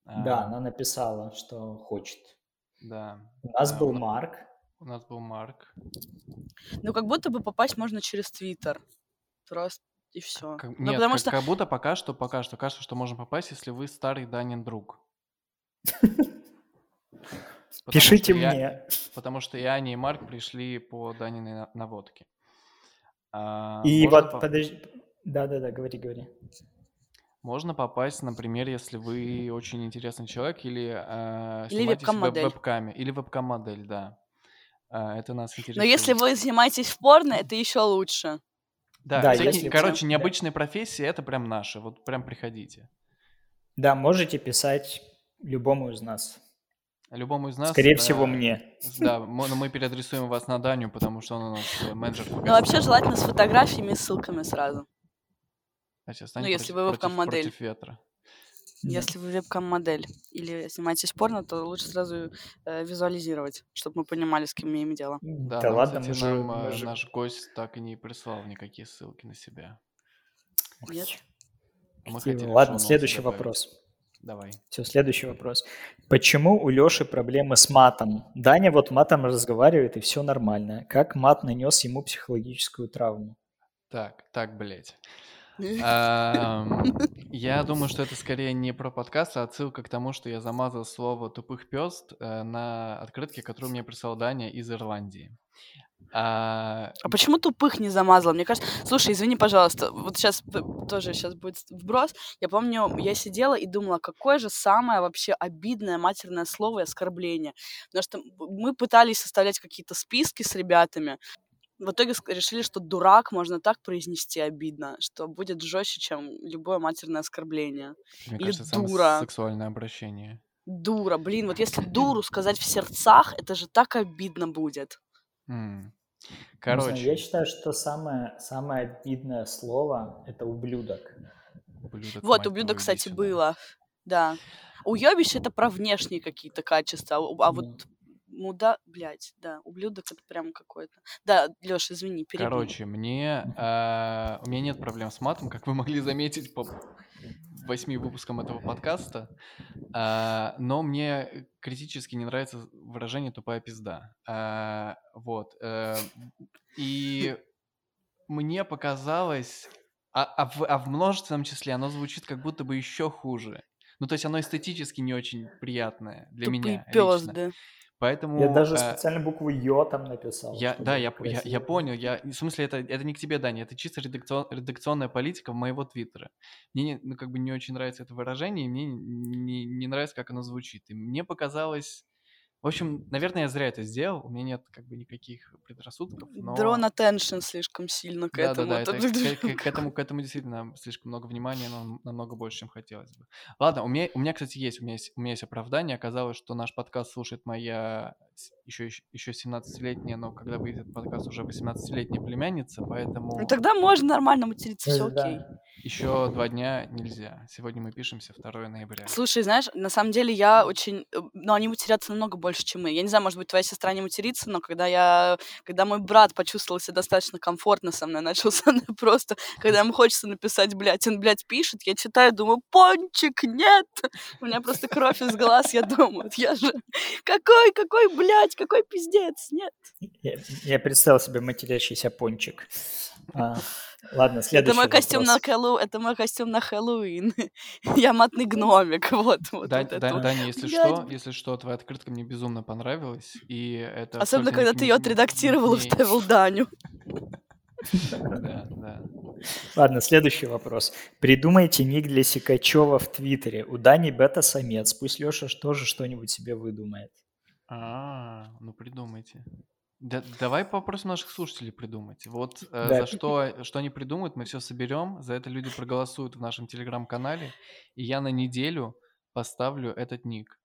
Да, она написала, что хочет. Да. У нас был Марк. У нас был Марк. Ну, как будто бы попасть можно через Твиттер. Просто и все. Как- ну, нет, потому как, что как будто пока что, пока что кажется, что можно попасть, если вы старый Данин друг. Пишите я- мне. потому что и Аня, и Марк пришли по Даниной на- наводке. А, И вот, по- подожди. Да-да-да, говори, говори. Можно попасть, например, если вы очень интересный человек или э, Или вебкам-модель. или вебкам-модель, да. А, это нас Но если интересует. вы занимаетесь в порно, это еще лучше. Да, Да, всякие, если короче, да. необычные профессии это прям наши. Вот прям приходите. Да, можете писать любому из нас. Любому из нас. Скорее э, всего, мне. Да, мы, мы переадресуем вас на Даню, потому что он у нас э, менеджер. Ну, вообще желательно с фотографиями и ссылками сразу. Значит, стань ну, если против- вы против- вебкам-модель. против ветра. Если вы вебкам-модель или снимаетесь порно, то лучше сразу э, визуализировать, чтобы мы понимали, с кем имеем дело. Да, Да, нам, ладно, кстати, мы же, нам, мы э, же- наш гость так и не прислал никакие ссылки на себя. Нет? Мы вы- хотели Ладно, следующий добавить. вопрос. Давай. Все, следующий вопрос. Почему у Лёши проблемы с матом? Даня вот матом разговаривает, и все нормально. Как мат нанес ему психологическую травму? Так, так, блядь. Я думаю, что это скорее не про подкаст, а отсылка к тому, что я замазал слово «тупых пёст» э, на открытке, которую мне прислал Даня из Ирландии. А, А почему тупых не замазала? Мне кажется... Слушай, извини, пожалуйста, вот сейчас тоже сейчас будет вброс. Я помню, я сидела и думала, какое же самое вообще обидное матерное слово и оскорбление. Потому что мы пытались составлять какие-то списки с ребятами. В итоге решили, что дурак можно так произнести обидно, что будет жестче, чем любое матерное оскорбление. Мне Или кажется, самое дура. сексуальное обращение. Дура, блин, вот если дуру сказать в сердцах, это же так обидно будет. М. Не знаю, я Короче, считаю, что самое, самое обидное слово – это ублюдок. ублюдок, Вот, ублюдок, кстати, было. Да. Уёбище это про внешние какие-то качества, а у- а вот Да. Муда, блядь, да, ублюдок это прям какой-то. Да, Лёш, извини, перебил. Короче, мне... а, у меня нет проблем с матом, как вы могли заметить по восьми выпускам этого подкаста. А, но мне критически не нравится выражение «тупая пизда». А, вот. э, и мне показалось... А, а в, а в множественном числе оно звучит как будто бы еще хуже. Ну, то есть оно эстетически не очень приятное для Тупые меня лично. пёзды. Поэтому... Я даже э, специально букву «ё» там написал. я, да, я, я, я понял. Я, в смысле, это, это не к тебе, Даня, это чисто редакцион- редакционная политика моего твиттера. Мне не- ну, как бы не очень нравится это выражение, и мне не, не нравится, как оно звучит. И мне показалось... В общем, наверное, я зря это сделал. У меня нет как бы никаких предрассудков, но... Дрон attention слишком сильно к Да, да, этому. да, это, Это- к, к- к этому, к этому действительно слишком много внимания, но намного больше, чем хотелось бы. Ладно, у меня, у меня, кстати, есть, у меня есть, у меня есть оправдание. Оказалось, что наш подкаст слушает моя еще, еще, еще 17-летняя, но когда выйдет подкаст, уже 18-летняя племянница, поэтому Ну, тогда можно нормально материться, все да. окей. еще два дня нельзя. Сегодня мы пишемся 2 ноября. Слушай, знаешь, на самом деле я очень... Ну, они матерятся намного больше, чем мы. Я не знаю, может быть, твоя сестра не матерится, но когда я... Когда мой брат почувствовал себя достаточно комфортно со мной, начал со мной просто... Когда ему хочется написать, блядь, он, блядь, пишет, я читаю, думаю, пончик, нет! У меня просто кровь из глаз, я думаю, я же... Какой, какой, блядь, какой пиздец, нет. Я, я представил себе матерящийся пончик. А, ладно, следующий Это мой костюм на вопрос. Хэллоу... Это мой костюм на Хэллоуин. Я матный гномик, вот, вот. Да- вот Да- вот. Даня, если Блядь. что, если что, твоя открытка мне безумно понравилась, и это Особенно, когда ты ее отредактировал и вставил Даню. Да, да. Ладно, следующий вопрос. Придумайте ник для Сикачева в Твиттере. У Дани бета-самец. Пусть Леша тоже что-нибудь себе выдумает. А, ну придумайте. Да- давай попросим наших слушателей придумать. Вот э, Да. за что, что они придумают, мы все соберем. За это люди проголосуют в нашем телеграм-канале. И я на неделю поставлю этот ник.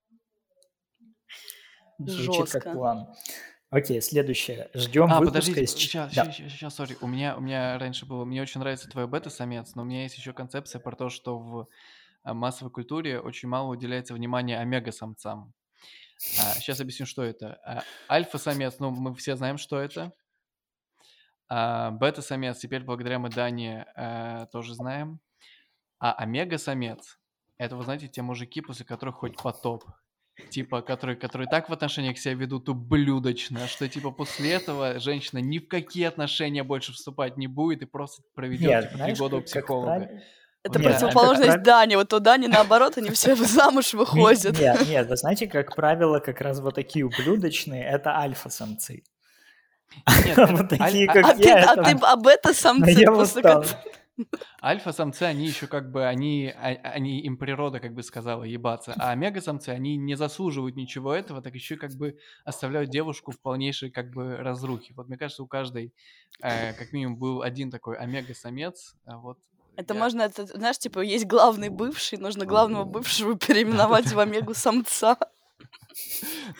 Звучит как Жестко. план. Окей, следующее. Ждем А, выпуска подождите, из... сейчас, Да. сейчас, сейчас, сори. У меня, у меня раньше было, мне очень нравится твой бета-самец, но у меня есть еще концепция про то, что в а, массовой культуре очень мало уделяется внимания омега-самцам. Сейчас объясню, что это. А, альфа-самец, ну, мы все знаем, что это. А, бета-самец, теперь благодаря мы Дане э, тоже знаем. А омега-самец, это, вы знаете, те мужики, после которых хоть потоп. Типа, которые, которые так в отношениях себя ведут ублюдочно, что, типа, после этого женщина ни в какие отношения больше вступать не будет и просто проведет, Нет, типа, три года у как- как психолога. правиль- Это Нет, противоположность прав- Дани. Вот у Дани наоборот, они все замуж выходят. Нет, нет, вы знаете, как правило, как раз вот такие ублюдочные – это альфа-самцы. Нет, Вот такие, а- как А ты, я, а это- ты об это самцы я после Альфа-самцы, они еще как бы, они, а, они, им природа как бы сказала ебаться, а омега-самцы, они не заслуживают ничего этого, так еще как бы оставляют девушку в полнейшей как бы разрухе. Вот мне кажется, у каждой э, как минимум был один такой омега-самец, вот Это я- можно, это, знаешь, типа, есть главный бывший, нужно главного бывшего переименовать в омегу-самца.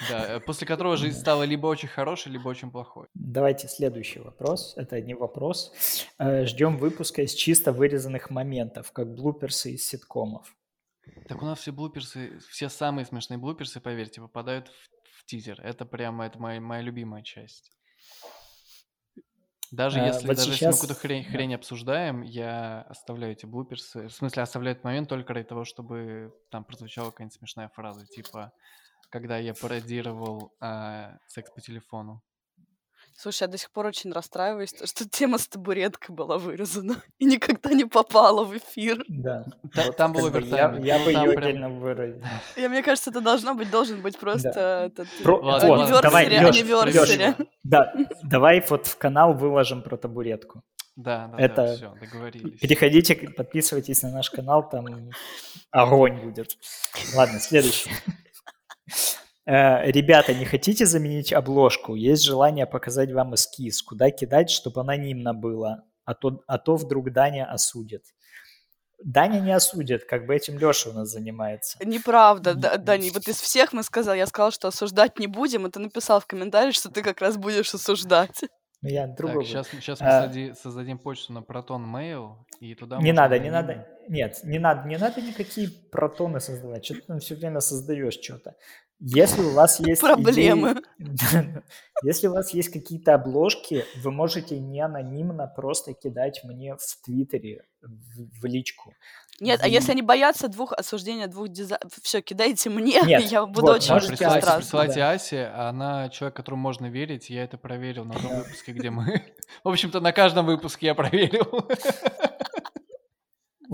Да, э, после которого жизнь стала либо очень хорошей, либо очень плохой. Давайте следующий вопрос. Это не вопрос. Э, Ждем выпуска из чисто вырезанных моментов, как блуперсы из ситкомов. Так у нас все блуперсы, все самые смешные блуперсы, поверьте, попадают в, в тизер. Это прямо, это моя, моя любимая часть. Даже А, если, вот даже если мы сейчас- какую-то хрень, да. хрень обсуждаем, я оставляю эти блуперсы. В смысле, оставляю этот момент только ради того, чтобы там прозвучала какая-нибудь смешная фраза, типа, когда я пародировал а, секс по телефону. Слушай, я до сих пор очень расстраиваюсь, то, что тема с табуреткой была вырезана и никогда не попала в эфир. Да. Вот там был овертайминг. Я, я бы ее прям- отдельно выразил. И мне кажется, это должно быть, должен быть просто этот... Про- Ладно, вот, ладно, давай, Да, давай вот в канал выложим про табуретку. Да, да, Это- да, все, договорились. Переходите, подписывайтесь на наш канал, там огонь будет. Ладно, следующий. Э, Ребята, не хотите заменить обложку? Есть желание показать вам эскиз, куда кидать, чтобы анонимно было, а то, а то вдруг Даня осудит. Даня не осудит, как бы этим Леша у нас занимается. Неправда, да, Дани. Вот из всех мы сказали, я сказала, что осуждать не будем, и ты написал в комментариях, что ты как раз будешь осуждать. Ну, я Так, другой. буду. сейчас, сейчас мы А. создади- создадим почту на Proton Mail, и туда Не надо, не надо. Нет, не надо, не надо никакие протоны создавать. Что ты там все время создаешь что-то. Если у вас есть Проблемы. идеи-. Если у вас есть какие-то обложки, вы можете не анонимно просто кидать мне в Твиттере, в, в личку. Нет, а Вы- если они боятся двух осуждения двух дизайнеров, все, кидайте мне, Нет, я буду вот, очень можете Присылайте, беспристрастна. присылайте да. Асе, она человек, которому можно верить, я это проверил на том выпуске, где мы... В общем-то, на каждом выпуске я проверил.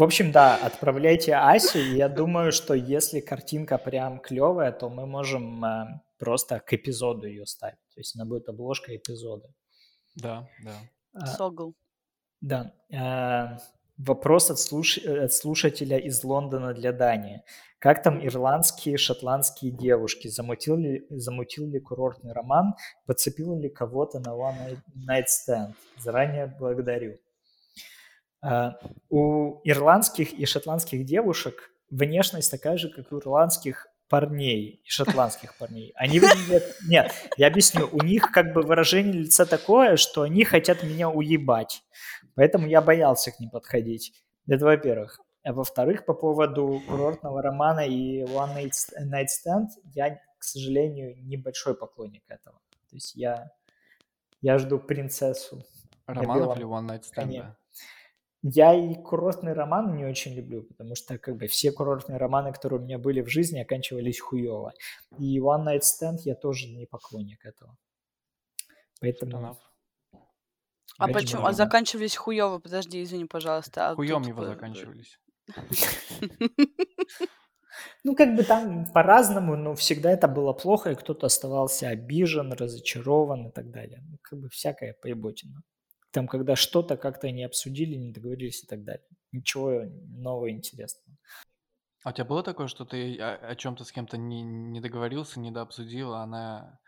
В общем, да, отправляйте Асе. и Я думаю, что если картинка прям клевая, то мы можем э, просто к эпизоду ее ставить. То есть она будет обложка эпизода. Да, да. А, Согл. Да. э, Вопрос от, слуш- от слушателя из Лондона для Дании. Как там ирландские, шотландские девушки? Замутил ли, замутил ли курортный роман? Подцепил ли кого-то на One Night Stand? Заранее благодарю. А, У ирландских и шотландских девушек внешность такая же, как у ирландских парней и шотландских парней. Они выглядят... Нет, я объясню. У них как бы выражение лица такое, что они хотят меня уебать. Поэтому я боялся к ним подходить. Это во-первых. А во-вторых, по поводу курортного романа и One Night Night Stand, я, к сожалению, небольшой поклонник этого. То есть я, я жду принцессу. Романов или One Night коне. Я и курортные романы не очень люблю, потому что как бы все курортные романы, которые у меня были в жизни, оканчивались хуево. И One Night Stand я тоже не поклонник этого. Поэтому... А почему? А роман. заканчивались хуево? Подожди, извини, пожалуйста. а Хуем его э, заканчивались. Ну, как бы там по-разному, но всегда это было плохо, и кто-то оставался обижен, разочарован и так далее. Ну, как бы всякое поеботина. Там, когда что-то как-то не обсудили, не договорились и так далее. Ничего нового интересного. А у тебя было такое, что ты о, о чем-то с кем-то не, не договорился, не дообсудил, а она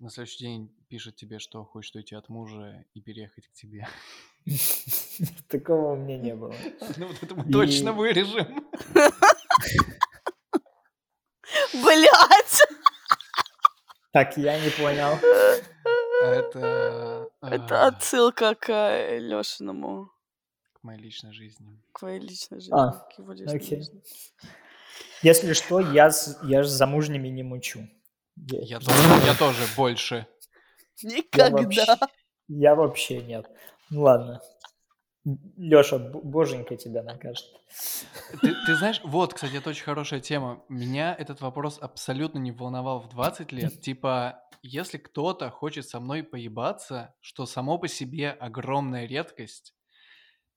на следующий день пишет тебе, что хочет уйти от мужа и переехать к тебе? Такого у меня не было. Ну вот это мы точно вырежем. Блять! Так, я не понял. Это... Это а, отсылка к Лешиному, К моей личной жизни. к твоей личной жизни. А, к его личной окей. жизни. Если что, я, с- я же замужними не мучу. Я, Я тоже, я тоже больше. я Никогда. вообще, я вообще нет. Ну ладно. Леша, боженька тебя накажет. Ты, ты знаешь, вот, кстати, это очень хорошая тема. Меня этот вопрос абсолютно не волновал в 20 лет. Типа, если кто-то хочет со мной поебаться, что само по себе огромная редкость,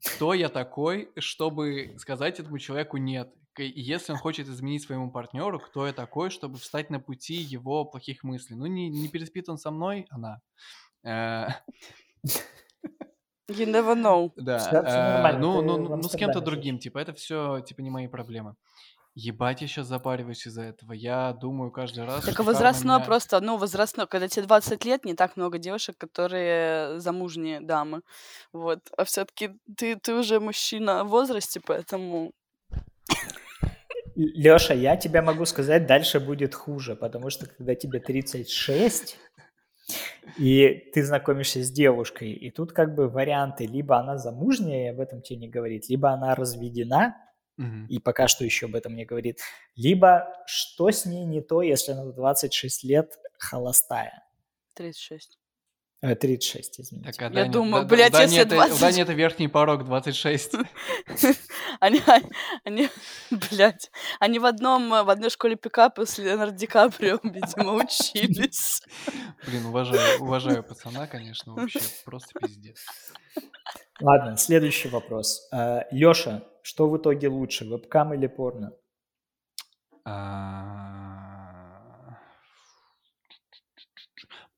кто я такой, чтобы сказать этому человеку нет? Если он хочет изменить своему партнеру, кто я такой, чтобы встать на пути его плохих мыслей? Ну, не, не переспит он со мной, она. You never know. Да, э, нормально, ну, ну, ну, ну, с кем-то другим, типа, это все, типа, не мои проблемы. Ебать, я сейчас запариваюсь из-за этого. Я думаю каждый раз, Так а возрастное меня... просто, ну, возрастное, когда тебе 20 лет, не так много девушек, которые замужние дамы. Вот. А все-таки ты, ты уже мужчина в возрасте, поэтому Леша, я тебе могу сказать, дальше будет хуже, потому что когда тебе 36, и ты знакомишься с девушкой, и тут как бы варианты, либо она замужняя, и об этом тебе не говорит, либо она разведена, Мгм. и пока что еще об этом не говорит, либо что с ней не то, если она в 26 лет холостая. 36. Э, 36, извините. Так, а Я думаю, да- блядь, Дани если это, у 20 Дани это верхний порог 26. Они, они, они, блядь, они в одном, э, в одной школе пикапа с Леонардо Ди Каприо, видимо, учились. Блин, уважаю, уважаю пацана, конечно, вообще просто пиздец. Ладно, следующий вопрос. Леша, что в итоге лучше, вебкам или порно?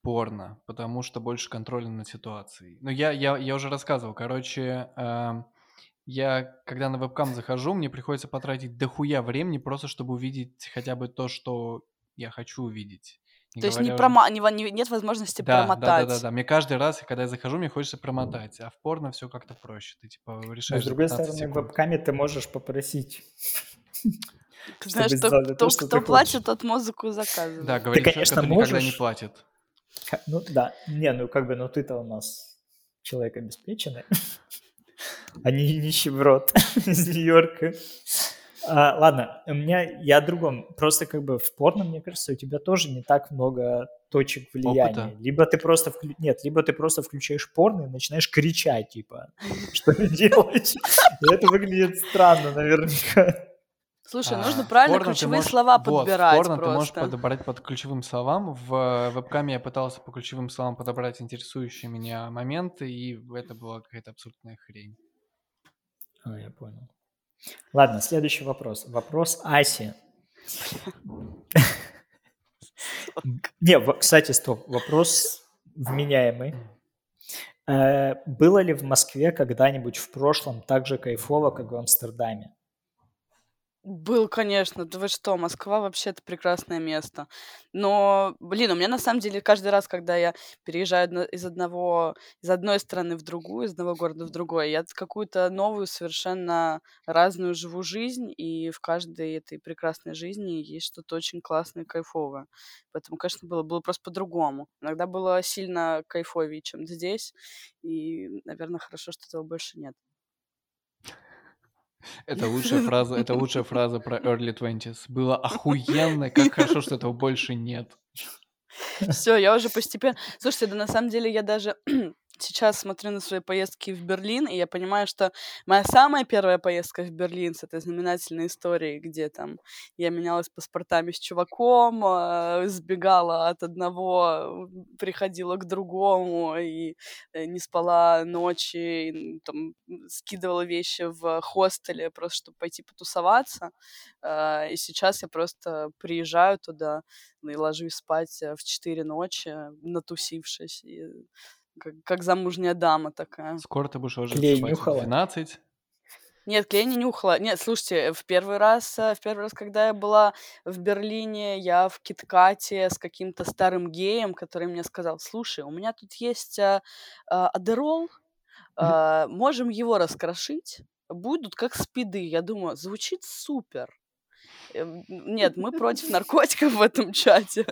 Порно, потому что больше контроля над ситуацией. Ну, я, я, я уже рассказывал, короче, ам, я, когда на вебкам захожу, мне приходится потратить дохуя времени просто, чтобы увидеть хотя бы то, что я хочу увидеть. Не То есть не прома... не нет возможности Да, да, да, промотать. да, да. Мне каждый раз, когда я захожу, мне хочется промотать. А в порно все как-то проще. Ты типа Но решаешь с за другой 15 стороны, в секунд. вебкаме ты можешь попросить. Ты знаешь, кто, то, кто, что кто ты платит, тот музыку заказывает. Да, говорит конечно, который никогда не можешь. платит. Ну да, не, ну как бы, ну ты-то у нас человек обеспеченный, а не нищеброд из Нью-Йорка. А, ладно, у меня, я о другом. Просто как бы в порно, мне кажется, у тебя тоже не так много точек влияния. Опыта? Либо ты просто, вклю- нет, либо ты просто включаешь порно и начинаешь кричать, типа, что делать. И это выглядит странно наверняка. Слушай, А, нужно в правильно ключевые можешь- слова вот, подбирать в порно ты можешь просто. подобрать под ключевым словам. В э, вебкаме я пытался по ключевым словам подобрать интересующие меня моменты, и это была какая-то абсолютная хрень. А, я понял. Ладно, следующий вопрос. Вопрос Аси. Не, кстати, стоп. Вопрос вменяемый. Э, Было ли в Москве когда-нибудь в прошлом так же кайфово, как в Амстердаме? Был, конечно. Да вы что, Москва вообще это прекрасное место. Но, блин, у меня на самом деле каждый раз, когда я переезжаю из одного, из одной страны в другую, из одного города в другой, я какую-то новую, совершенно разную живу жизнь, и в каждой этой прекрасной жизни есть что-то очень классное и кайфовое. Поэтому, конечно, было, было просто по-другому. Иногда было сильно кайфовее, чем здесь, и, наверное, хорошо, что этого больше нет. Это лучшая фраза, это лучшая фраза про early 20s. Было охуенно, как хорошо, что этого больше нет. Все, я уже постепенно... Слушайте, да на самом деле я даже сейчас смотрю на свои поездки в Берлин, и я понимаю, что моя самая первая поездка в Берлин с этой знаменательной историей, где там я менялась паспортами с чуваком, а, сбегала от одного, приходила к другому, и э, не спала ночи, и, там, скидывала вещи в хостеле просто, чтобы пойти потусоваться. А, И сейчас я просто приезжаю туда, и ложусь спать э, в 4 ночи, натусившись, и как, как замужняя дама такая. Скоро ты будешь уже Клей нюхала? 12. Нет, клей не нюхала. Нет, слушайте, в первый раз, э, в первый раз, когда я была в Берлине, я в Киткате с каким-то старым геем, который мне сказал, слушай, у меня тут есть а, а, адерол, а, можем его раскрошить, будут как спиды. Я думаю, звучит супер. Эм, Нет, мы против наркотиков в этом чате.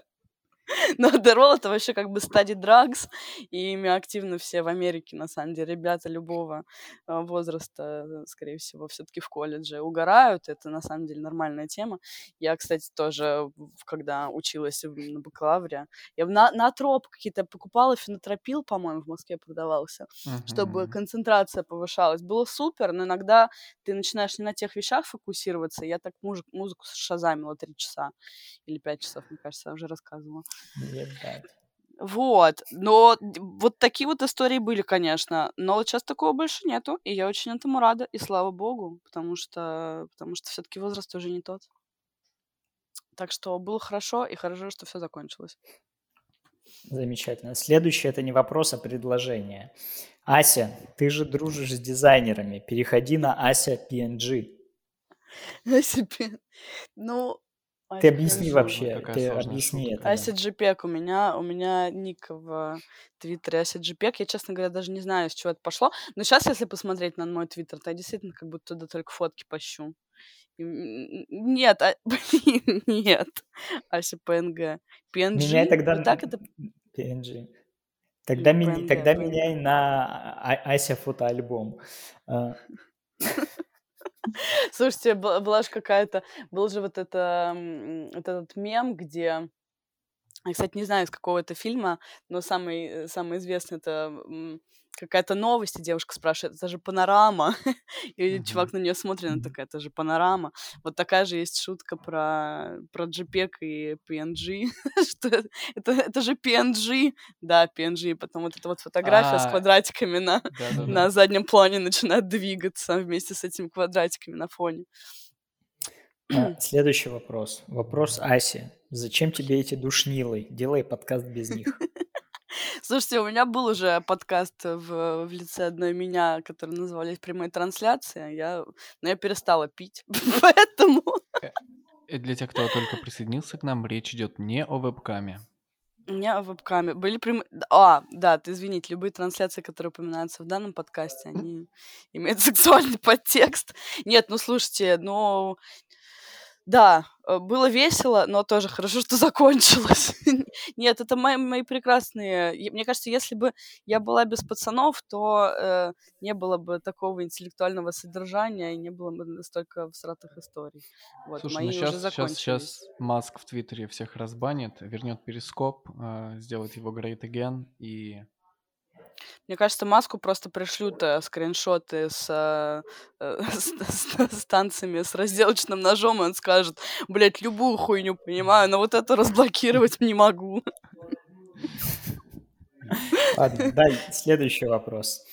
Но адерол это вообще как бы study drugs, и ими активно все в Америке, на самом деле, ребята любого э, возраста, скорее всего, все-таки в колледже угорают. Это на самом деле нормальная тема. Я, кстати, тоже, когда училась на бакалавре, я на, на троп какие-то покупала, фенотропил, по-моему, в Москве продавался, чтобы Мгм. концентрация повышалась. Было супер, но иногда ты начинаешь не на тех вещах фокусироваться. Я так музыку шазамила три часа или пять часов, мне кажется, я уже рассказывала. Ебать. Вот, но вот такие вот истории были, конечно, но вот сейчас такого больше нету, и я очень этому рада, и слава богу, потому что, потому что все-таки возраст уже не тот. Так что было хорошо, и хорошо, что все закончилось. Замечательно. Следующее это не вопрос, а предложение. Ася, ты же дружишь с дизайнерами. Переходи на Ася PNG. Ася PNG. Ну, ты объясни вообще, ты объясни это. JPEG у меня, у меня ник в Твиттере JPEG. Я, честно говоря, даже не знаю, с чего это пошло. Но сейчас, если посмотреть на мой Твиттер, то я действительно как будто туда только фотки пощу. Нет, а, блин, нет. Ася PNG. PNG? Меняй тогда вот так это... PNG. Тогда, ми... тогда меняй на а, Ася фотоальбом. Слушайте, была же какая-то... Был же вот это, этот мем, где... Я, кстати, не знаю, из какого это фильма, но самый, э, самый известный это какая-то новость, и девушка спрашивает, это же панорама. и uh-huh. чувак на нее смотрит, она такая, это же панорама. Вот такая же есть шутка про, про JPEG и PNG, что это, это, это же PNG. Да, PNG. Потом вот эта вот фотография с а. квадратиками на, на заднем плане начинает двигаться вместе с этими квадратиками на фоне. А, следующий вопрос. Вопрос Аси. Зачем тебе эти душнилы? Делай подкаст без них. Слушайте, у меня был уже подкаст в, в лице одной меня, который назывались «Прямые трансляции». Я, но я перестала пить, поэтому... Э, и для тех, кто только присоединился к нам, речь идет не о вебкаме. Не о вебкаме. Были прямые... А, да, ты извините, любые трансляции, которые упоминаются в данном подкасте, они имеют сексуальный подтекст. Нет, ну слушайте, ну да, э, было весело, но тоже хорошо, что закончилось. Нет, это мои, мои прекрасные... Мне кажется, если бы я была без пацанов, то э, не было бы такого интеллектуального содержания и не было бы столько всратых историй. Вот, Слушай, ну мои ну сейчас, уже закончились. сейчас, сейчас Маск в Твиттере всех разбанит, вернет перископ, э, сделает его great again и мне кажется, Маску просто пришлют э, скриншоты с, э, э с, с, с танцами, с разделочным ножом, и он скажет, блядь, любую хуйню понимаю, но вот это разблокировать не могу. Ладно, дай следующий вопрос.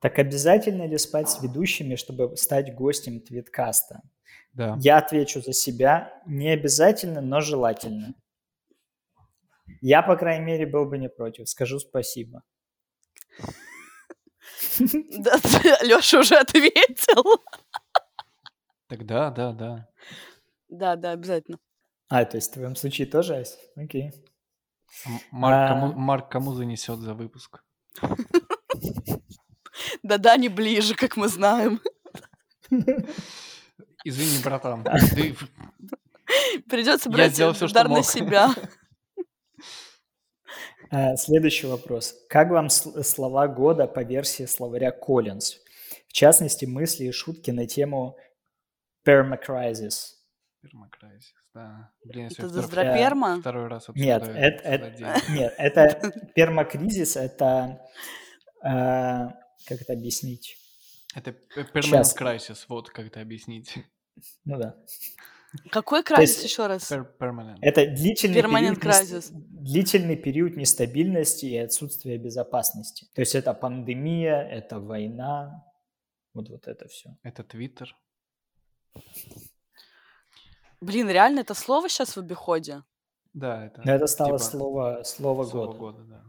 Так обязательно ли спать с ведущими, чтобы стать гостем твиткаста? Да. Я отвечу за себя. Не обязательно, но желательно. Я, по крайней мере, был бы не против. Скажу спасибо. Да, Леша уже ответил. Тогда, да, да. Да, да, обязательно. А, то есть в твоем случае тоже, Ась? Окей. Марк, а... кому, Марк кому занесет за выпуск? Да-да, не ближе, как мы знаем. Извини, братан. Придется брать удар на себя. Э, следующий вопрос. Как вам слова года по версии словаря Collins? В частности, мысли и шутки на тему permacrisis. Permacrisis, да. Блин, это доздроперма? Второй раз Нет, это, это, нет, это пермакризис, это... Э, как это объяснить? Это permanent crisis, вот как это объяснить. Ну да. Какой кризис еще раз? Permanent. Это длительный период, кризис. длительный период нестабильности и отсутствия безопасности. То есть это пандемия, это война, вот вот это все. Это Твиттер. Блин, реально это слово сейчас в обиходе? Да, это. Но это стало типа, слово, слово, слово года. года да.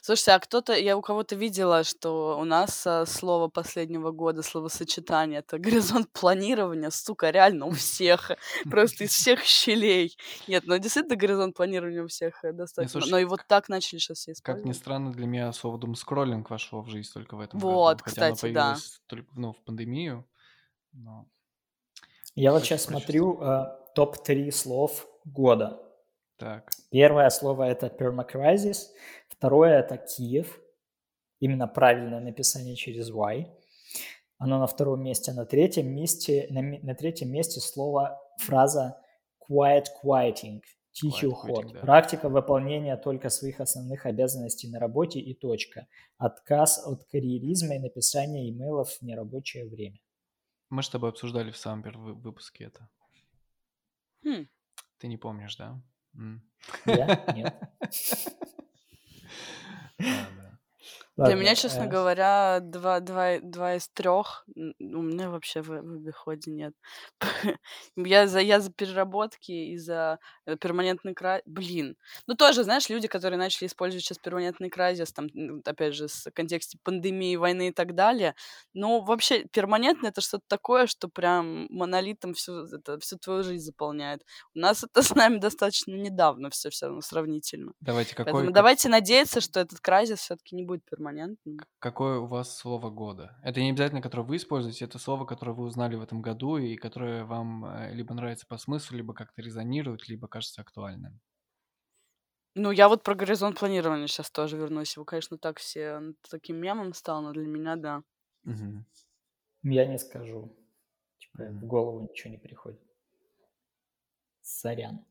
Слушайте, а кто-то, я у кого-то видела, что у нас а, слово последнего года, словосочетание, это горизонт планирования, сука, реально у всех, просто из всех щелей. Нет, ну действительно горизонт планирования у всех э, достаточно. Но и вот так начали сейчас все Как ни странно, для меня слово думскроллинг вошло в жизнь только в этом Вот, году. Хотя оно кстати, да. только ну, в пандемию. Но Я вот сейчас смотрю э, топ-3 слов года. так. Первое слово это permacrisis, Второе – это Киев. Именно правильное написание через Y. Оно на втором месте. На третьем месте, на, на третьем месте слово, фраза quiet quieting. Тихий quiet уход. Quitting, да. Практика выполнения только своих основных обязанностей на работе и точка. Отказ от карьеризма и написания имейлов в нерабочее время. Мы с тобой обсуждали в самом первом выпуске это. Хм. Ты не помнишь, да? Я? Нет. Для меня, честно э... говоря, два, два, два из трех у меня вообще в, в обиходе нет. я, за, я за переработки и за э, перманентный край. Блин. Ну, тоже, знаешь, люди, которые начали использовать сейчас перманентный кразис, там, опять же, в контексте пандемии, войны и так далее. Ну, вообще, перманентный — это что-то такое, что прям монолитом всю, это, всю твою жизнь заполняет. У нас это с нами достаточно недавно все все равно сравнительно. Давайте, какой... Поэтому давайте надеяться, что этот кразис все-таки не будет перманентным. Какое у вас слово года? Это не обязательно, которое вы используете, это слово, которое вы узнали в этом году и которое вам э, либо нравится по смыслу, либо как-то резонирует, либо кажется актуальным. Ну, я вот про горизонт планирования сейчас тоже вернусь. Его, конечно, так все таким мемом стал, но для меня да. Угу. Я не скажу. Типа в голову ничего не приходит. Сорян.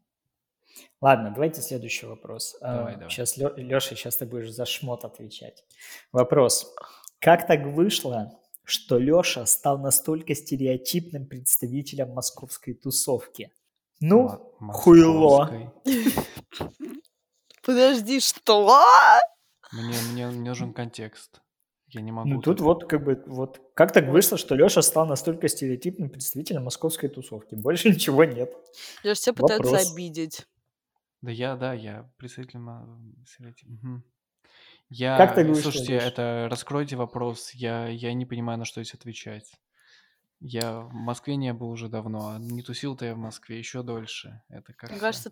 Ладно, давайте следующий вопрос. Давай, давай. Сейчас, Леша, сейчас ты будешь за шмот отвечать. Вопрос. Как так вышло, что Леша стал настолько стереотипным представителем московской тусовки? Ну, М- хуйло. Подожди, что? Мне, мне нужен контекст. Я не могу. Ну тут вот как бы вот как так вышло, что Леша стал настолько стереотипным представителем московской тусовки. Больше ничего нет. Леша, все пытаются обидеть. Да я, да, я представитель стереотип. Угу. Я, Как так вышло, слушайте, Леша? это раскройте вопрос. Я, я не понимаю, на что здесь отвечать. Я в Москве не был уже давно, а не тусил-то я в Москве еще дольше. Это как Мне кажется,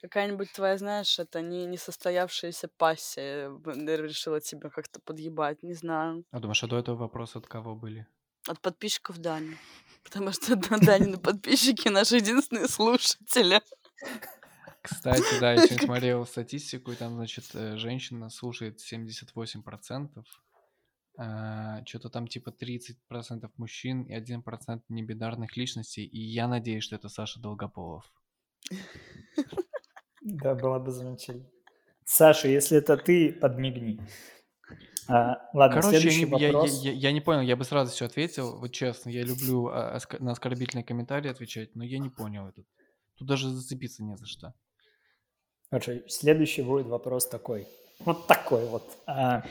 какая-нибудь твоя, знаешь, это не несостоявшаяся пассия решила тебя как-то подъебать, не знаю. А думаешь, а до этого вопросы от кого были? От подписчиков Дани. Потому что Дани на подписчики наши единственные слушатели. Кстати, да, я сегодня смотрел статистику, и там, значит, э, женщина слушает 78%, а, что-то там типа 30% мужчин и 1% небинарных личностей, и я надеюсь, что это Саша Долгополов. Да, было бы замечательно. Саша, если это ты, подмигни. А, ладно, Короче, следующий я, не, вопрос. я, я, я не понял, я бы сразу все ответил, вот честно, я люблю а, оск- на оскорбительные комментарии отвечать, но я не понял этот. Тут даже зацепиться не за что. Хорошо, следующий будет вопрос такой. Вот такой вот. А,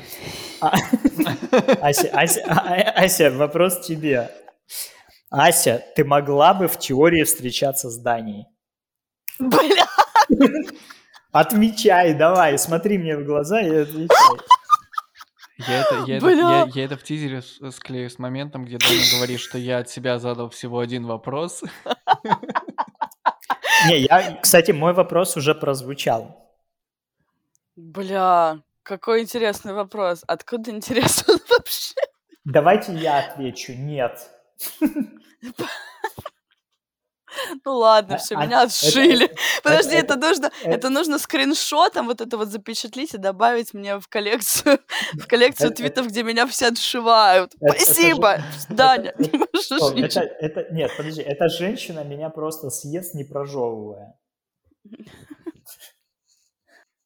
а, Ася, Ася, а, а, Ася, вопрос тебе. Ася, ты могла бы в теории встречаться с Данией? Бля! Отвечай, давай, смотри мне в глаза и отвечай. Я это, я, это, я, я это в тизере склею с моментом, где Даня говорит, что я от себя задал всего один вопрос. Не, я, кстати, мой вопрос уже прозвучал. Бля, какой интересный вопрос. Откуда интересно вообще? Давайте я отвечу. Нет. Ну ладно, все, а, меня отшили. Подожди, это, нужно, это... это нужно скриншотом вот это вот запечатлить и добавить мне в коллекцию, в коллекцию твитов, где меня все отшивают. Спасибо, Даня, это, не можешь это, Нет, подожди, эта женщина меня просто съест, не прожевывая.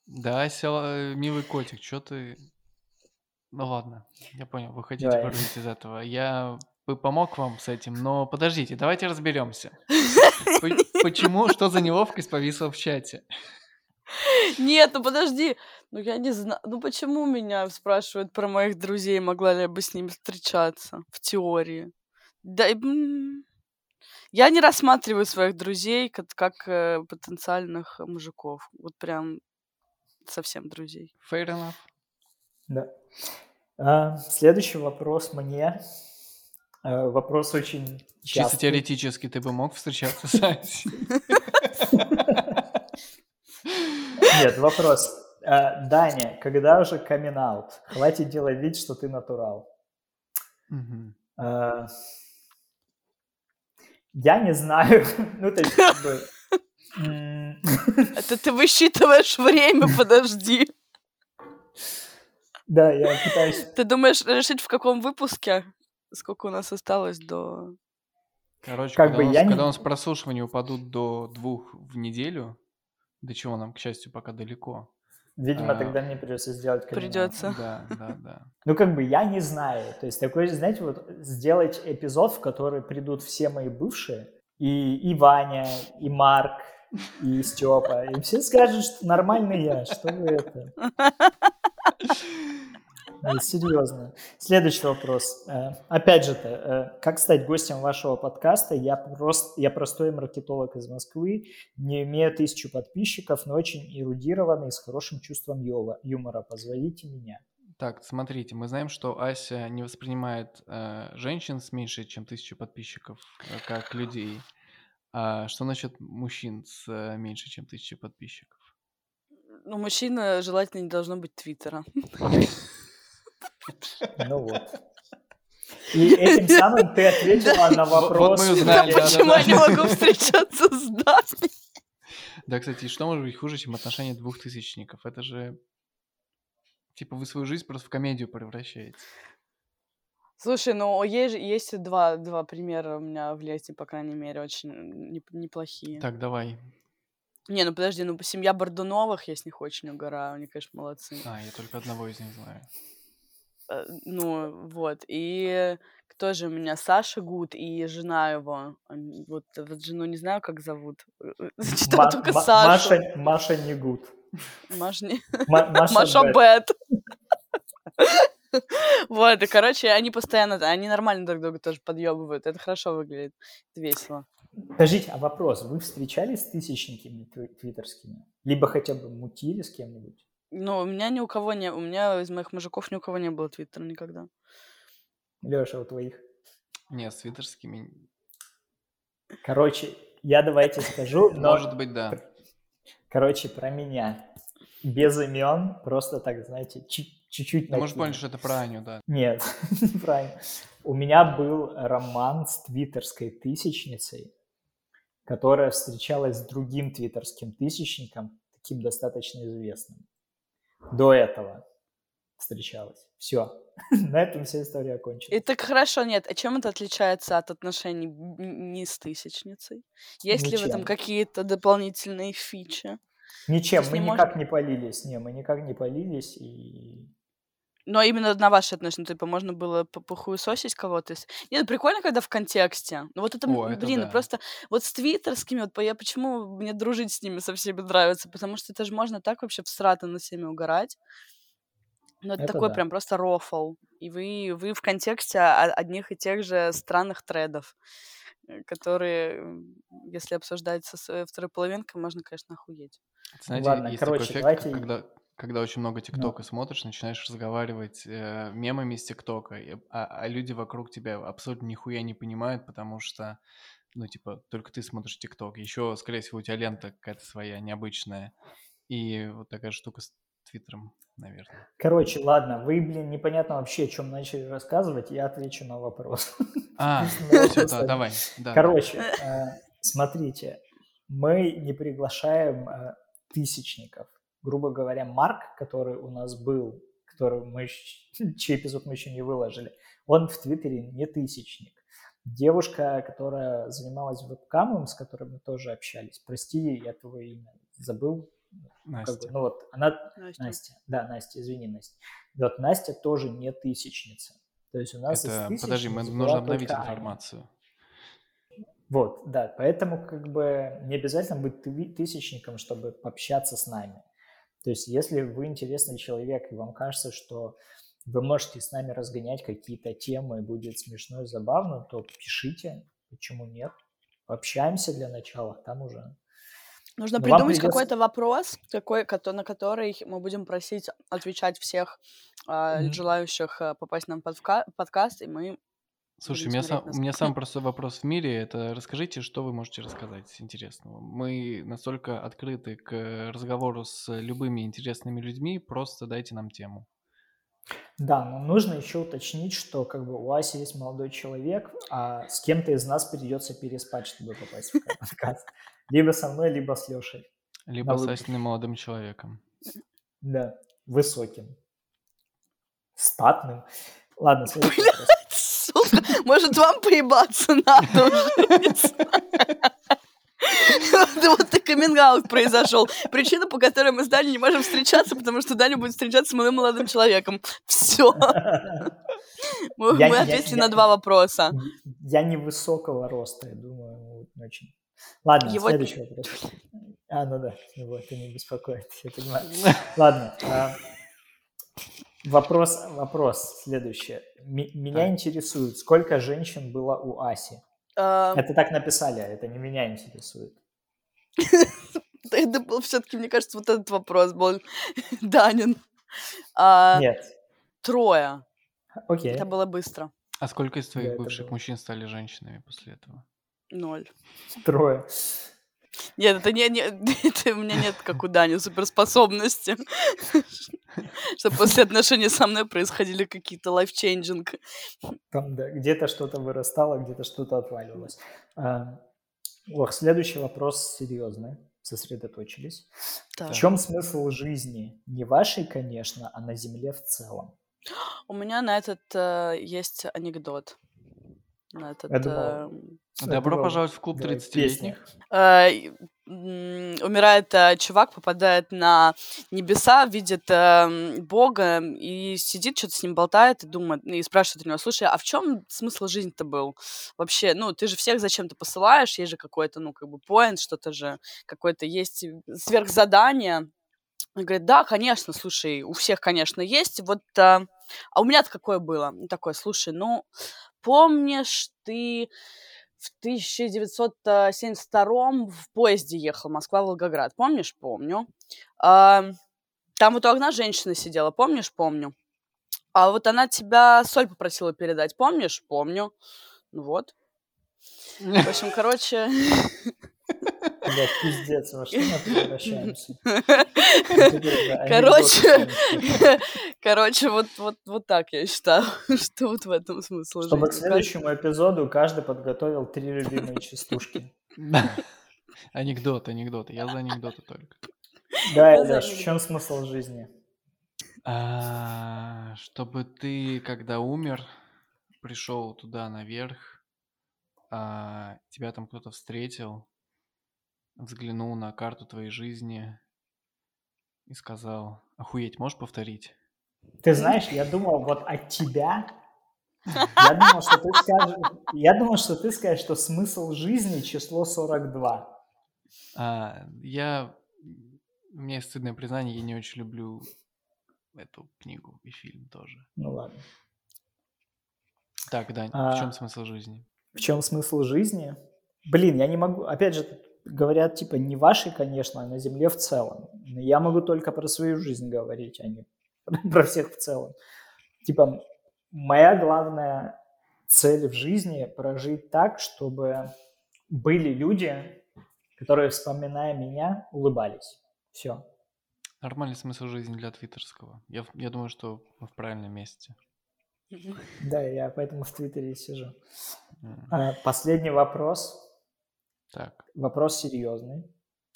Да, села, милый котик, что ты... Ну ладно, я понял, вы хотите вырвать из этого. Я помог вам с этим, но подождите, давайте разберемся. Почему, что за неловкость повисла в чате? Нет, ну подожди, ну я не знаю, ну почему меня спрашивают про моих друзей, могла ли я бы с ними встречаться в теории? Да, я не рассматриваю своих друзей как, как э, потенциальных мужиков, вот прям совсем друзей. Fair enough. Да. А, следующий вопрос мне. Э, вопрос очень частый. Чисто теоретически ты бы мог встречаться с Асей? Нет, вопрос. Э, Даня, когда уже камин -аут? Хватит делать вид, что ты натурал. Э, я не знаю. Ну, то есть, как бы... Это ты высчитываешь время, подожди. Да, я пытаюсь... Ты думаешь решить, в каком выпуске? Сколько у нас осталось до... Короче, как когда, бы у нас, я когда не... у нас прослушивания упадут до двух в неделю, до чего нам, к счастью, пока далеко. Видимо, а... тогда мне придется сделать камин Придется. Да, да, да. Ну, как бы я не знаю. То есть такой, знаете, вот сделать эпизод, в который придут все мои бывшие, и, и Ваня, и Марк, и Степа. И все скажут, что нормальный я, что вы это. Серьезно. Следующий вопрос. Э, опять же, э, как стать гостем вашего подкаста? Я, просто, я простой маркетолог из Москвы, не имею тысячу подписчиков, но очень эрудированный, с хорошим чувством юмора. Позвоните меня. Так, смотрите, мы знаем, что Ася не воспринимает э, женщин с меньше, чем тысячу подписчиков, как людей. А что насчет мужчин с э, меньше, чем тысячу подписчиков? Ну, мужчина желательно не должно быть твиттера. Ну вот. И этим самым ты ответила на вопрос. мы узнали, почему я не могу встречаться с Даней? Да, кстати, что может быть хуже, чем отношения двухтысячников? Это же... Типа вы свою жизнь просто в комедию превращаете. Слушай, ну есть есть два, два примера у меня в лете, по крайней мере, очень неп- неплохие. Так, давай. Не, ну подожди, ну семья Бордуновых, я с них очень угораю, они, конечно, молодцы. А, я только одного из них знаю. Э, Ну, вот, и кто же у меня? Саша Гуд и жена его. Вот, вот жену не знаю, как зовут. Э, Зачитала Ма- только Ма- Сашу. Маша, Маша не гуд. Маш не- Ма- Маша, Маша. Бет. Вот, и, короче, они постоянно, они нормально друг друга тоже подъебывают. Это хорошо выглядит, это весело. Подождите, а вопрос. Вы встречались с тысячниками тви- твиттерскими? Либо хотя бы мутили с кем-нибудь? Ну, у меня ни у кого не... У меня из моих мужиков ни у кого не было твиттера никогда. Леша, у твоих? Не, с твиттерскими... Короче, я давайте скажу, но... Может быть, да. Короче, про меня. Без имен, просто так, знаете, чуть- чуть-чуть Ты накину. понять, что это про Аню, да. Нет, неправильно. У меня был роман с твиттерской тысячницей, которая встречалась с другим твиттерским тысячником, таким достаточно известным. До этого встречалась. Все. На этом вся история И окончилась. так хорошо, нет. А чем это отличается от отношений не с тысячницей? Есть ли в этом Ничем. какие-то дополнительные фичи? Ничем, мы не никак не полились. Не, мы никак не полились. И Но именно на ваши отношения, типа, можно было по- похуесосить кого-то. Нет, прикольно, когда в контексте. Ну вот это, О, это блин, да. просто вот с твиттерскими, вот я почему мне дружить с ними со всеми нравится, потому что это же можно так вообще всрато на всеми угорать. Ну, это, Это такой да. прям просто рофл. И вы, вы в контексте одних и тех же странных тредов, э, которые, если обсуждать со своей второй половинкой, можно, конечно, охуеть. Знаете, Ладно, есть короче, такой эффект, давайте- когда, когда очень много. ТикТока смотришь, начинаешь разговаривать э, мемами с ТикТока, а, а люди вокруг тебя абсолютно нихуя не понимают, потому что, ну, типа, только ты смотришь ТикТок. Еще, скорее всего, у тебя лента какая-то своя, необычная. И вот такая штука с Твиттером, наверное. Короче, ладно, вы, блин, непонятно вообще, о чем начали рассказывать, я отвечу на вопрос. А, все, да, давай. Да, Короче, э, смотрите, мы не приглашаем э, тысячников. Грубо говоря, Марк, который у нас был, который мы, чей эпизод мы еще не выложили, он в Твиттере не тысячник. Девушка, которая занималась вебкамом, с которой мы тоже общались, прости, я твое имя забыл, да, как бы, Настя. ну вот, она Настя. Настя, да, Настя, извини, Настя. Вот Настя тоже не тысячница. То есть у нас из Это, подожди, мы, нужно обновить только Аня. информацию. Вот, да, поэтому как бы не обязательно быть ты- тысячником, чтобы пообщаться с нами. То есть если вы интересный человек, и вам кажется, что вы можете с нами разгонять какие-то темы, и будет смешно и забавно, то пишите, почему нет. Пообщаемся для начала, там уже. Нужно Но придумать придётся- какой-то вопрос, какой, на который мы будем просить отвечать всех Мгм. желающих а, попасть нам вка- подкаст, и мы Слушай, у меня, сам, у меня самый простой вопрос в мире. Это расскажите, что вы можете рассказать интересного. Мы настолько открыты к разговору с любыми интересными людьми, просто дайте нам тему. Да, но нужно еще уточнить, что как бы у Аси есть молодой человек, а с кем-то из нас придется переспать, чтобы попасть в подкаст. Либо со мной, либо с Лешей. Либо с. Асиным молодым человеком. Да, высоким. Статным. Ладно, следующий вопрос. Сука, может, вам поебаться надо уже? Вот ты каминг произошел. Причина, по которой мы с Даней не можем встречаться, потому что Даня будет встречаться с моим молодым человеком. Все. Мы, Я- мы я- ответили я- на два вопроса. Я невысокого роста, я думаю, не очень. Ладно, Его- следующий вопрос. А, ну да, его это не беспокоит, я понимаю. Ладно, а, вопрос, вопрос следующий. Меня Так. интересует, сколько женщин было у Аси? А, Это так написали, а это не меня интересует. Это был все-таки, мне кажется, вот этот вопрос был Данин. А, Нет, Трое. окей. Это было быстро. А сколько из твоих бывших мужчин стали женщинами после этого? Ноль. Трое. Нет, это не, не это у меня нет, как у Дани, суперспособности. Что после отношений со мной происходили какие-то life-changing. Там, да, где-то что-то вырастало, где-то что-то отваливалось. А, Ох, следующий вопрос серьезный. Сосредоточились. В Так. чем смысл жизни? Не вашей, конечно, а на Земле в целом. У меня на этот э, есть анекдот. На этот... Думал, э, Это Добро была, пожаловать в клуб да, 30-летних. э, умирает э, чувак, попадает на небеса, видит э, Бога и сидит, что-то с ним болтает и думает, и спрашивает у него, слушай, а в чем смысл жизни-то был? Вообще, ну, ты же всех зачем-то посылаешь, есть же какой-то, ну, как бы, поинт, что-то же, какое-то есть сверхзадание. Он говорит, да, конечно, слушай, у всех, конечно, есть. Вот, а, а у меня-то какое было? Ну, Такое, слушай, ну, помнишь, ты в 1972 в поезде ехал Москва-Волгоград. Помнишь? Помню. А, там вот у окна женщина сидела. Помнишь? Помню. А вот она тебя соль попросила передать. Помнишь? Помню. Ну вот. В общем, короче... Блядь, пиздец, во что мы превращаемся? Да, Короче, короче, вот, вот, вот так я считаю, что вот в этом смысл Чтобы к следующему эпизоду каждый подготовил три любимые частушки. Анекдоты, анекдоты. Я за анекдоты только. Да, Ляш, в чем смысл жизни? А, Чтобы ты, когда умер, пришел туда наверх, а, тебя там кто-то встретил, взглянул на карту твоей жизни и сказал, охуеть, можешь повторить? Ты знаешь, я думал вот от тебя, я думал, что ты скажешь, я думал, что ты скажешь, что смысл жизни число 42. А, я... У меня есть стыдное признание, я не очень люблю эту книгу и фильм тоже. Ну ладно. Так, Дань, в А, чем смысл жизни? В чем смысл жизни? Блин, я не могу, опять же, говорят, типа, не вашей, конечно, а на Земле в целом. Но я могу только про свою жизнь говорить, а не про всех в целом. Типа, моя главная цель в жизни – прожить так, чтобы были люди, которые, вспоминая меня, улыбались. Все. Нормальный смысл жизни для твиттерского. Я, я думаю, что мы в правильном месте. Да, я поэтому в Твиттере и сижу. А, Последний вопрос. Так, Вопрос серьезный.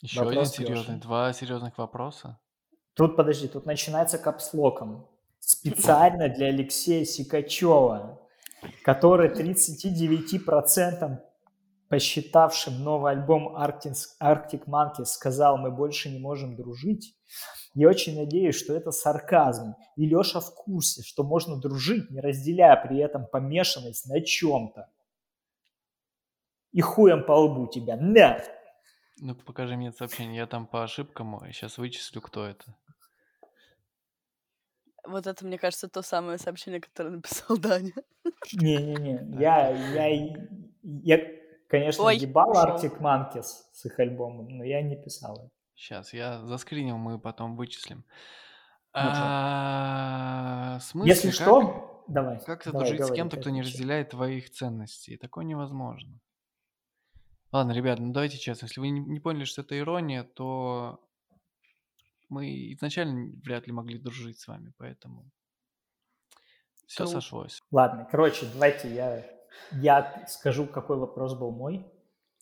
еще один Вопрос серьезный. Лёши. Два серьезных вопроса. Тут, подожди, тут начинается капслоком. Специально для Алексея Сикачева, который 39% посчитавшим новый альбом Arctic Monkeys сказал, мы больше не можем дружить. Я очень надеюсь, что это сарказм. И Леша в курсе, что можно дружить, не разделяя при этом помешанность на чем-то. И хуем по лбу тебя. На! Ну, покажи мне это сообщение. Я там по ошибкам сейчас вычислю, кто это. Вот это, мне кажется, то самое сообщение, которое написал Даня. Не-не-не, я, я, я, конечно, Ой, ебал. Arctic Monkeys с их альбомом, но я не писал. это. Сейчас, я заскринил, мы потом вычислим. Ну. А, смысл, Если как- что, давай. Как давай, дружить с кем-то, кто не разделяет твоих ценностей? Такое невозможно. Ладно, ребят, ну давайте честно. Если вы не, не поняли, что это ирония, то мы изначально вряд ли могли дружить с вами, поэтому все True. сошлось. Ладно, короче, давайте я, я скажу, какой вопрос был мой.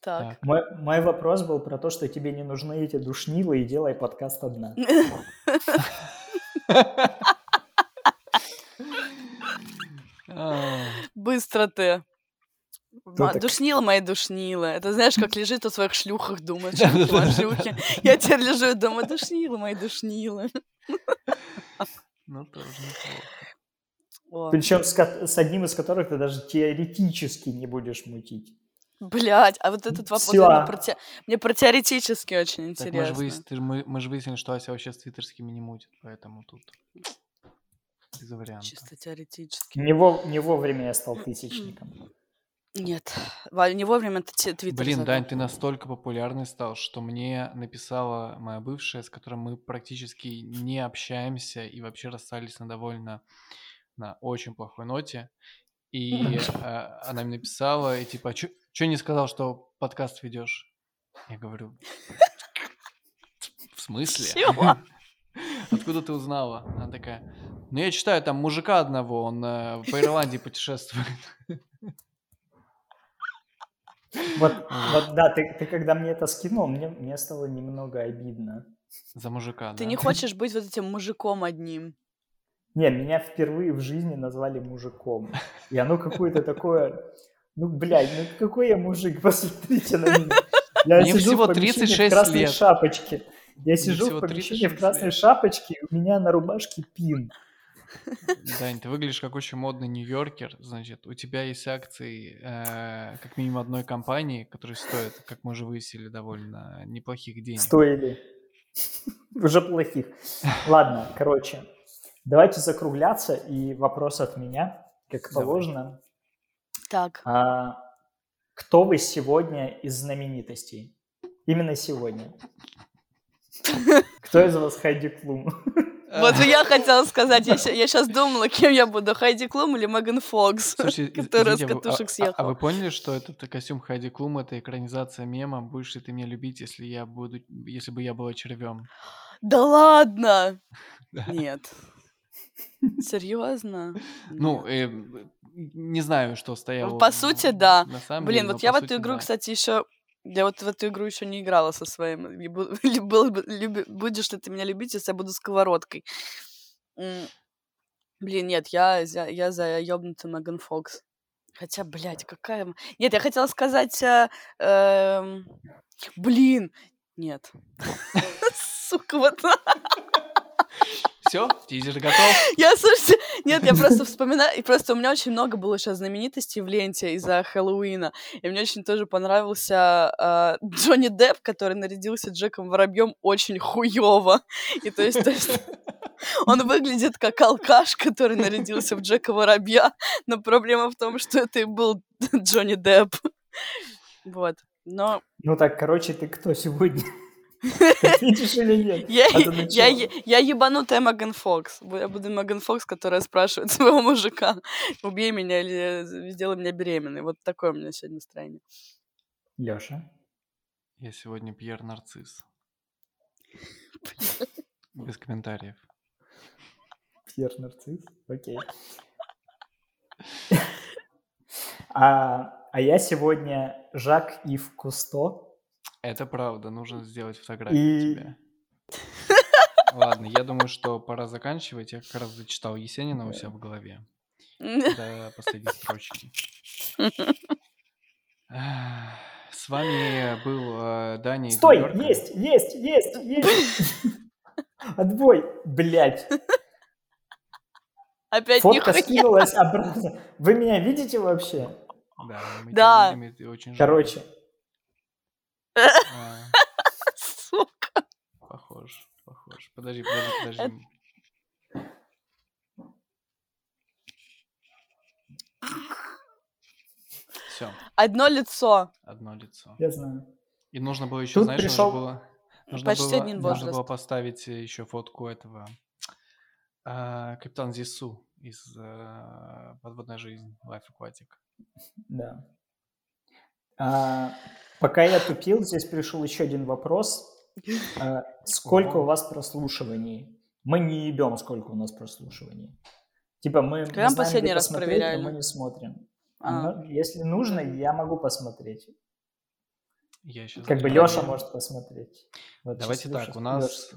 Так. мой. Мой вопрос был про то, что тебе не нужны эти душнилы и делай подкаст одна. Быстро ты. Ма- так- Душнила мои душнила. Это знаешь, как лежит о своих шлюхах, думает, шлюхи, да, шлюхи. Я теперь лежу и думаю, душнила мои душнила. Ну, тоже неплохо. О, Причем с, одним из которых ты даже теоретически не будешь мутить. Блять, а вот этот вопрос мне про, те- мне про теоретически очень Так мы же, интересно. выяс- ты мы, мы же выяснили, что Ася вообще с твиттерскими не мутит, поэтому тут без вариантов. Чисто теоретически. Не, во- не вовремя я стал тысячником. Нет, Валя, не вовремя те- твиттер Блин, завел. Дань, ты настолько популярный стал, что мне написала моя бывшая, с которой мы практически не общаемся и вообще расстались на довольно на очень плохой ноте. И э, она мне написала, и типа, что не сказал, что подкаст ведешь? Я говорю, в смысле? Откуда ты узнала? Она такая, ну я читаю там мужика одного, он э, по Ирландии путешествует. Вот, вот да, ты, ты когда мне это скинул, мне, мне стало немного обидно. За мужика, Ты да? не хочешь быть вот этим мужиком одним. Не, меня впервые в жизни назвали мужиком. И оно какое-то такое... Ну, блядь, ну какой я мужик, посмотрите на меня. Я Мне сижу всего в помещении 36 в красной лет. шапочке. Я сижу в помещении 36 в красной лет. шапочке, и у меня на рубашке пин. Дань, ты выглядишь как очень модный нью-йоркер, значит, у тебя есть акции э, как минимум одной компании, которые стоят, как мы уже выяснили, довольно неплохих денег. Стоили. Уже плохих. Ладно, короче, давайте закругляться. И вопрос от меня, как положено. Так, А, кто вы сегодня из знаменитостей? Именно сегодня. Кто из вас Хайди Клум? Вот и я хотела сказать, я, сейчас думала, кем я буду, Хайди Клум или Меган Фокс, которая с катушек а- а- съехала. А, вы поняли, что этот костюм Хайди Клум это экранизация мема «Будешь ли ты меня любить, если я буду, если бы я была червем?» Да ладно! Нет. Серьезно? Ну, э, не знаю, что стояло. По сути, да. Блин, деле, вот я в эту сути, игру, да. кстати, еще я вот в эту игру еще не играла со своим. Будешь ли ты меня любить, если я буду сковородкой? Блин, нет, я, за- я за ёбнутую Меган Фокс. Хотя, блядь, какая... Нет, я хотела сказать... э, эм, Блин, нет. Сука, вот... Все, тизер готов. Я, слушайте, нет, я просто вспоминаю, и просто у меня очень много было сейчас знаменитостей в ленте из-за Хэллоуина, и мне очень тоже понравился э, Джонни Депп, который нарядился Джеком Воробьем очень хуёво, и то есть, то есть он выглядит как алкаш, который нарядился в Джека Воробья, но проблема в том, что это и был Джонни Депп. Вот, но Ну так, короче, ты кто сегодня? Ответишь или нет? я, А я, начало. я ебанутая Меган Фокс. Я буду Меган Фокс, которая спрашивает своего мужика, убей меня или сделай меня беременной. Вот такое у меня сегодня настроение. Лёша? Я сегодня Пьер Нарцисс. Без комментариев. Пьер Нарцисс? Окей. А, а я сегодня Жак Ив Кусто. Это правда, нужно сделать фотографию И- тебя. Ладно, я думаю, что пора заканчивать. Я как раз зачитал Есенина у себя в голове. До последней строчки. С вами был э, Даня из Стой! Есть! Есть! Есть! Есть! Отбой! Блять! Опять Фотка нихуя. скинулась обратно. Вы меня видите вообще? Да, мы Да. видим, очень жалко. Короче, А, Сука. Похож, похож. Подожди, подожди, подожди. Все, Одно лицо. одно лицо. я знаю. И нужно было еще, Тут знаешь, пришел- нужно было, нужно Почти было, один нужно возраст. было поставить еще фотку этого а, Капитан Зису из а, Подводная жизнь Life Aquatic. Да. А, пока я тупил, здесь пришел еще один вопрос. А, сколько у вас прослушиваний? Мы не ебем, сколько у нас прослушиваний. Типа мы, Когда знаем, последний где раз посмотреть, проверяли? но мы не смотрим. А. Но если нужно, я могу посмотреть. Я сейчас Как бы Леша может посмотреть. Вот Давайте так, у нас-.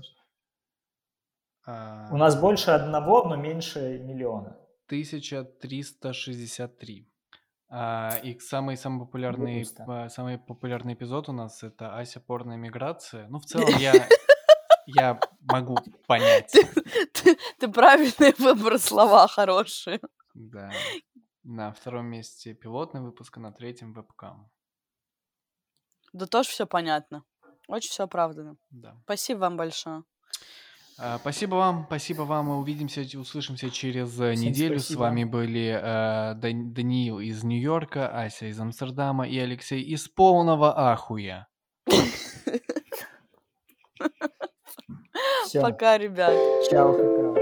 А, У нас больше одного, но меньше миллиона. 1363. А, и самый, самый, популярный, самый популярный эпизод у нас это Ася порная миграция. Ну, в целом, я, я могу понять. Ты, ты правильный выбор слова хорошие. Да. На втором месте пилотный выпуск, а на третьем вебкам. Да тоже все понятно. Очень все оправдано. Да. Спасибо вам большое. А, Спасибо вам, спасибо вам. Мы увидимся, услышимся через э, Всем неделю. С спасибо. вами были э, Дан- Даниил из Нью-Йорка, Ася из Амстердама и Алексей из полного ахуя. Пока, ребят. Чао, какао.